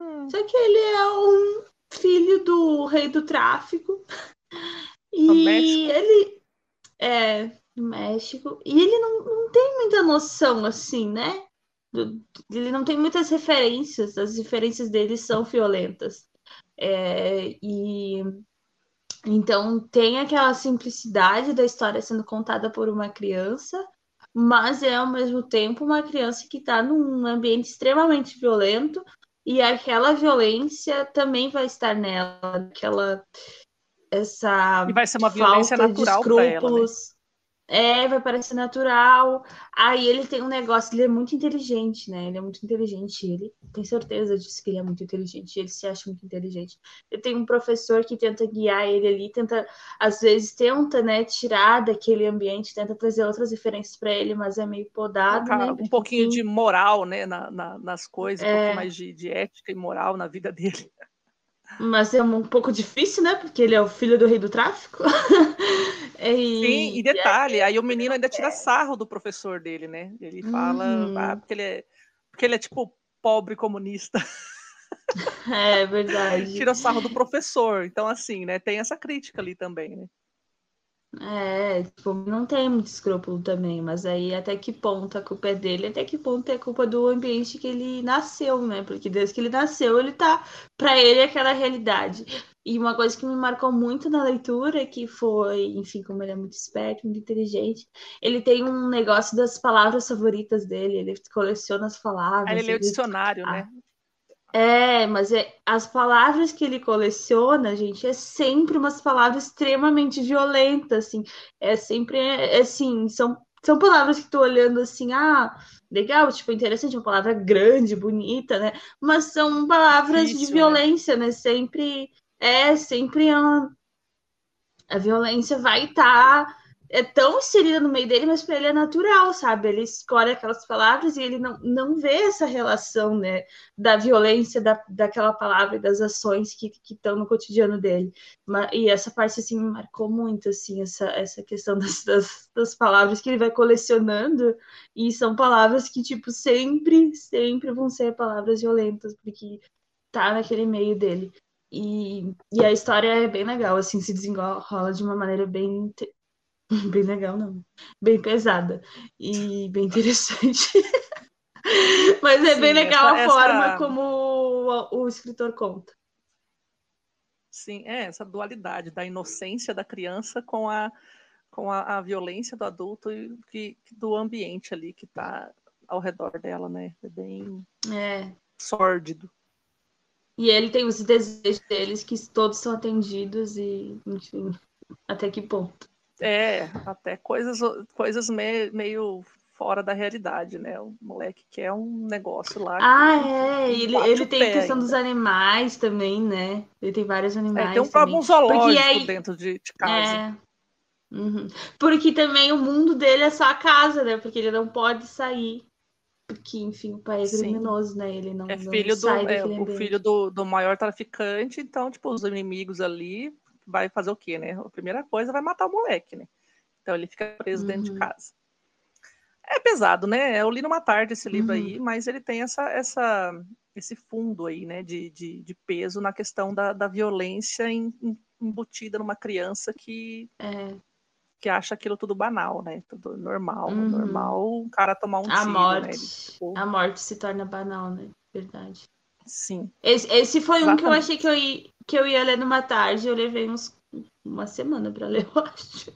Hum. Só que ele é um filho do rei do tráfico. <laughs> E ele é do México. E ele não, não tem muita noção, assim, né? Ele não tem muitas referências. As referências dele são violentas. É, e então tem aquela simplicidade da história sendo contada por uma criança, mas é ao mesmo tempo uma criança que está num ambiente extremamente violento e aquela violência também vai estar nela, aquela essa e vai ser uma violência natural para ela. Né? É, vai parecer natural. Aí ele tem um negócio, ele é muito inteligente, né? Ele é muito inteligente. Ele tem certeza disso que ele é muito inteligente. Ele se acha muito inteligente. Ele tem um professor que tenta guiar ele ali, tenta, às vezes, tenta, né, tirar daquele ambiente, tenta trazer outras referências para ele, mas é meio podado, um, né? Um pouquinho de moral, né, na, na, nas coisas, é... um pouco mais de, de ética e moral na vida dele. Mas é um pouco difícil, né? Porque ele é o filho do rei do tráfico. <laughs> e... Sim, e detalhe, aí, o menino ainda tira sarro do professor dele, né? Ele fala, uhum. ah, porque ele é, porque ele é tipo pobre comunista. <laughs> É verdade. tira sarro do professor. Então, assim, né? Tem essa crítica ali também, né? É, tipo, não tem muito escrúpulo também, mas aí até que ponto a culpa é dele, até que ponto é culpa do ambiente que ele nasceu, né? Porque desde que ele nasceu, ele tá, para ele, aquela realidade. E uma coisa que me marcou muito na leitura, que foi, enfim, como ele é muito esperto, muito inteligente, ele tem um negócio das palavras favoritas dele, ele coleciona as palavras. Aí ele lê o dicionário, né? É, mas é, as palavras que ele coleciona, gente, é sempre umas palavras extremamente violentas, assim. É sempre, é, assim, são, são palavras que tô olhando assim, ah, legal, tipo, interessante, uma palavra grande, bonita, né? Mas são palavras Difícil, de né? violência, né? né? Sempre, é, sempre a, a violência vai estar... Tá é tão inserida no meio dele, mas para ele é natural, sabe? Ele escolhe aquelas palavras e ele não, não vê essa relação, né, da violência da, daquela palavra e das ações que estão no cotidiano dele. E essa parte, assim, me marcou muito, assim, essa, essa questão das, das, das palavras que ele vai colecionando e são palavras que, tipo, sempre, sempre vão ser palavras violentas, porque tá naquele meio dele. E, e a história é bem legal, assim, se desenrola de uma maneira bem <laughs> Bem legal, não. Bem pesada e bem interessante. <laughs> Mas é Sim, bem legal essa, a forma essa... como o, o, escritor conta. Sim, é essa dualidade da inocência da criança com a, com a, a violência do adulto e que, do ambiente ali que está ao redor dela, né? É bem é. sórdido. E ele tem os desejos deles que todos são atendidos e, enfim, até que ponto. É, até coisas, coisas meio, meio fora da realidade, né? O moleque quer um negócio lá. Ah, que, é. ele, ele tem a questão ainda. dos animais também, né? Ele tem vários animais. É, tem um próprio zoológico aí... dentro de, de casa. É. Uhum. Porque também o mundo dele é só a casa, né? Porque ele não pode sair. Porque, enfim, o pai é criminoso, né? Ele não, é filho não do, é, o filho do, do maior traficante, então, tipo, os inimigos ali vai fazer o quê, né? A primeira coisa vai matar o moleque, né? Então ele fica preso uhum. dentro de uhum. casa. É pesado, né? Eu li numa tarde esse livro uhum. aí, mas ele tem essa, essa, esse fundo aí, né, de, de, de peso na questão da, da violência em, embutida numa criança que é que acha aquilo tudo banal, né? Tudo normal, uhum. normal o cara tomar um a tiro, morte, né? Ele, tipo... A morte se torna banal, né? Verdade. Sim. Esse, esse foi Exatamente. um que eu achei que eu, ia, que eu ia ler numa tarde, eu levei uns uma semana para ler, <laughs> eu acho.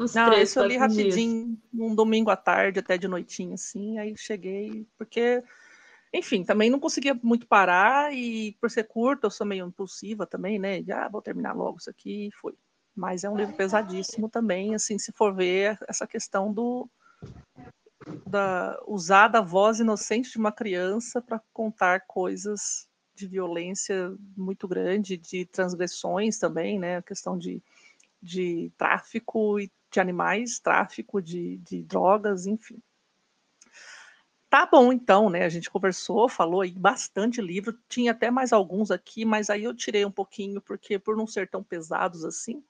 Uns Não, três, esse eu li rapidinho, dias. um domingo à tarde, até de noitinha, assim, aí cheguei, porque, enfim, também não conseguia muito parar, e por ser curto, eu sou meio impulsiva também, né? Já ah, vou terminar logo isso aqui, e foi mas é um livro pesadíssimo também, assim, se for ver essa questão do da usar da voz inocente de uma criança para contar coisas de violência muito grande, de transgressões também, né, a questão de, de tráfico de animais, tráfico de, de drogas, enfim. Tá bom, então, né? A gente conversou, falou aí bastante livro, tinha até mais alguns aqui, mas aí eu tirei um pouquinho, porque por não ser tão pesados assim,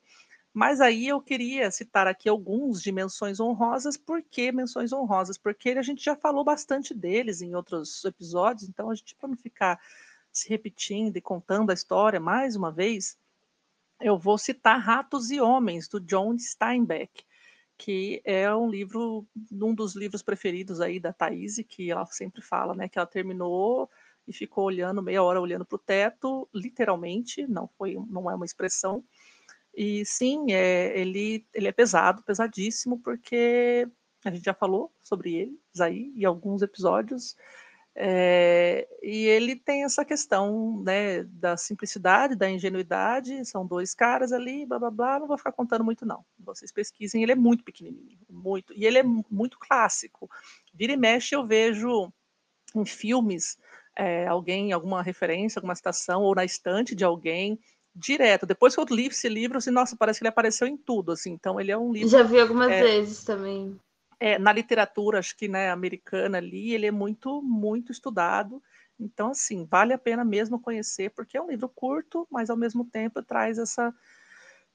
mas aí eu queria citar aqui alguns de menções honrosas. Por que menções honrosas? Porque a gente já falou bastante deles em outros episódios, então a gente, para não ficar se repetindo e contando a história mais uma vez, eu vou citar Ratos e Homens, do John Steinbeck, que é um livro, um dos livros preferidos aí da Thaís, que ela sempre fala, né, que ela terminou e ficou olhando meia hora olhando para o teto, literalmente, não foi, não é uma expressão, e sim, é, ele, ele é pesado, pesadíssimo, porque a gente já falou sobre ele aí em alguns episódios. É, e ele tem essa questão né, da simplicidade, da ingenuidade. São dois caras ali, blá blá blá. Não vou ficar contando muito, não. Vocês pesquisem. Ele é muito pequenininho, muito. E ele é muito clássico. Vira e mexe, eu vejo em filmes é, alguém, alguma referência, alguma citação, ou na estante de alguém direto. Depois que eu li esse livro, assim, nossa, parece que ele apareceu em tudo, assim. Então ele é um livro. Já vi algumas é, vezes também. É, na literatura, acho que né, americana ali, ele é muito, muito estudado. Então, assim, vale a pena mesmo conhecer, porque é um livro curto, mas ao mesmo tempo traz essa,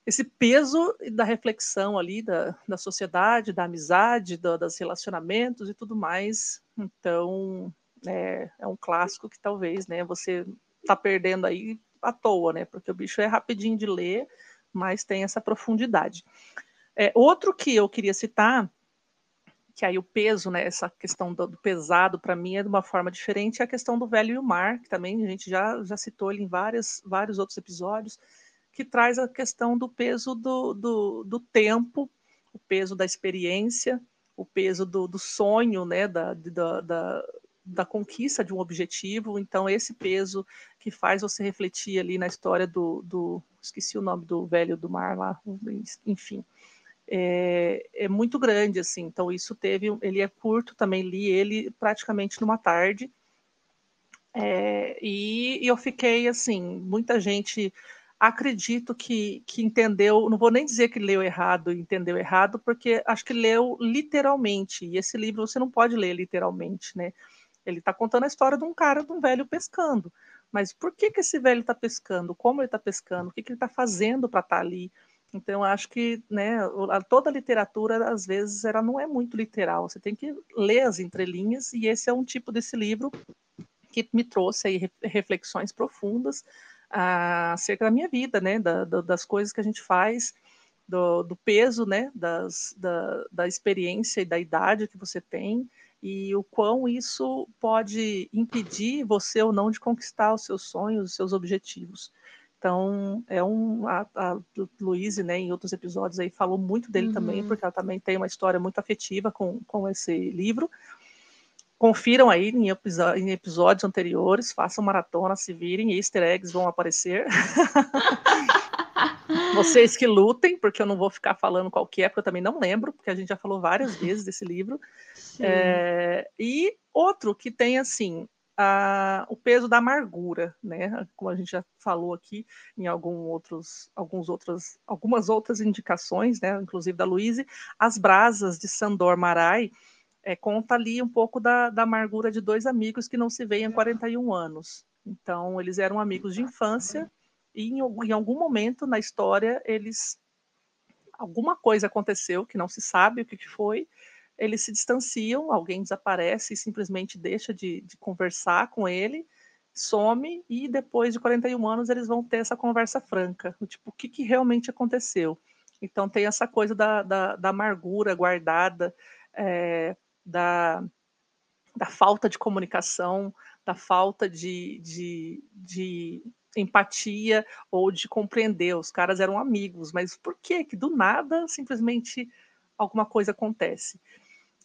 esse peso da reflexão ali da, da sociedade, da amizade, do, dos relacionamentos e tudo mais. Então, é, é um clássico que talvez né, você está perdendo aí à toa, né? Porque o bicho é rapidinho de ler, mas tem essa profundidade. É, outro que eu queria citar, que aí o peso, né, essa questão do, do pesado, para mim é de uma forma diferente, é a questão do velho e o mar, que também a gente já, já citou ele em várias, vários outros episódios, que traz a questão do peso do, do, do tempo, o peso da experiência, o peso do, do sonho, né, da, da, da, da conquista de um objetivo. Então, esse peso que faz você refletir ali na história do, do esqueci o nome do velho do mar lá, enfim, é, é, muito grande assim. Então, isso teve, ele é curto, também li ele praticamente numa tarde. É, e, e eu fiquei assim, muita gente acredito que, que entendeu, não vou nem dizer que leu errado, entendeu errado, porque acho que leu literalmente, e esse livro você não pode ler literalmente, né? Ele está contando a história de um cara, de um velho pescando. Mas por que, que esse velho está pescando? Como ele está pescando? O que, que ele está fazendo para estar tá ali? Então, acho que né, toda a literatura, às vezes, ela não é muito literal. Você tem que ler as entrelinhas, e esse é um tipo desse livro que me trouxe aí reflexões profundas ah, acerca da minha vida, né, da, das coisas que a gente faz, do, do peso, né, das, da, da experiência e da idade que você tem, e o quão isso pode impedir você ou não de conquistar os seus sonhos, os seus objetivos. Então, é um. A, a Luíse, né, em outros episódios aí, falou muito dele uhum. também, porque ela também tem uma história muito afetiva com, com esse livro. Confiram aí em, em episódios anteriores, façam maratona, se virem, easter eggs vão aparecer. <laughs> Vocês que lutem, porque eu não vou ficar falando qual que é, porque eu também não lembro, porque a gente já falou várias <laughs> vezes desse livro. É, e outro que tem, assim, a, o peso da amargura, né? Como a gente já falou aqui em algum outros, alguns outros, algumas outras indicações, né? Inclusive da Luíse, As Brasas de Sandor Marai, é, conta ali um pouco da, da amargura de dois amigos que não se veem há 41 anos. Então, eles eram amigos de infância e em, em algum momento na história eles alguma coisa aconteceu que não se sabe o que, que foi, eles se distanciam, alguém desaparece e simplesmente deixa de, de, conversar com ele, some, e depois de 41 anos eles vão ter essa conversa franca, tipo, o que, que realmente aconteceu. Então tem essa coisa da, da, da amargura guardada, é, da, da falta de comunicação, da falta de, de, de empatia ou de compreender. Os caras eram amigos, mas por que que do nada simplesmente alguma coisa acontece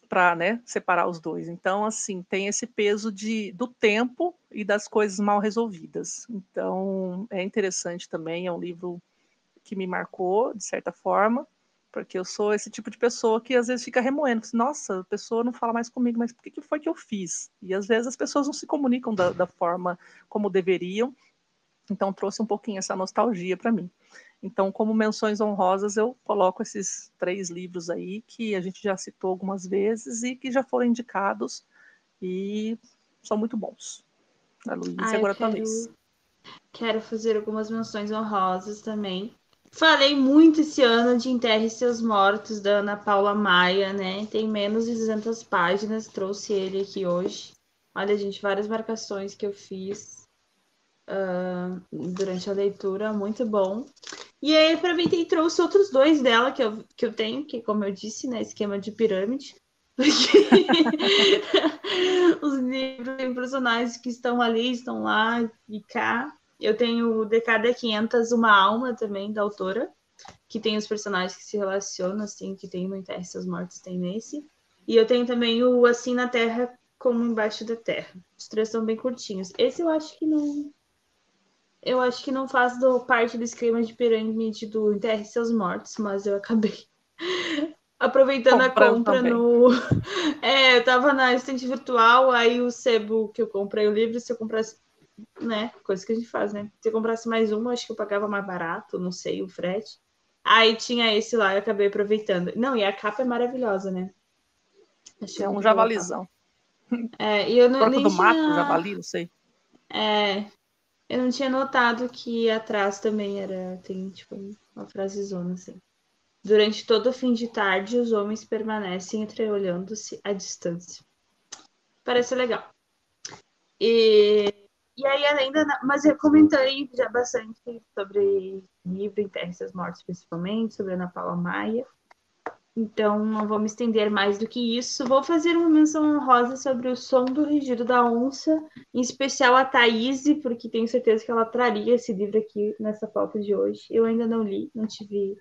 para né, separar os dois? Então, assim, tem esse peso de, do tempo e das coisas mal resolvidas. Então, é interessante também, é um livro que me marcou, de certa forma, porque eu sou esse tipo de pessoa que às vezes fica remoendo. Nossa, a pessoa não fala mais comigo, mas por que, que foi que eu fiz? E às vezes as pessoas não se comunicam da, da forma como deveriam. Então trouxe um pouquinho essa nostalgia para mim. Então, como menções honrosas, eu coloco esses três livros aí que a gente já citou algumas vezes e que já foram indicados e são muito bons. A Luísa, ah, agora quero... vez. Quero fazer algumas menções honrosas também. Falei muito esse ano de Enterre Seus Mortos, da Ana Paula Maia, né? Tem menos de 200 páginas, trouxe ele aqui hoje. Olha, gente, várias marcações que eu fiz uh, durante a leitura, muito bom. E aí aproveitei e trouxe outros dois dela que eu, que eu tenho, que como eu disse, né, esquema de pirâmide. <laughs> Os livros e personagens que estão ali, estão lá e cá. Eu tenho o Decada 500, Uma Alma também, da autora, que tem os personagens que se relacionam, assim, que tem no Enterre Seus Mortos, tem nesse. E eu tenho também o Assim na Terra como Embaixo da Terra. Os três são bem curtinhos. Esse eu acho que não. Eu acho que não faz do, parte do esquema de pirâmide do Enterre Seus Mortos, mas eu acabei <laughs> aproveitando Comprando a compra também. no. <laughs> É, eu tava na estante virtual, aí o sebo que eu comprei o livro, se eu comprasse né? Coisa que a gente faz, né? Se eu comprasse mais uma, acho que eu pagava mais barato, não sei, o frete. Aí tinha esse lá, eu acabei aproveitando. Não, e a capa é maravilhosa, né? Achei é um javalizão. É, e eu não. Porco do tinha... mato, javali, não sei. É. Eu não tinha notado que atrás também era. Tem, tipo, uma frasezona assim. Durante todo o fim de tarde, os homens permanecem entreolhando-se à distância. Parece legal. E e aí, ainda, mas eu comentei já bastante sobre livro em Terras Mortes, principalmente, sobre Ana Paula Maia. Então, não vou me estender mais do que isso. Vou fazer uma menção honrosa sobre o som do rugido da onça, em especial a Thaís, porque tenho certeza que ela traria esse livro aqui nessa pauta de hoje. Eu ainda não li, não tive.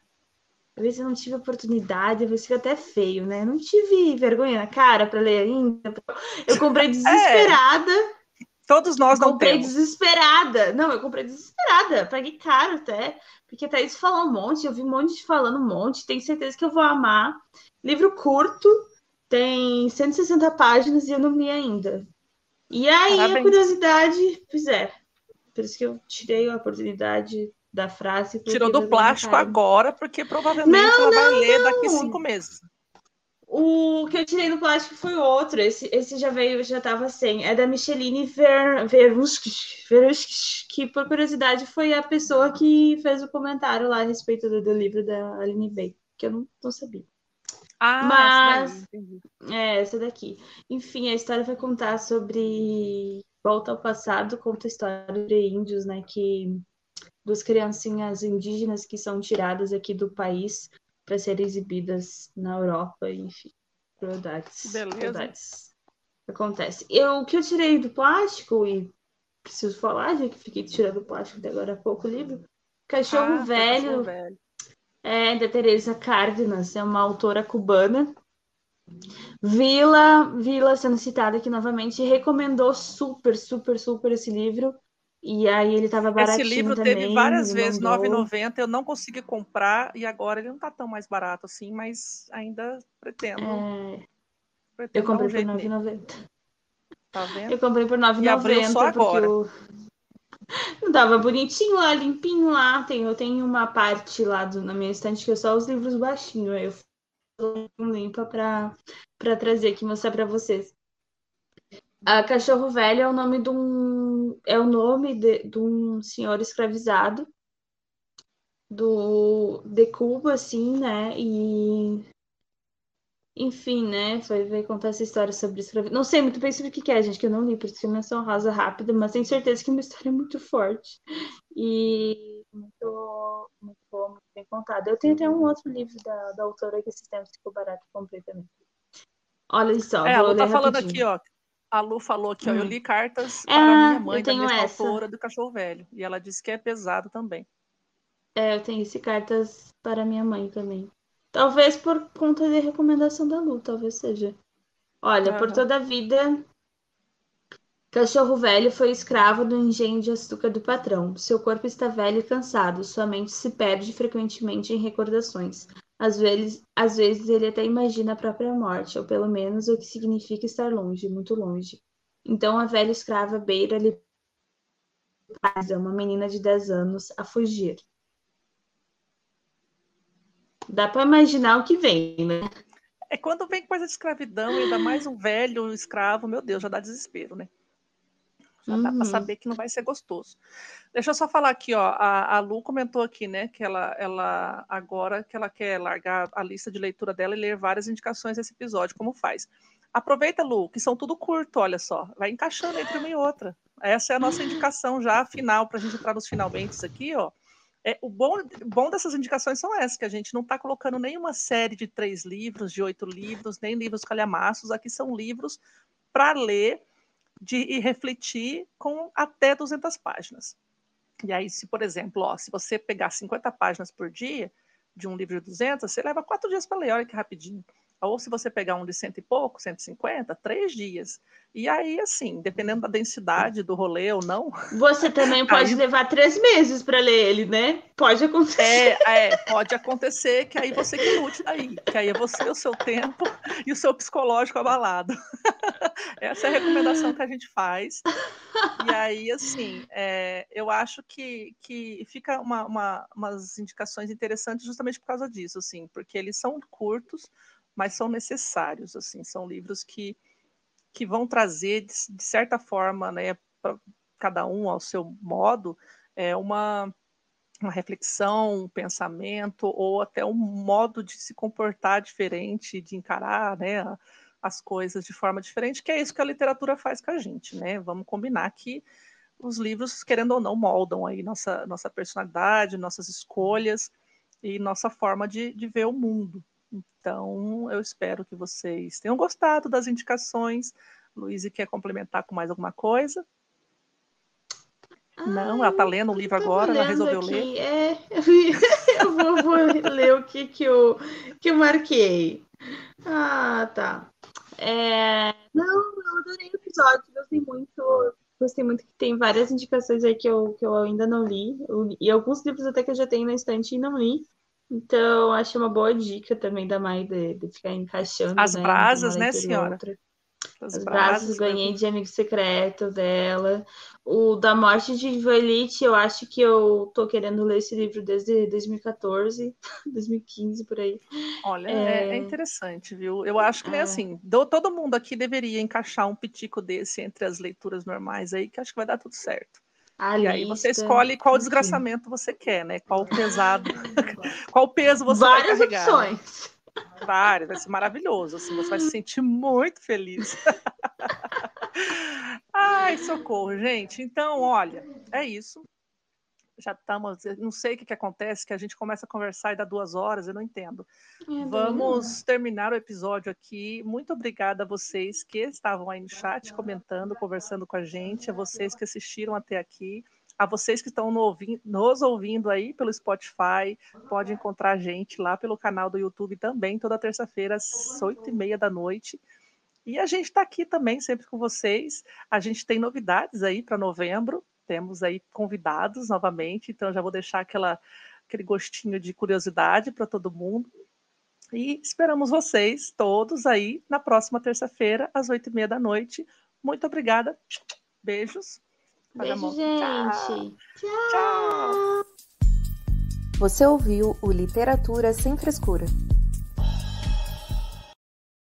Às vezes eu não tive oportunidade, vezes fica até feio, né? Não tive vergonha na cara para ler ainda. Eu comprei é. desesperada. É. Todos nós não comprei temos. desesperada. Não, eu comprei desesperada. Paguei caro até. Porque a Thaís falou um monte, eu vi um monte de falando um monte. Tenho certeza que eu vou amar. Livro curto, tem 160 páginas e eu não li ainda. E aí, Parabéns. a curiosidade, pois é. Por isso que eu tirei a oportunidade da frase. Tirou do plástico agora, porque provavelmente não, ela não, vai ler daqui cinco meses. O que eu tirei do plástico foi outro. Esse, esse já veio, já estava sem. É da Micheline Ver, que por curiosidade foi a pessoa que fez o comentário lá a respeito do, do livro da Aline Bay, que eu não, não sabia. Ah, Mas, essa é, essa daqui. Enfim, a história vai contar sobre volta ao passado, conta a história de índios, né, que duas criancinhas indígenas que são tiradas aqui do país para serem exibidas na Europa, enfim. Crueldades. Beleza. Crueldades. Acontece. Eu, o que eu tirei do plástico, e preciso falar, já que fiquei tirando o plástico até agora há pouco livro, Cachorro ah, Velho. Cachorro velho. É, da Teresa Cárdenas, é uma autora cubana. Vila, Vila sendo citada aqui novamente, recomendou super, super, super esse livro. E aí ele estava baratinho Esse livro também, teve várias vezes, R$ 9,90. Eu não consegui comprar e agora ele não está tão mais barato assim, mas ainda pretendo. É... pretendo eu comprei por R$ 9,90. Tá vendo? Eu comprei por R$ 9,90 só agora. Eu... <laughs> Não tava bonitinho lá, limpinho lá. Tem, eu tenho uma parte lá do, na minha estante que é só os livros baixinhos. Eu limpa para trazer aqui mostrar para vocês. A Cachorro Velho é o nome de um é o nome de, de um senhor escravizado do de Cuba, assim, né? E enfim, né? Vai, vai contar essa história sobre escravidão. Não sei muito bem sobre o que é, gente, que eu não li, por isso que é menção rosa rápida, mas tenho certeza que é uma história muito forte e muito, muito boa, muito bem contada. Eu tenho até um outro livro da, da autora que esses tempos ficou barato completamente. Olha só, é, vou a Lu tá falando rapidinho. aqui, ó. A Lu falou aqui, ó, eu Hum. li cartas para Ah, minha mãe, da mesma essa. autora do Cachorro Velho. E ela disse que é pesado também. É, eu tenho esse cartas para minha mãe também. Talvez por conta de recomendação da Lu, talvez seja. Olha, por toda a vida, Cachorro Velho foi escravo do engenho de açúcar do patrão. Seu corpo está velho e cansado, sua mente se perde frequentemente em recordações. Às vezes, às vezes ele até imagina a própria morte, ou pelo menos o que significa estar longe, muito longe. Então a velha escrava beira-lhe uma menina de 10 anos a fugir. Dá para imaginar o que vem, né? É quando vem coisa de escravidão, ainda mais um velho escravo, meu Deus, já dá desespero, né? Já dá Uhum. para saber que não vai ser gostoso. Deixa eu só falar aqui, ó. A, a Lu comentou aqui, né, que ela, ela agora que ela quer largar a lista de leitura dela e ler várias indicações desse episódio, como faz. Aproveita, Lu, que são tudo curto, olha só. Vai encaixando entre uma e outra. Essa é a nossa indicação já final, para a gente entrar nos finalmente aqui, ó. É, o bom, bom dessas indicações são essas, que a gente não está colocando nenhuma série de três livros, de oito livros, nem livros calhamaços. Aqui são livros para ler de, refletir com até 200 páginas. E aí, se, por exemplo, ó, se você pegar 50 páginas por dia de um livro de 200, você leva quatro dias para ler, olha que rapidinho. Ou se você pegar um de cento e pouco, 150, três dias. E aí, assim, dependendo da densidade do rolê ou não, Você também <laughs> pode Aí- levar três meses para ler ele, né? Pode acontecer. É, é, pode acontecer que aí você que lute daí, que aí é você, o seu tempo e o seu psicológico abalado. <laughs> Essa é a recomendação que a gente faz. E aí, assim, é, eu acho que, que fica uma, uma- umas indicações interessantes justamente por causa disso, assim, porque eles são curtos, mas são necessários, assim, são livros que, que vão trazer, de, de certa forma, né, para cada um ao seu modo, é uma uma reflexão, um pensamento ou até um modo de se comportar diferente, de encarar né, as coisas de forma diferente, que é isso que a literatura faz com a gente, né? Vamos combinar que os livros, querendo ou não, moldam aí nossa, nossa personalidade, nossas escolhas e nossa forma de, de ver o mundo. Então, eu espero que vocês tenham gostado das indicações. Luiz quer complementar com mais alguma coisa? Não, ela está lendo o livro agora, ela resolveu aqui, ler. É, <laughs> eu vou, vou ler o que, que, eu, que eu marquei. Ah, tá. É, não, eu adorei o episódio, gostei muito. Gostei muito que tem várias indicações aí que eu, que eu ainda não li. Eu- e alguns livros até que eu já tenho na estante e não li. Então, achei uma boa dica também da Mai de, de ficar encaixando, As né, brasas, né, senhora? outra. As As brasas, brasas ganhei de amigo secreto dela. O da morte de Ivolite, eu acho que eu tô querendo ler esse livro desde 2014, 2015, <laughs> por aí. Olha, é, é É. interessante, viu? Eu acho que, né, É. assim, do- todo mundo aqui deveria encaixar um pitico desse entre as leituras normais aí, que acho que vai dar tudo certo. A E aí você lista, escolhe qual enfim. desgraçamento você quer, né? Qual pesado, <laughs> qual peso você Várias vai carregar. né? opções. Vários, vai ser maravilhoso, assim, você vai se sentir muito feliz. <laughs> Ai, socorro, gente. Então, olha, é isso. Já estamos, não sei o que, que acontece, que a gente começa a conversar e dá duas horas, eu não entendo. É, Vamos terminar o episódio aqui. Muito obrigada a vocês que estavam aí no chat comentando, conversando com a gente, a vocês que assistiram até aqui, a vocês que estão nos ouvindo aí pelo Spotify. Pode encontrar a gente lá pelo canal do YouTube também, toda terça-feira, às oito e meia da noite. E a gente está aqui também, sempre com vocês. A gente tem novidades aí para novembro. Temos aí convidados novamente, então já vou deixar aquela, aquele gostinho de curiosidade para todo mundo. E esperamos vocês todos aí na próxima terça-feira, às oito e meia da noite. Muito obrigada. Beijos. Beijo, mão. Tchau. gente. Tchau. Você ouviu o Literatura Sem Frescura.